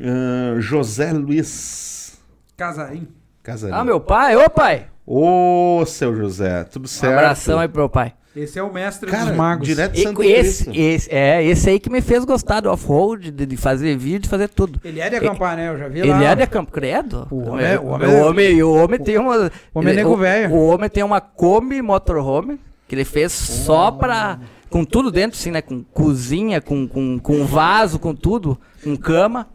ah, José Luiz Casarim. Casarinho. Ah, meu pai? Ô, pai! Ô, seu José. Tudo Um certo? abração aí pro meu pai. Esse é o mestre Cara, dos magos. direto de Santo esse, Cristo. esse, é, esse aí que me fez gostar do off-road, de, de fazer vídeo, de fazer tudo. Ele é de Ele- acampar, né? Eu já vi Ele lá. é de Campo Credo? O homem é- o homem o é- homem, o homem tem uma. o homem é ele- nego o- velho. O homem tem uma Kombi motorhome que ele fez só pra. Com tudo dentro, assim, né? Com cozinha, com, com, com vaso, com tudo, com cama.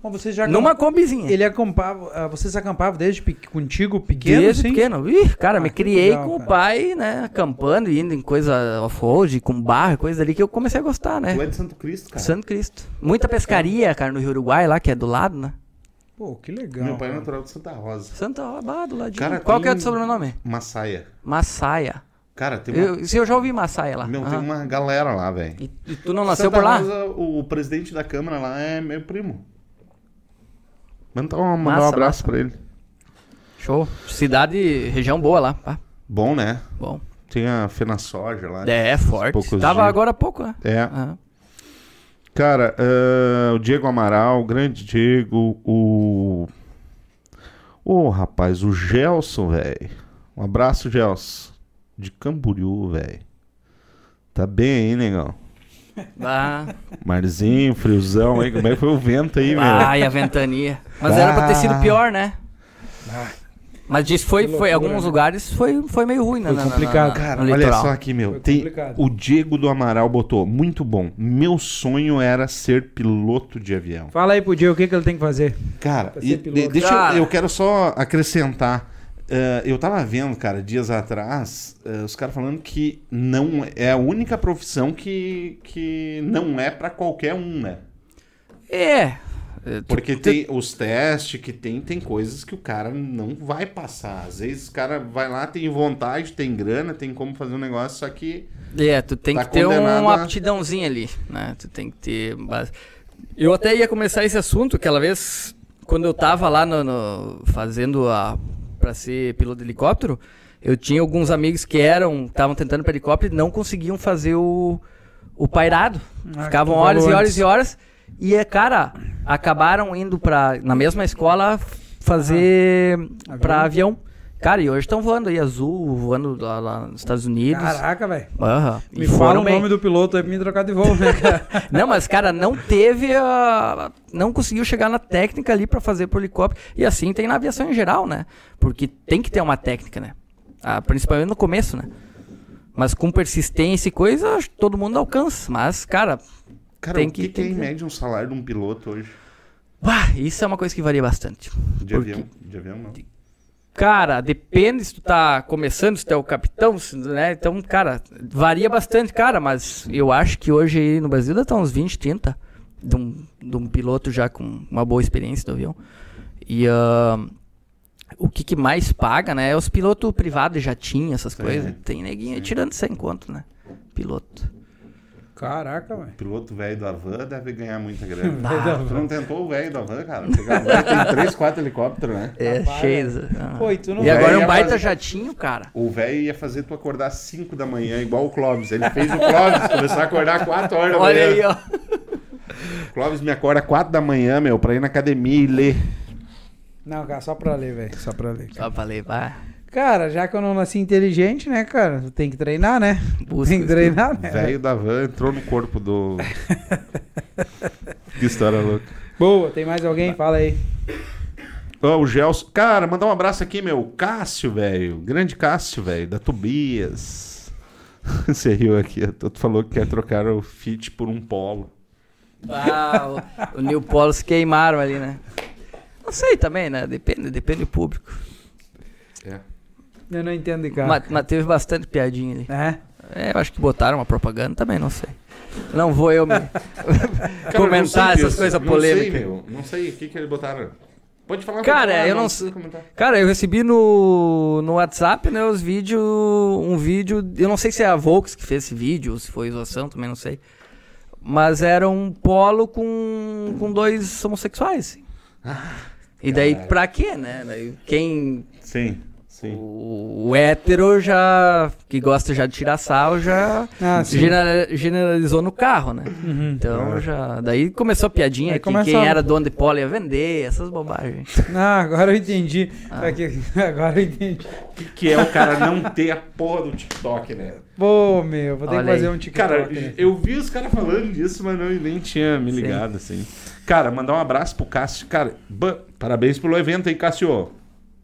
Numa combizinha. Ele acampava... ah, Vocês acampavam desde pe... contigo pequeno, Desde assim? pequeno. Ih, cara, Ah, me criei legal, com o cara. pai, né? Acampando, indo em coisa off-road, com barra, coisa ali que eu comecei a gostar, né? Tu é de Santo Cristo, cara. Santo Cristo. Muita pescaria, cara, no Rio Uruguai, lá, que é do lado, né? Pô, que legal. Meu pai é cara. natural de Santa Rosa. Santa Rosa, do ladinho. Cara, Qual que é o teu sobrenome? Massaia. Massaia. Cara, tem uma... Eu, se eu já ouvi Massaia lá. Meu, tem uma galera lá, velho. e, e tu não nasceu Santa por lá? Rosa, o presidente da Câmara lá é meu primo. Manda um, mandar um Massa, abraço massa. pra ele. Show. Cidade, região boa lá. pá. Bom, né? Bom. Tem a Fena Soja lá. É, forte. poucos Tava dias. agora há pouco, né? É. Cara, ah, o Diego Amaral, o grande Diego, o. Ô, rapaz, o Gelson, velho. Um abraço, Gelson. De Camboriú, velho. Tá bem aí, negão. Ah, Marzinho, friozão aí. Como é que foi o vento aí, meu? ai, a ventania. Mas era pra ter sido pior, né? Mas diz que foi, foi, alguns né? lugares foi, foi meio ruim, né? Foi na- na- complicado. na- Cara, no olha só aqui, meu. Tem, o Diego do Amaral botou, muito bom. Meu sonho era ser piloto de avião. Fala aí pro Diego o que, que ele tem que fazer. Cara, e- de- deixa Cara. eu, eu quero só acrescentar. Eh, eu tava vendo, cara, dias atrás, eh, os caras falando que não é a única profissão que, que não é pra qualquer um, né? É. É, tu- Porque tu- tem os testes que tem, tem coisas que o cara não vai passar. Às vezes o cara vai lá, tem vontade, tem grana, tem como fazer um negócio, só que. É, tu tem Tá que ter uma a- aptidãozinha ali, né? Tu tem que ter. Eu até ia começar esse assunto aquela vez, quando eu tava lá no, no- fazendo a para ser piloto de helicóptero, eu tinha alguns amigos que eram, estavam tentando para helicóptero e não conseguiam fazer o, o pairado. Ah, Ficavam horas e horas e horas e é, cara, acabaram indo para na mesma escola fazer Avião? para avião. Cara, e hoje estão voando aí azul, voando lá, lá nos Estados Unidos. Caraca, velho. Aham. Me E fala o bem. nome do piloto aí pra me trocar de voo, né, cara? Não, mas, cara, não teve a. Não conseguiu chegar na técnica ali pra fazer pro helicóptero. E assim tem na aviação em geral, né? Porque tem que ter uma técnica, né? Ah, principalmente no começo, né? Mas com persistência e coisa, todo mundo alcança. Mas, cara, Cara, Tem o que, que- que é tem em média um salário de um piloto hoje? bah, isso é uma coisa que varia bastante. De Por avião? De avião, não. Cara, depende se tu tá começando, se tu é o capitão, se- né? Então, cara, varia bastante, cara, mas eu acho que hoje aí no Brasil deve estar uns 20, 30 de um, de um piloto já com uma boa experiência do avião. E ah, o que, que mais paga, né? É os pilotos privados, jatinho, essas Sim, coisas. sim. Tem neguinho aí tirando 100 conto, né? Piloto. Caraca, velho. Piloto velho da van deve ganhar muita grana. Da Tu não tentou o velho da van, cara? Pegar a van, tem três, quatro helicópteros, né? É, cheio. ah. Pô, e tu não E agora é um baita fazer- jatinho, cara. O velho ia fazer tu acordar às 5 da manhã, igual o Clóvis. Ele fez o Clóvis começar a acordar às 4 horas da Olha manhã. aí, ó. O Clóvis me acorda às 4 da manhã, meu, pra ir na academia e ler. Não, cara, só pra ler, velho. Só pra ler. Só falei, vai. Cara, já que eu não nasci inteligente, né, cara? Tu Tem que treinar, né? Busca Tem que treinar, O né? velho da van entrou no corpo do. que história louca. Boa, tem mais alguém? Fala aí. Ó, o Gelson. Cara, mandar um abraço aqui, meu. Cássio, velho. Grande Cássio, velho. Da Tobias. Você riu aqui. Tu falou que quer trocar o Fit por um polo. Ah, o, o New Polo se queimaram ali, né? Não sei também, né? Depende, depende do público. É. Eu não entendo de cara. Mas, mas teve bastante piadinha ali. É? É, eu acho que botaram uma propaganda também, não sei. Não vou eu me Cara, comentar não essas coisas Não polêmicas. sei, meu. Não sei o que, que eles botaram. Pode falar. Cara, pode falar, eu não sei. comentar. Cara, eu recebi no, no WhatsApp, né, os vídeos, um vídeo, eu não sei se é a Volks que fez esse vídeo, ou se foi zoação, também não sei. Mas era um polo com, com dois homossexuais. assim. e daí, caralho. pra quê, né? Quem Sim. Sim. O, o hétero já, que gosta já de tirar sal, já Ah, sim. genera- generalizou no carro, né? Uhum. Então já. Daí começou a piadinha Aí que começa quem era dono de polo ia vender, essas bobagens. Ah, agora eu entendi. Ah. Aqui, agora eu entendi. O que, que é o cara não ter a porra do TikTok, né? Pô, meu, vou ter Olha que fazer aí. um TikTok. Cara, né? eu vi os caras falando disso, mas não, nem tinha me Sim. ligado, assim. Cara, mandar um abraço pro Cássio. Cara, parabéns pelo evento aí, Cássio.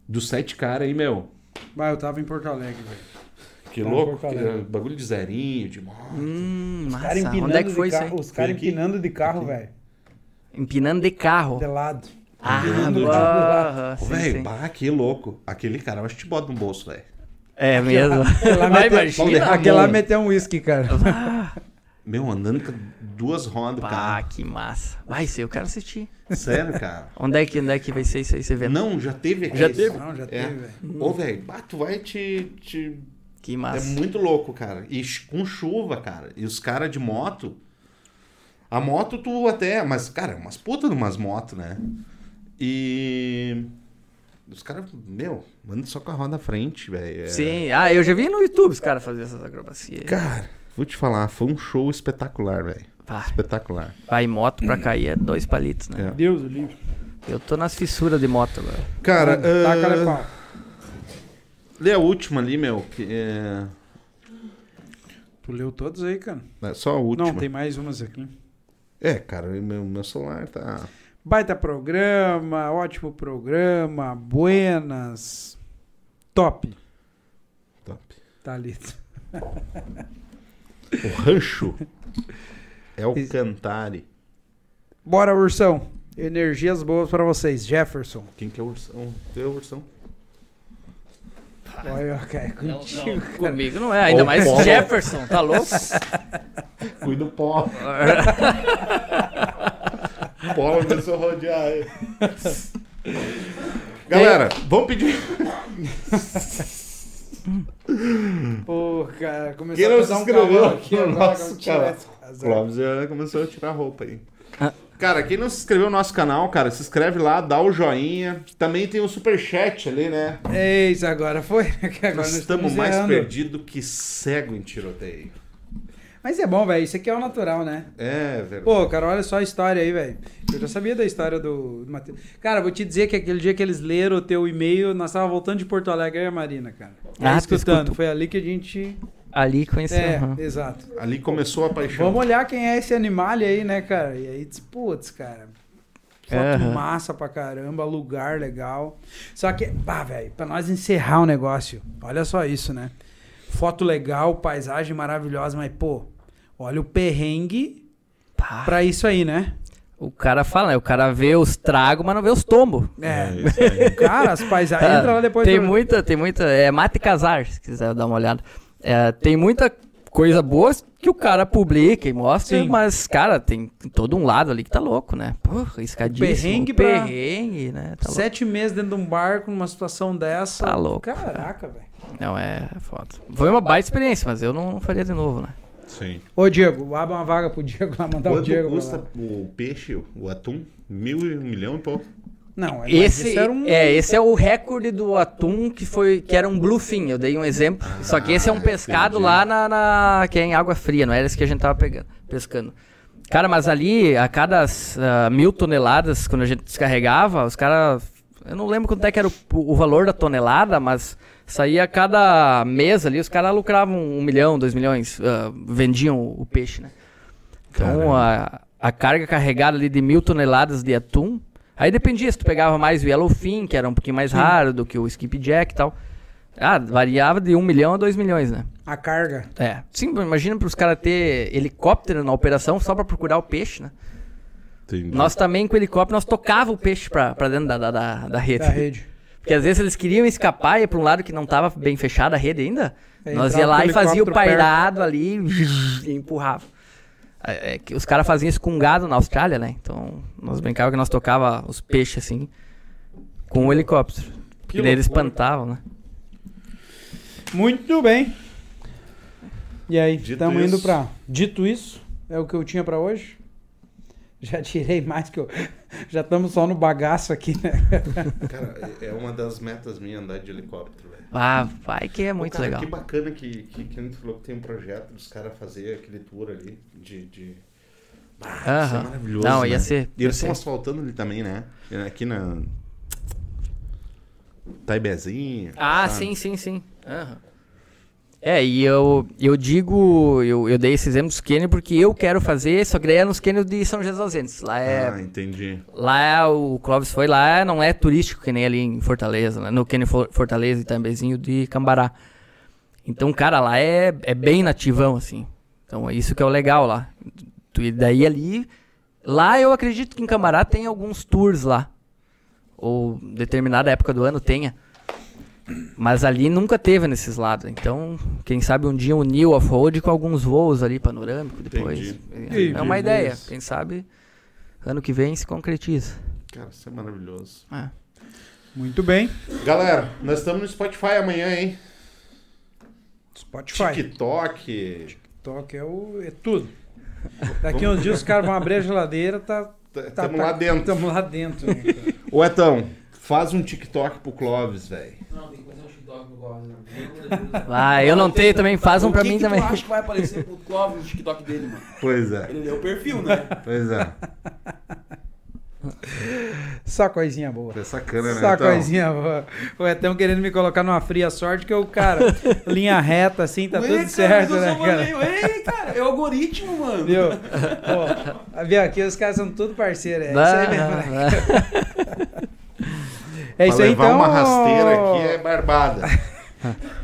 Dos sete caras aí, meu. Vai, eu tava em Porto Alegre, velho. Que Tá, louco. Que, é, bagulho de zerinho, de moto. Hum, Os massa. caras empinando Onde é que foi de carro. Os caras empinando de carro, velho. Empinando de carro. De lado. Ah, Empinando de boa. lado. Ô, sim, Velho, bah, que louco. Aquele cara, eu acho que te bota no bolso, velho. É mesmo. Vai, meteu- meteu um uísque, cara. Meu, andando com duas rodas Pá, carro. que massa. Vai ser, eu quero assistir. Sério, cara. Onde é que, onde é que vai ser isso aí, esse evento? Não, já teve aqui. Já teve? Não, já É. teve, velho. Ô, velho, tu vai te, te Que É massa. muito louco, cara. E com chuva, cara. E os caras de moto. A moto tu até. Mas, cara, é umas putas de umas motos, né? E. Os caras, meu, manda só com a roda à frente, velho. É- Sim, ah, eu já vi no YouTube os caras fazerem essas acrobacias. Cara, vou te falar, foi um show espetacular, velho. Espetacular. vai moto pra cair é dois palitos, né? É. Deus do livro. Eu tô nas fissuras de moto agora. Cara, Taca-lhe ah, pau. lê a última ali, meu. Que é... Tu leu todos aí, cara? é Só a última. Não, tem mais umas aqui. É, cara, meu, meu celular tá. Baita programa, ótimo programa, buenas, top. Top. Tá ali. O rancho é o Isso. Cantare. Bora, Ursão. Energias boas pra vocês. Jefferson. Quem que é o ursão? Tu é o ursão? Olha, cara, é contigo, cara. Comigo não é, ainda Ô, mais. Jefferson, tá louco? Cuida do pó. O pó começou a rodear aí. Galera, vamos pedir. Pô, cara, começou Quem não a se pisar um inscreveu cavalo aqui no agora. nosso canal? Clóvis já começou a tirar a roupa aí. Ah. Cara, quem não se inscreveu no nosso canal, cara, se inscreve lá, dá o joinha. Também tem o superchat ali, né? Eis, agora foi. que Agora Nós nós estamos mais perdidos que cego em tiroteio. Mas é bom, velho. Isso aqui é o natural, né? É, velho. Pô, cara, olha só a história aí, velho. Eu já sabia da história do, do Matheus. Cara, vou te dizer que aquele dia que eles leram o teu e-mail, nós tava voltando de Porto Alegre, e a Marina, cara. Ah, escutando. Foi ali que a gente. Ali conheceu. É, aham. exato. Ali começou a paixão. Vamos olhar quem é esse animal aí, né, cara? E aí, diz, putz, cara. Foto Aham. massa pra caramba, lugar legal. Só que, bah, velho, pra nós encerrar o negócio, olha só isso, né? Foto legal, paisagem maravilhosa, mas, pô, olha o perrengue Pá, pra isso aí, né? O cara fala, né? O cara vê os tragos, mas não vê os tombos. É, isso aí. cara, as paisagens. Entra lá depois. tem pra- muita, tem muita. É mate e casar, se quiser dar uma olhada. É, tem muita coisa boa que o cara publica e mostra, Sim. mas, cara, tem todo um lado ali que tá louco, né? Porra, escadíssimo. Perrengue pra- perrengue, né? Tá. Sete meses dentro de um barco, numa situação dessa. Tá louco. Caraca, velho. Não, é foda. Foi uma baita experiência, mas eu não faria de novo, né? Sim. Ô, Diego, abre uma vaga pro Diego lá, mandar o Quanto Diego. pra custa lá. o peixe, o atum? Mil e um milhão e pouco. Não, Esse, um. é, esse é o recorde do atum que foi que era um bluefin. Eu dei um exemplo. Só que esse é um pescado entendi. lá na, na- que é em água fria, não era esse que a gente tava pegando, pescando. Cara, mas ali a cada ah, mil toneladas quando a gente descarregava, os caras, eu não lembro quanto é que era o, o valor da tonelada, mas saía a cada mês ali, os caras lucravam um milhão, dois milhões, ah, vendiam o, peixe, né? Então a, a carga carregada ali de mil toneladas de atum. Aí dependia se tu pegava mais o Yellowfin, que era um pouquinho mais raro do que o Skipjack e tal. Ah, variava de um milhão a dois milhões, né? A carga. É. Sim, imagina para os caras ter helicóptero na operação só para procurar o peixe, né? Entendi. Nós também com o helicóptero, nós tocava o peixe pra dentro da, da, da, da rede. Da rede. Porque às vezes eles queriam escapar e ir pra um lado que não tava bem fechada a rede ainda. Aí nós ia lá e fazia o helicóptero perto. pairado ali e empurrava. É, é que os caras faziam isso com gado na Austrália, né? Então nós brincava que nós tocava os peixes assim com o helicóptero. Porque daí eles espantavam, né? Muito bem. E aí, Dito estamos indo isso. pra. Dito isso, é o que eu tinha pra hoje. Já tirei mais que eu. Já estamos só no bagaço aqui, né? Cara, é uma das metas minhas andar de helicóptero, velho. Ah, vai que é muito Pô, cara, legal. Que bacana que, que, que a gente falou que tem um projeto dos caras fazer aquele tour ali de. de... Ah, isso é Aham. maravilhoso. Não, ia né? ser, E eles estão asfaltando ali também, né? Aqui na. Taibezinho. Ah, sabe? sim, sim, sim. Aham. É, e eu, eu digo, eu, eu dei esse exemplo dos cânions porque eu quero fazer, só que daí é nos cânions de São José dos Ausentes. Lá é, Ah, entendi. lá é o Clóvis foi lá, não é turístico que nem ali em Fortaleza, né? no For- Fortaleza e Tambezinho de Cambará. Então, cara, lá é, é bem nativão, assim. Então, é isso que é o legal lá. E daí ali, lá eu acredito que em Cambará tem alguns tours lá. Ou determinada época do ano tenha. Mas ali nunca teve nesses lados. Então, quem sabe um dia unir o off-road com alguns voos ali panorâmico depois. Entendi. É, é uma ideia. Isso. Quem sabe ano que vem se concretiza. Cara, isso é maravilhoso. É. Muito bem. Galera, nós estamos no Spotify amanhã, hein? Spotify. TikTok. TikTok é, o, é tudo. Daqui uns dias os caras vão abrir a geladeira, tá. Estamos lá dentro. Estamos lá dentro. né? Ô, Etão, faz um TikTok pro Clóvis, velho. Não, tem que fazer um TikTok pro Clóvis. né? Ah, eu não tenho também, faz um pra mim também. Tu acha que vai aparecer pro Clóvis no TikTok dele, mano? Pois é, Ele leu o perfil, né? pois é. Só coisinha boa. É sacana, né, Só Etão? coisinha boa. O Etão querendo me colocar numa fria sorte, que eu, cara, linha reta assim, tá Ué, tudo cara, certo, eu né, cara? Ei, cara, é o algoritmo, mano. Viu? Ó, viu? Aqui os caras são tudo parceiros. É isso aí mesmo, né? É isso pra aí, levar então. uma rasteira aqui é barbada.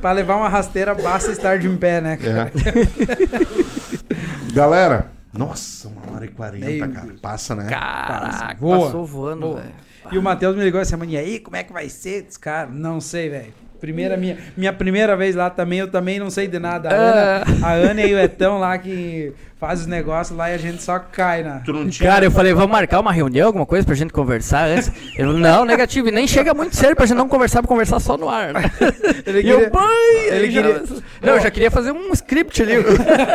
Pra levar uma rasteira, basta estar de pé, né? cara? É. Galera, nossa, uma hora e quarenta, cara. Passa, né? Caraca, Voa. passou voando, Voa. velho. E o Matheus me ligou essa e aí, como é que vai ser? Disse, Cara, não sei, velho. Primeira minha, minha primeira vez lá também, eu também não sei de nada. A, Ah. Ana, a Ana e o Etão lá que faz os negócios lá e a gente só cai na. Tu não tinha... Cara, eu falei, vamos marcar uma reunião, alguma coisa pra gente conversar antes? Ele falou, não, negativo, e nem chega muito sério pra gente não conversar, pra conversar só no ar. né? Ele E eu, queria, pai, ele ele já... queria- Não, eu já queria fazer um script ali.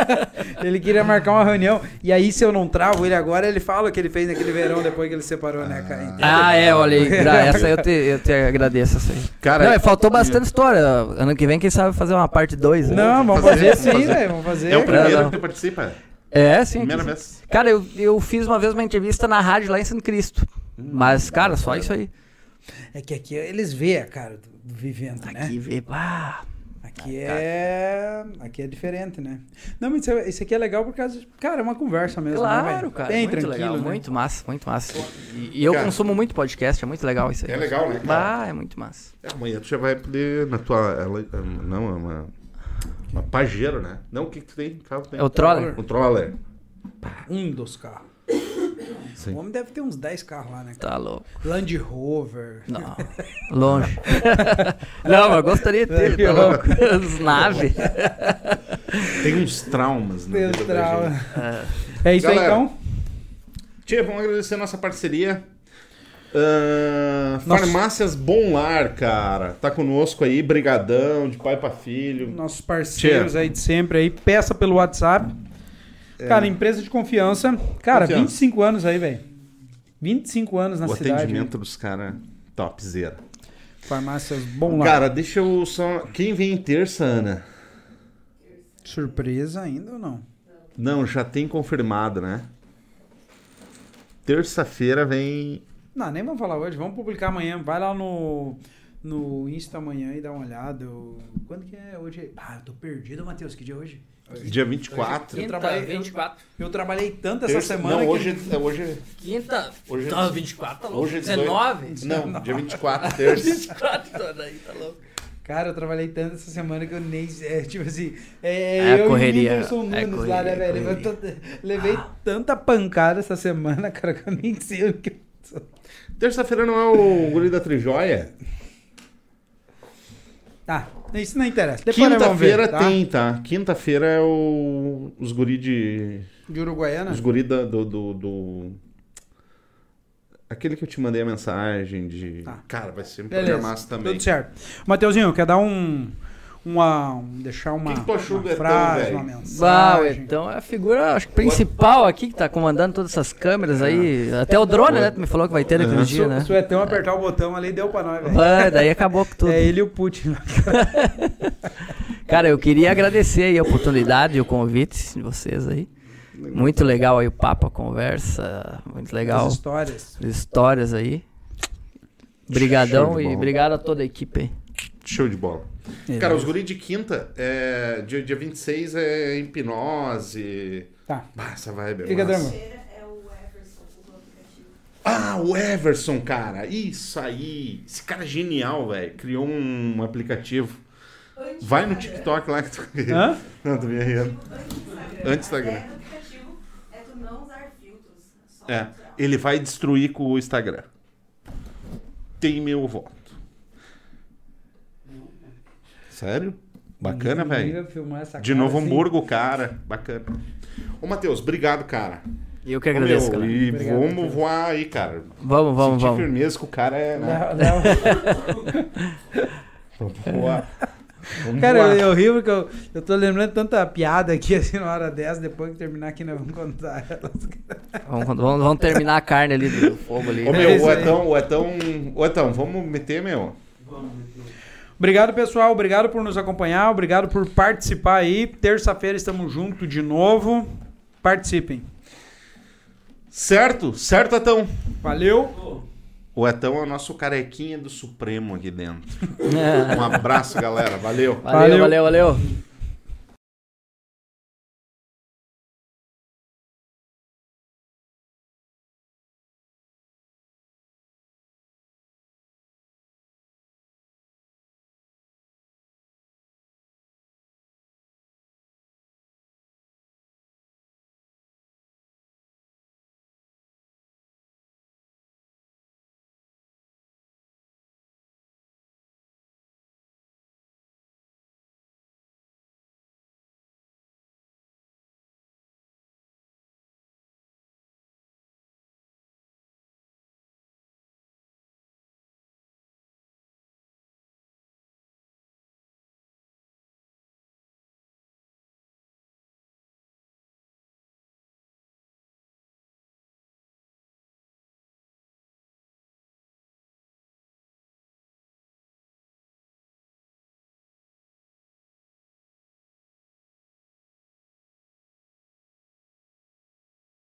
ele queria marcar uma reunião. E aí, se eu não travo ele agora, ele fala o que ele fez naquele verão depois que ele separou, né, cara? Ah, é, olha aí, essa eu te, eu te agradeço, aí. Cara, não, é, faltou bastante história. Ano que vem, quem sabe fazer uma parte 2. Não, vamos fazer, fazer, sim, velho. Vamos fazer. é o primeiro Não, não. que tu participa? É, sim. Primeira aqui- vez. Cara, eu, eu fiz uma vez uma entrevista na rádio lá em Santo Cristo. Mas, cara, só isso aí. É que aqui eles veem a cara do, do vivendo, né? Aqui vê, pá. Aqui é. Aqui é diferente, né? Não, mas isso, isso aqui é legal por causa. de- Cara, é uma conversa mesmo. né, Claro, velho? cara. Bem muito tranquilo. legal, né? muito massa, muito massa. E, e eu Cara. consumo muito podcast, é muito legal isso aí. É legal, né, cara? Ah, é muito massa. É, amanhã tu já vai poder na tua. Ela, não, é uma. Uma Pajero, né? Não, o que, que tu tem? Carro tem? É o Troller. O Troller. Um dos carros. Sim. O homem deve ter uns 10 carros lá, né? cara? Tá louco. Land Rover. Não, longe. não, mas eu gostaria de ter, tá louco. As naves. Tem uns traumas, né? Deus trava. É isso Galera, aí, então. Tia, vamos agradecer a nossa parceria. Nossa. Farmácias Bom Lar, cara. Tá conosco aí, brigadão, de pai pra filho. Nossos parceiros aí de sempre aí. Peça pelo WhatsApp. Cara, empresa de confiança. Cara, É. Confiança. 25 anos aí, velho. 25 anos na o cidade. atendimento dos caras, topzera. Farmácias bom lá. Cara, deixa eu só... Quem vem em terça, Ana? Surpresa ainda ou não? Não, já tem confirmado, né? Terça-feira vem... Não, nem vamos falar hoje. Vamos publicar amanhã. Vai lá no, no Insta amanhã e dá uma olhada. Eu- Quando que é hoje? Ah, eu tô perdido, Matheus. Que dia é hoje? Dia 24. Eu trabalhei- eu- 24. Eu trabalhei tanto essa Terça- semana Não, que... hoje... é Hoje... Quinta. Hoje é Tá, 24, tá louco. Hoje é 18. 19? Não, dia 24, terça. 24, tá daí, tá louco. Cara, eu trabalhei tanto essa semana que eu nem. É, tipo assim. É, É eu correria, e o Whindersson é Nunes lá, correria, né, é velho? Eu correria. tô- levei tanta pancada essa semana, cara, que eu nem sei o que. Terça-feira não é o guri da Trijóia? Tá, isso não interessa. Quinta-feira tá? tem, tá? Quinta-feira é o... os guri de... De Uruguaiana? Os guri da- do, do, do- Aquele que eu te mandei a mensagem de... Tá. Cara, vai ser um Beleza, programaço também. tudo certo. Mateuzinho, quer dar um, uma, um- deixar uma, que achou uma frase, uma mensagem. Etão é a figura acho, que principal aqui que tá comandando todas essas câmeras aí. Até o drone, né? Tu me falou que vai ter daqui uns Se, dias, né? se o Etão apertar o botão ali, deu pra nós. Vai, daí acabou com tudo. É ele e o Putin. Cara, eu queria agradecer aí a oportunidade e o convite de vocês aí. Muito legal aí o papo, a conversa. Muito legal. As histórias. As histórias aí. De e obrigado a toda a equipe aí. Show de bola. Cara, os guri de quinta, é, dia, dia 26 é hipnose. Tá. Bah, essa vibe é Fica massa. é o Everson, o aplicativo. Ah, o Everson, cara. Isso aí. Esse cara é genial, velho. Criou um aplicativo. Antes Vai no Instagram. TikTok lá que tu. Hã? Não, tô me rindo. Antes do Instagram. Antes do Instagram. Aplicativo é tu não usar filtros. Só É, natural. ele vai destruir com o Instagram. Tem meu voto. Sério? Bacana, velho. De Novo assim. Hamburgo, cara. Bacana. Ô, Matheus, obrigado, cara. E eu que Ô, agradeço, meu, cara. E Obrigado, vamos Matheus. voar aí, cara. Vamos, vamos, Sentir vamos. firmeza que o cara é. Né? Não, não. Vamos voar. Vamos Cara, voar. eu, eu rio porque eu, eu tô lembrando tanta piada aqui assim na hora dessa, depois que terminar aqui nós vamos contar elas. Vamos, vamos, vamos terminar a carne ali do fogo ali. Ô, É meu, isso o. Etão, o Etão. Ô, Etão, vamos meter, meu. Obrigado, pessoal. Obrigado por nos acompanhar. Obrigado por participar aí. Terça-feira estamos juntos de novo. Participem. Certo? Certo, Etão? Valeu. O Etão é o nosso carequinha do Supremo aqui dentro. É. Um abraço, galera. Valeu. Valeu, Valeu. valeu, valeu.